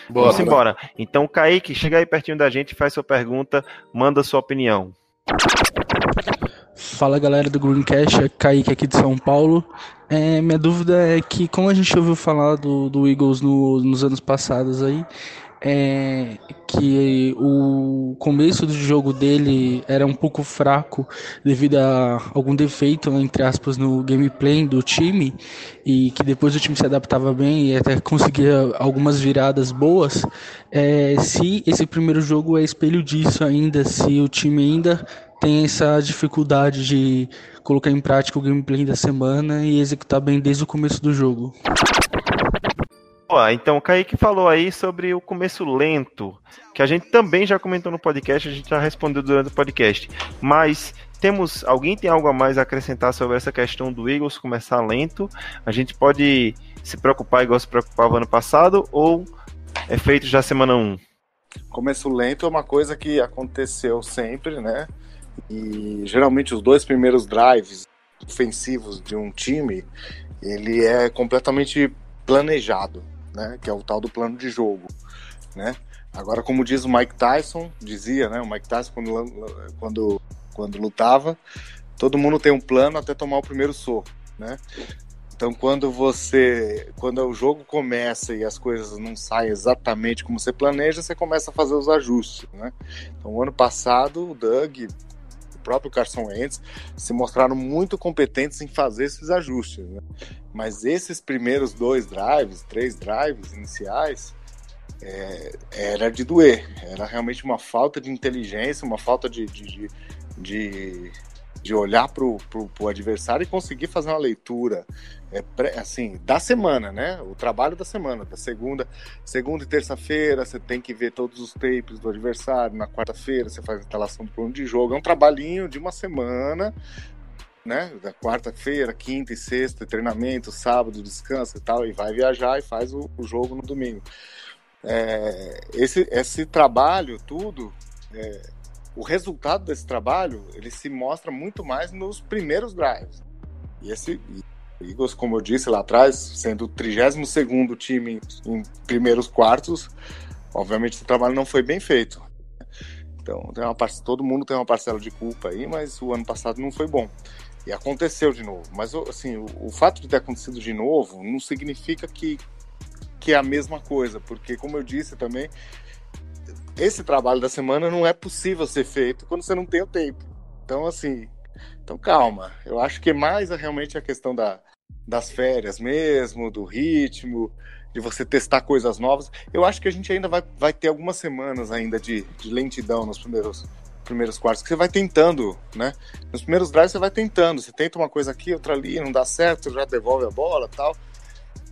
Bora. Vamos embora. Então, Kaique, chega aí pertinho da gente, faz sua pergunta, manda sua opinião. Fala galera do Greencast, é Kaique aqui de São Paulo. É, minha dúvida é que, como a gente ouviu falar do, do Eagles no, nos anos passados aí, é que o começo do jogo dele era um pouco fraco devido a algum defeito, entre aspas, no gameplay do time e que depois o time se adaptava bem e até conseguia algumas viradas boas. É, se esse primeiro jogo é espelho disso ainda, se o time ainda tem essa dificuldade de colocar em prática o gameplay da semana e executar bem desde o começo do jogo. então o Kaique falou aí sobre o começo lento, que a gente também já comentou no podcast, a gente já respondeu durante o podcast. Mas temos alguém tem algo a mais a acrescentar sobre essa questão do Eagles começar lento? A gente pode se preocupar igual se preocupava ano passado ou é feito já semana 1? Começo lento é uma coisa que aconteceu sempre, né? E geralmente os dois primeiros drives ofensivos de um time, ele é completamente planejado, né? Que é o tal do plano de jogo, né? Agora, como diz o Mike Tyson, dizia, né? O Mike Tyson quando, quando, quando lutava, todo mundo tem um plano até tomar o primeiro soco, né? Então, quando você, quando o jogo começa e as coisas não saem exatamente como você planeja, você começa a fazer os ajustes, né? Então, ano passado, o Doug próprio Carson Wentz se mostraram muito competentes em fazer esses ajustes. Né? Mas esses primeiros dois drives, três drives iniciais, é, era de doer. Era realmente uma falta de inteligência, uma falta de, de, de, de olhar pro, pro, pro adversário e conseguir fazer uma leitura é, pré- assim, da semana, né? O trabalho da semana, da segunda, segunda e terça-feira, você tem que ver todos os tapes do adversário, na quarta-feira você faz a instalação do plano de jogo, é um trabalhinho de uma semana, né? Da quarta-feira, quinta e sexta, treinamento, sábado, descanso e tal, e vai viajar e faz o, o jogo no domingo. É, esse, esse trabalho, tudo, é, o resultado desse trabalho, ele se mostra muito mais nos primeiros drives. E esse e o Eagles, como eu disse lá atrás, sendo o 32º time em primeiros quartos, obviamente esse trabalho não foi bem feito. Então, tem uma parce- todo mundo tem uma parcela de culpa aí, mas o ano passado não foi bom. E aconteceu de novo. Mas, assim, o, o fato de ter acontecido de novo não significa que, que é a mesma coisa, porque, como eu disse também, esse trabalho da semana não é possível ser feito quando você não tem o tempo. Então, assim, então calma. Eu acho que mais é realmente a questão da, das férias mesmo, do ritmo, de você testar coisas novas. Eu acho que a gente ainda vai, vai ter algumas semanas ainda de, de lentidão nos primeiros primeiros quartos, que você vai tentando, né? Nos primeiros drives você vai tentando, você tenta uma coisa aqui, outra ali, não dá certo, já devolve a bola tal.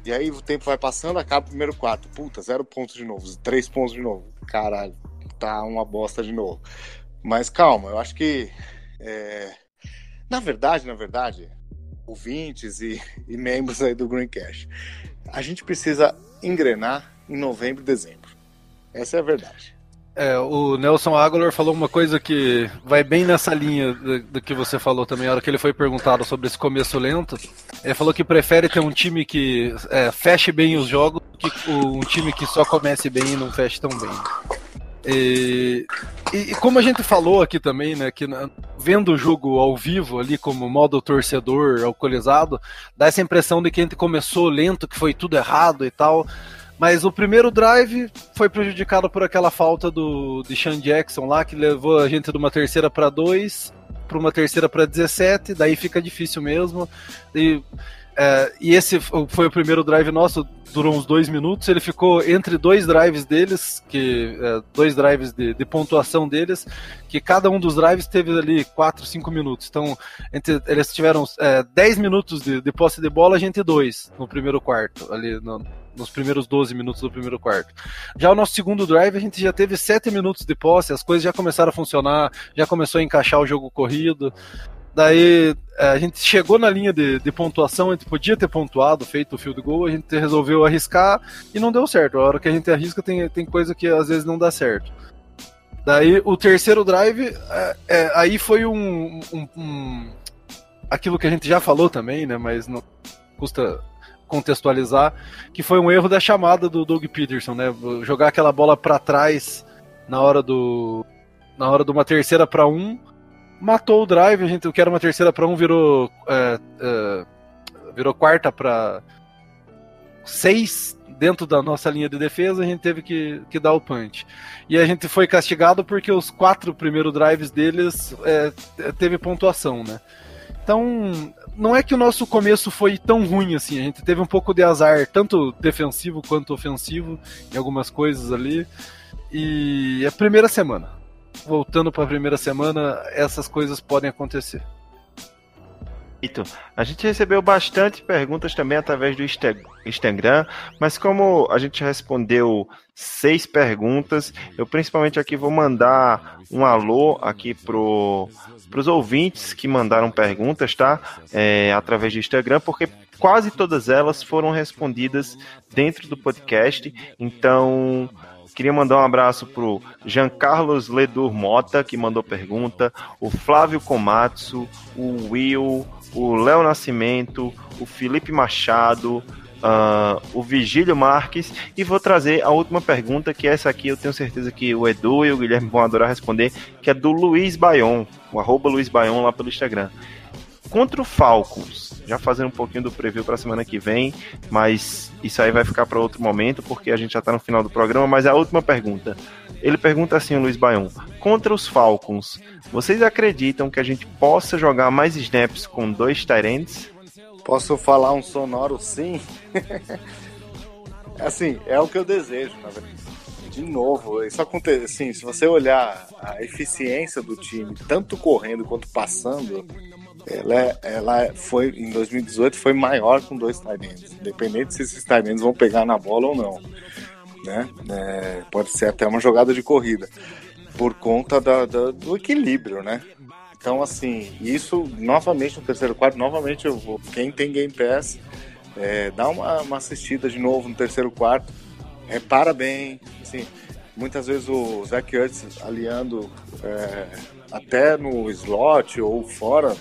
E aí o tempo vai passando, acaba o primeiro quarto. Puta, zero pontos de novo, três pontos de novo. Caralho, tá uma bosta de novo. Mas calma, eu acho que. é, Na verdade, na verdade, ouvintes e, e membros aí do Green Cash, a gente precisa engrenar em novembro e dezembro. Essa é a verdade. É, o Nelson Aguilar falou uma coisa que vai bem nessa linha do, do que você falou também, a hora que ele foi perguntado sobre esse começo lento. Ele falou que prefere ter um time que é, feche bem os jogos do que um time que só comece bem e não feche tão bem. E, e, como a gente falou aqui também, né, que na- vendo o jogo ao vivo ali como modo torcedor alcoolizado, dá essa impressão de que a gente começou lento, que foi tudo errado e tal. Mas o primeiro drive foi prejudicado por aquela falta do de Sean Jackson lá, que levou a gente de uma terceira para dois para uma terceira para 17, daí fica difícil mesmo. E, é, e esse foi o primeiro drive nosso, durou uns dois minutos. Ele ficou entre dois drives deles, que é, dois drives de, de pontuação deles, que cada um dos drives teve ali 4, 5 minutos. Então, entre, eles tiveram é, 10 minutos de, de posse de bola, a gente dois no primeiro quarto, ali no, nos primeiros 12 minutos do primeiro quarto. Já o nosso segundo drive, a gente já teve 7 minutos de posse, as coisas já começaram a funcionar, já começou a encaixar o jogo corrido. Daí é, a gente chegou na linha de, de pontuação, a gente podia ter pontuado, feito o field goal, a gente resolveu arriscar e não deu certo. A hora que a gente arrisca, tem, tem coisa que às vezes não dá certo. Daí o terceiro drive, é, é, aí foi um, um- um- aquilo que a gente já falou também, né? Mas não custa contextualizar, que foi um erro da chamada do Doug Peterson, né? Jogar aquela bola para trás na hora do na hora de uma terceira para um, matou o drive. A gente o que era uma terceira para um virou é, é, virou quarta para seis dentro da nossa linha de defesa. A gente teve que, que dar o punch e a gente foi castigado porque os quatro primeiros drives deles é, teve pontuação, né? Então, não é que o nosso começo foi tão ruim assim. A gente teve um pouco de azar, tanto defensivo quanto ofensivo, em algumas coisas ali. E é a primeira semana. Voltando para a primeira semana, essas coisas podem acontecer. A gente recebeu bastante perguntas também através do Insta- Instagram, mas como a gente respondeu seis perguntas, eu principalmente aqui vou mandar um alô aqui pro os ouvintes que mandaram perguntas, tá? É, através do Instagram, porque quase todas elas foram respondidas dentro do podcast. Então, Queria mandar um abraço pro Jean Carlos Ledur Mota, que mandou pergunta, o Flávio Komatsu, o Will, o Léo Nascimento, o Felipe Machado, ah, o Vigílio Marques, e vou trazer a última pergunta, que essa aqui eu tenho certeza que o Edu e o Guilherme vão adorar responder, que é do Luiz Baion, o arroba Luiz Baion lá pelo Instagram. Contra o Falcons, já fazendo um pouquinho do preview para a semana que vem, mas isso aí vai ficar para outro momento, porque a gente já está no final do programa. Mas a última pergunta. Ele pergunta assim, o Luiz Baion: Contra os Falcons, vocês acreditam que a gente possa jogar mais snaps com dois Tyrants? Posso falar um sonoro sim? assim, é o que eu desejo, de novo, isso acontece, assim, se você olhar a eficiência do time, tanto correndo quanto passando, ela, é, ela foi, em 2018, foi maior com dois tight independente se esses tight vão pegar na bola ou não, né? É, pode ser até uma jogada de corrida, por conta da, da, do equilíbrio, né? Então, assim, isso novamente no terceiro quarto, novamente eu vou. Quem tem Game Pass, é, dá uma, uma assistida de novo no terceiro quarto, repara bem, assim, muitas vezes o Zach Ertz aliando é, até no slot ou fora,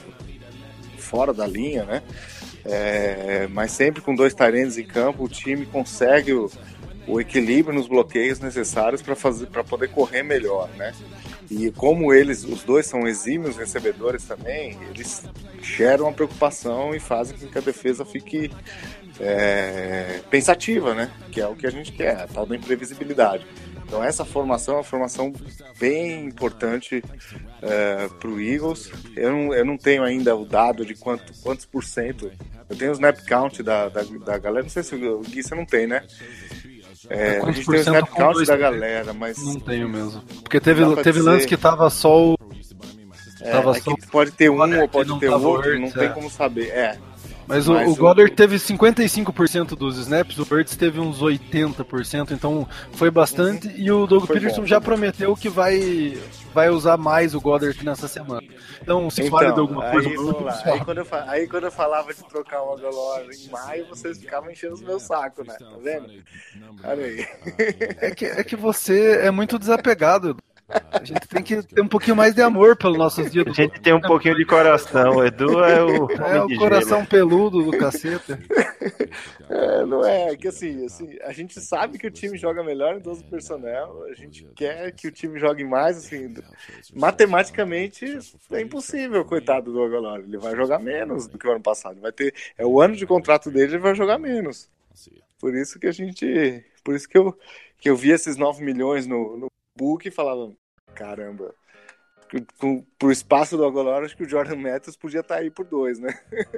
fora da linha, né? É, mas sempre com dois tarentos em campo, o time consegue o, o equilíbrio nos bloqueios necessários para fazer para poder correr melhor, né? E como eles, os dois são exímios recebedores também, eles geram uma preocupação e fazem com que a defesa fique é, pensativa, né? Que é o que a gente quer, a tal da imprevisibilidade. Então essa formação é uma formação bem importante é, para o Eagles. Eu não, eu não tenho ainda o dado de quanto, quantos por cento. Eu tenho o snap count da, da, da galera. Não sei se o Gui você não tem, né? É, a gente tem o snap count da galera, mas. Não tenho mesmo. Porque teve, teve lance que tava só o. É, tava é só... pode ter um ou pode ter outro, não tem é. como saber. É. Mas, Mas o, o Goddard teve 55% dos snaps, o Birds teve uns 80%, então foi bastante. Uhum. E o Doug foi Peterson bom. já prometeu que vai, vai usar mais o Goddard nessa semana. Então, se então, de alguma coisa... Aí, aí, quando eu, aí quando eu falava de trocar o Agalor em maio, vocês ficavam enchendo os meus sacos, né? Tá vendo? Olha aí. É que, é que você é muito desapegado. A gente tem que ter um pouquinho mais de amor pelos nossos dias. A gente tem um pouquinho de coração. O Edu é o. É o coração gelo. peludo do cacete. É, não é, é, que assim, assim, a gente sabe que o time joga melhor em 12 personnel, a gente quer que o time jogue mais, assim, matematicamente é impossível, coitado do Aguilar. Ele vai jogar menos do que o ano passado. Vai ter, é o ano de contrato dele, ele vai jogar menos. Por isso que a gente, por isso que eu, que eu vi esses 9 milhões no, no book e falava, caramba, com, pro espaço do Agolor, acho que o Jordan Matthews podia estar tá aí por dois, né?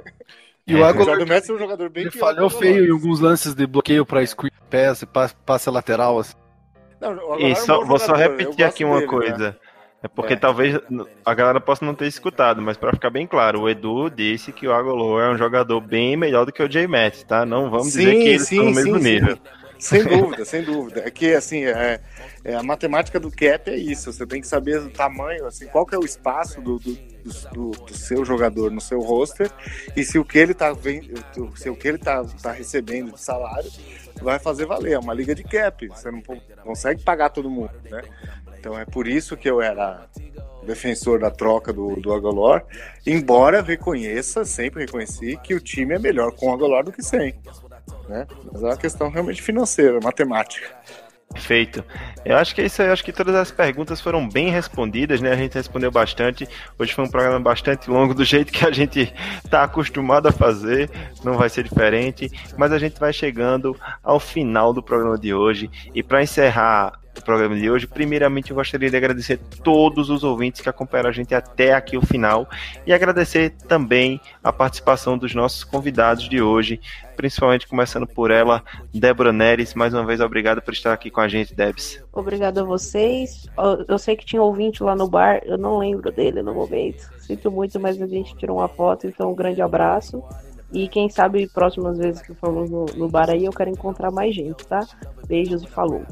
E o, Agolor, o Jordan Matthews é um jogador bem ele falhou feio em alguns lances de bloqueio para screen pass, passe lateral. Assim. Não, e só, é um vou só repetir aqui uma dele, né? coisa. Né? É porque é. talvez a galera possa não ter escutado, mas para ficar bem claro, o Edu disse que o Agolor é um jogador bem melhor do que o J. Matt, tá? Não vamos sim, dizer que eles sim, estão no mesmo sim, nível. Sim. Sem dúvida, sem dúvida. É que, assim, é, é, a matemática do cap é isso. Você tem que saber o tamanho, assim, qual que é o espaço do, do, do, do seu jogador no seu roster e se o que ele está se o que ele tá, tá recebendo de salário vai fazer valer. É uma liga de cap. Você não consegue pagar todo mundo, né? Então é por isso que eu era defensor da troca do, do Agolor, embora reconheça, sempre reconheci, que o time é melhor com o Agolor do que sem né? Mas é uma questão realmente financeira, matemática. Perfeito. Eu acho que é isso aí. Eu acho que todas as perguntas foram bem respondidas, né? A gente respondeu bastante. Hoje foi um programa bastante longo, do jeito que a gente está acostumado a fazer. Não vai ser diferente. Mas a gente vai chegando ao final do programa de hoje. E para encerrar o programa de hoje. Primeiramente, eu gostaria de agradecer todos os ouvintes que acompanharam a gente até aqui o final e agradecer também a participação dos nossos convidados de hoje, principalmente começando por ela, Débora Neres. Mais uma vez, obrigado por estar aqui com a gente, Debs. Obrigado a vocês. Eu sei que tinha ouvinte lá no bar, eu não lembro dele no momento. Sinto muito, mas a gente tirou uma foto, então um grande abraço. E quem sabe próximas vezes que falamos no, no bar aí eu quero encontrar mais gente, tá? Beijos e falou.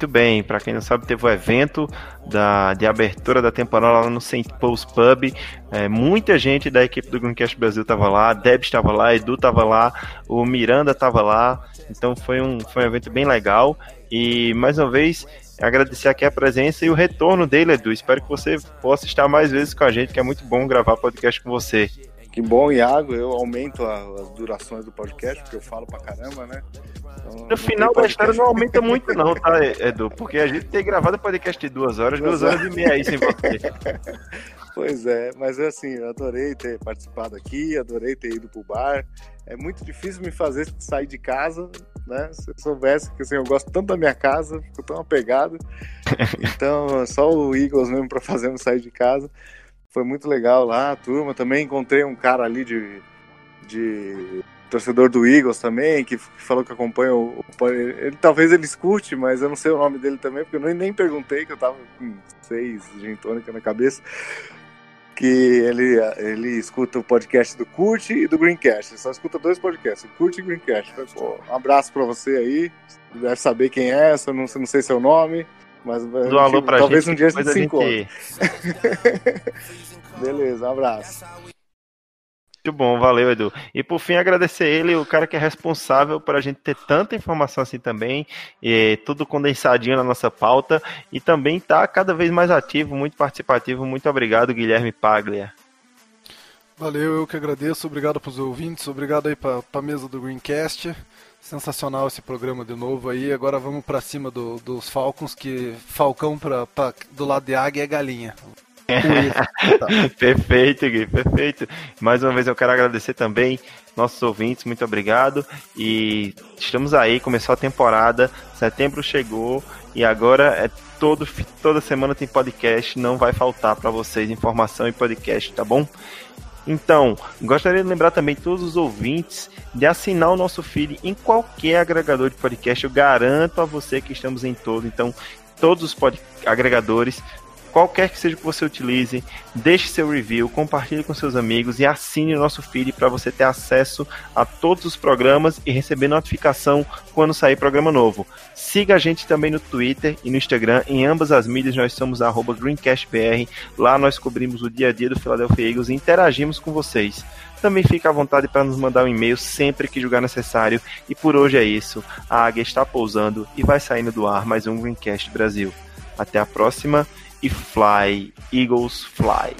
Muito bem, para quem não sabe, teve o evento da, de abertura da temporada lá no St. Paul's Pub. É, muita gente da equipe do Greencast Brasil estava lá, Deb estava lá, Edu estava lá, o Miranda estava lá. Então foi um, foi um evento bem legal. E mais uma vez, agradecer aqui a presença e o retorno dele, Edu. Espero que você possa estar mais vezes com a gente, que é muito bom gravar podcast com você. Que bom, Iago. Eu aumento a, as durações do podcast, porque eu falo pra caramba, né? Então, no final da história não aumenta muito, não, tá, Edu? Porque a gente tem gravado podcast de duas horas, duas, duas horas e meia aí sem você. Pois é, mas assim, eu adorei ter participado aqui, adorei ter ido pro bar. É muito difícil me fazer sair de casa, né? Se eu soubesse que assim, eu gosto tanto da minha casa, fico tão apegado. Então, só o Eagles mesmo para fazer sair de casa. Foi muito legal lá, turma. Também encontrei um cara ali de, de torcedor do Eagles também, que falou que acompanha o, o ele, talvez ele escute, mas eu não sei o nome dele também, porque eu nem, nem perguntei, que eu tava com seis gin tônica na cabeça. Que ele, ele escuta o podcast do Kurt e do Greencast. Ele só escuta dois podcasts, o Kurt e o Greencast. Um abraço pra você aí. Deve saber quem é, eu não, não sei seu nome. Mas Do alô pra talvez gente, um dia a gente se encontre. Beleza, um abraço. Muito bom, valeu, Edu. E por fim, agradecer ele, o cara que é responsável por a gente ter tanta informação assim também, e tudo condensadinho na nossa pauta, e também está cada vez mais ativo, muito participativo. Muito obrigado, Guilherme Paglia. Valeu, eu que agradeço. Obrigado para os ouvintes, obrigado aí para a mesa do Greencast. Sensacional esse programa de novo aí. Agora vamos para cima do, dos Falcons, que Falcão pra, pra, do lado de águia é galinha. perfeito, Gui, perfeito. Mais uma vez eu quero agradecer também nossos ouvintes, muito obrigado. E estamos aí, começou a temporada, setembro chegou e agora é todo toda semana tem podcast, não vai faltar para vocês informação e podcast, tá bom? Então, gostaria de lembrar também todos os ouvintes de assinar o nosso feed em qualquer agregador de podcast. Eu garanto a você que estamos em todo. Então, todos os agregadores qualquer que seja que você utilize, deixe seu review, compartilhe com seus amigos e assine o nosso feed para você ter acesso a todos os programas e receber notificação quando sair programa novo. Siga a gente também no Twitter e no Instagram, em ambas as mídias nós somos GreencastBR. Lá nós cobrimos o dia a dia do Philadelphia Eagles e interagimos com vocês. Também fique à vontade para nos mandar um e-mail sempre que julgar necessário. E por hoje é isso. A águia está pousando e vai saindo do ar mais um Greencast Brasil. Até a próxima e fly, Eagles fly.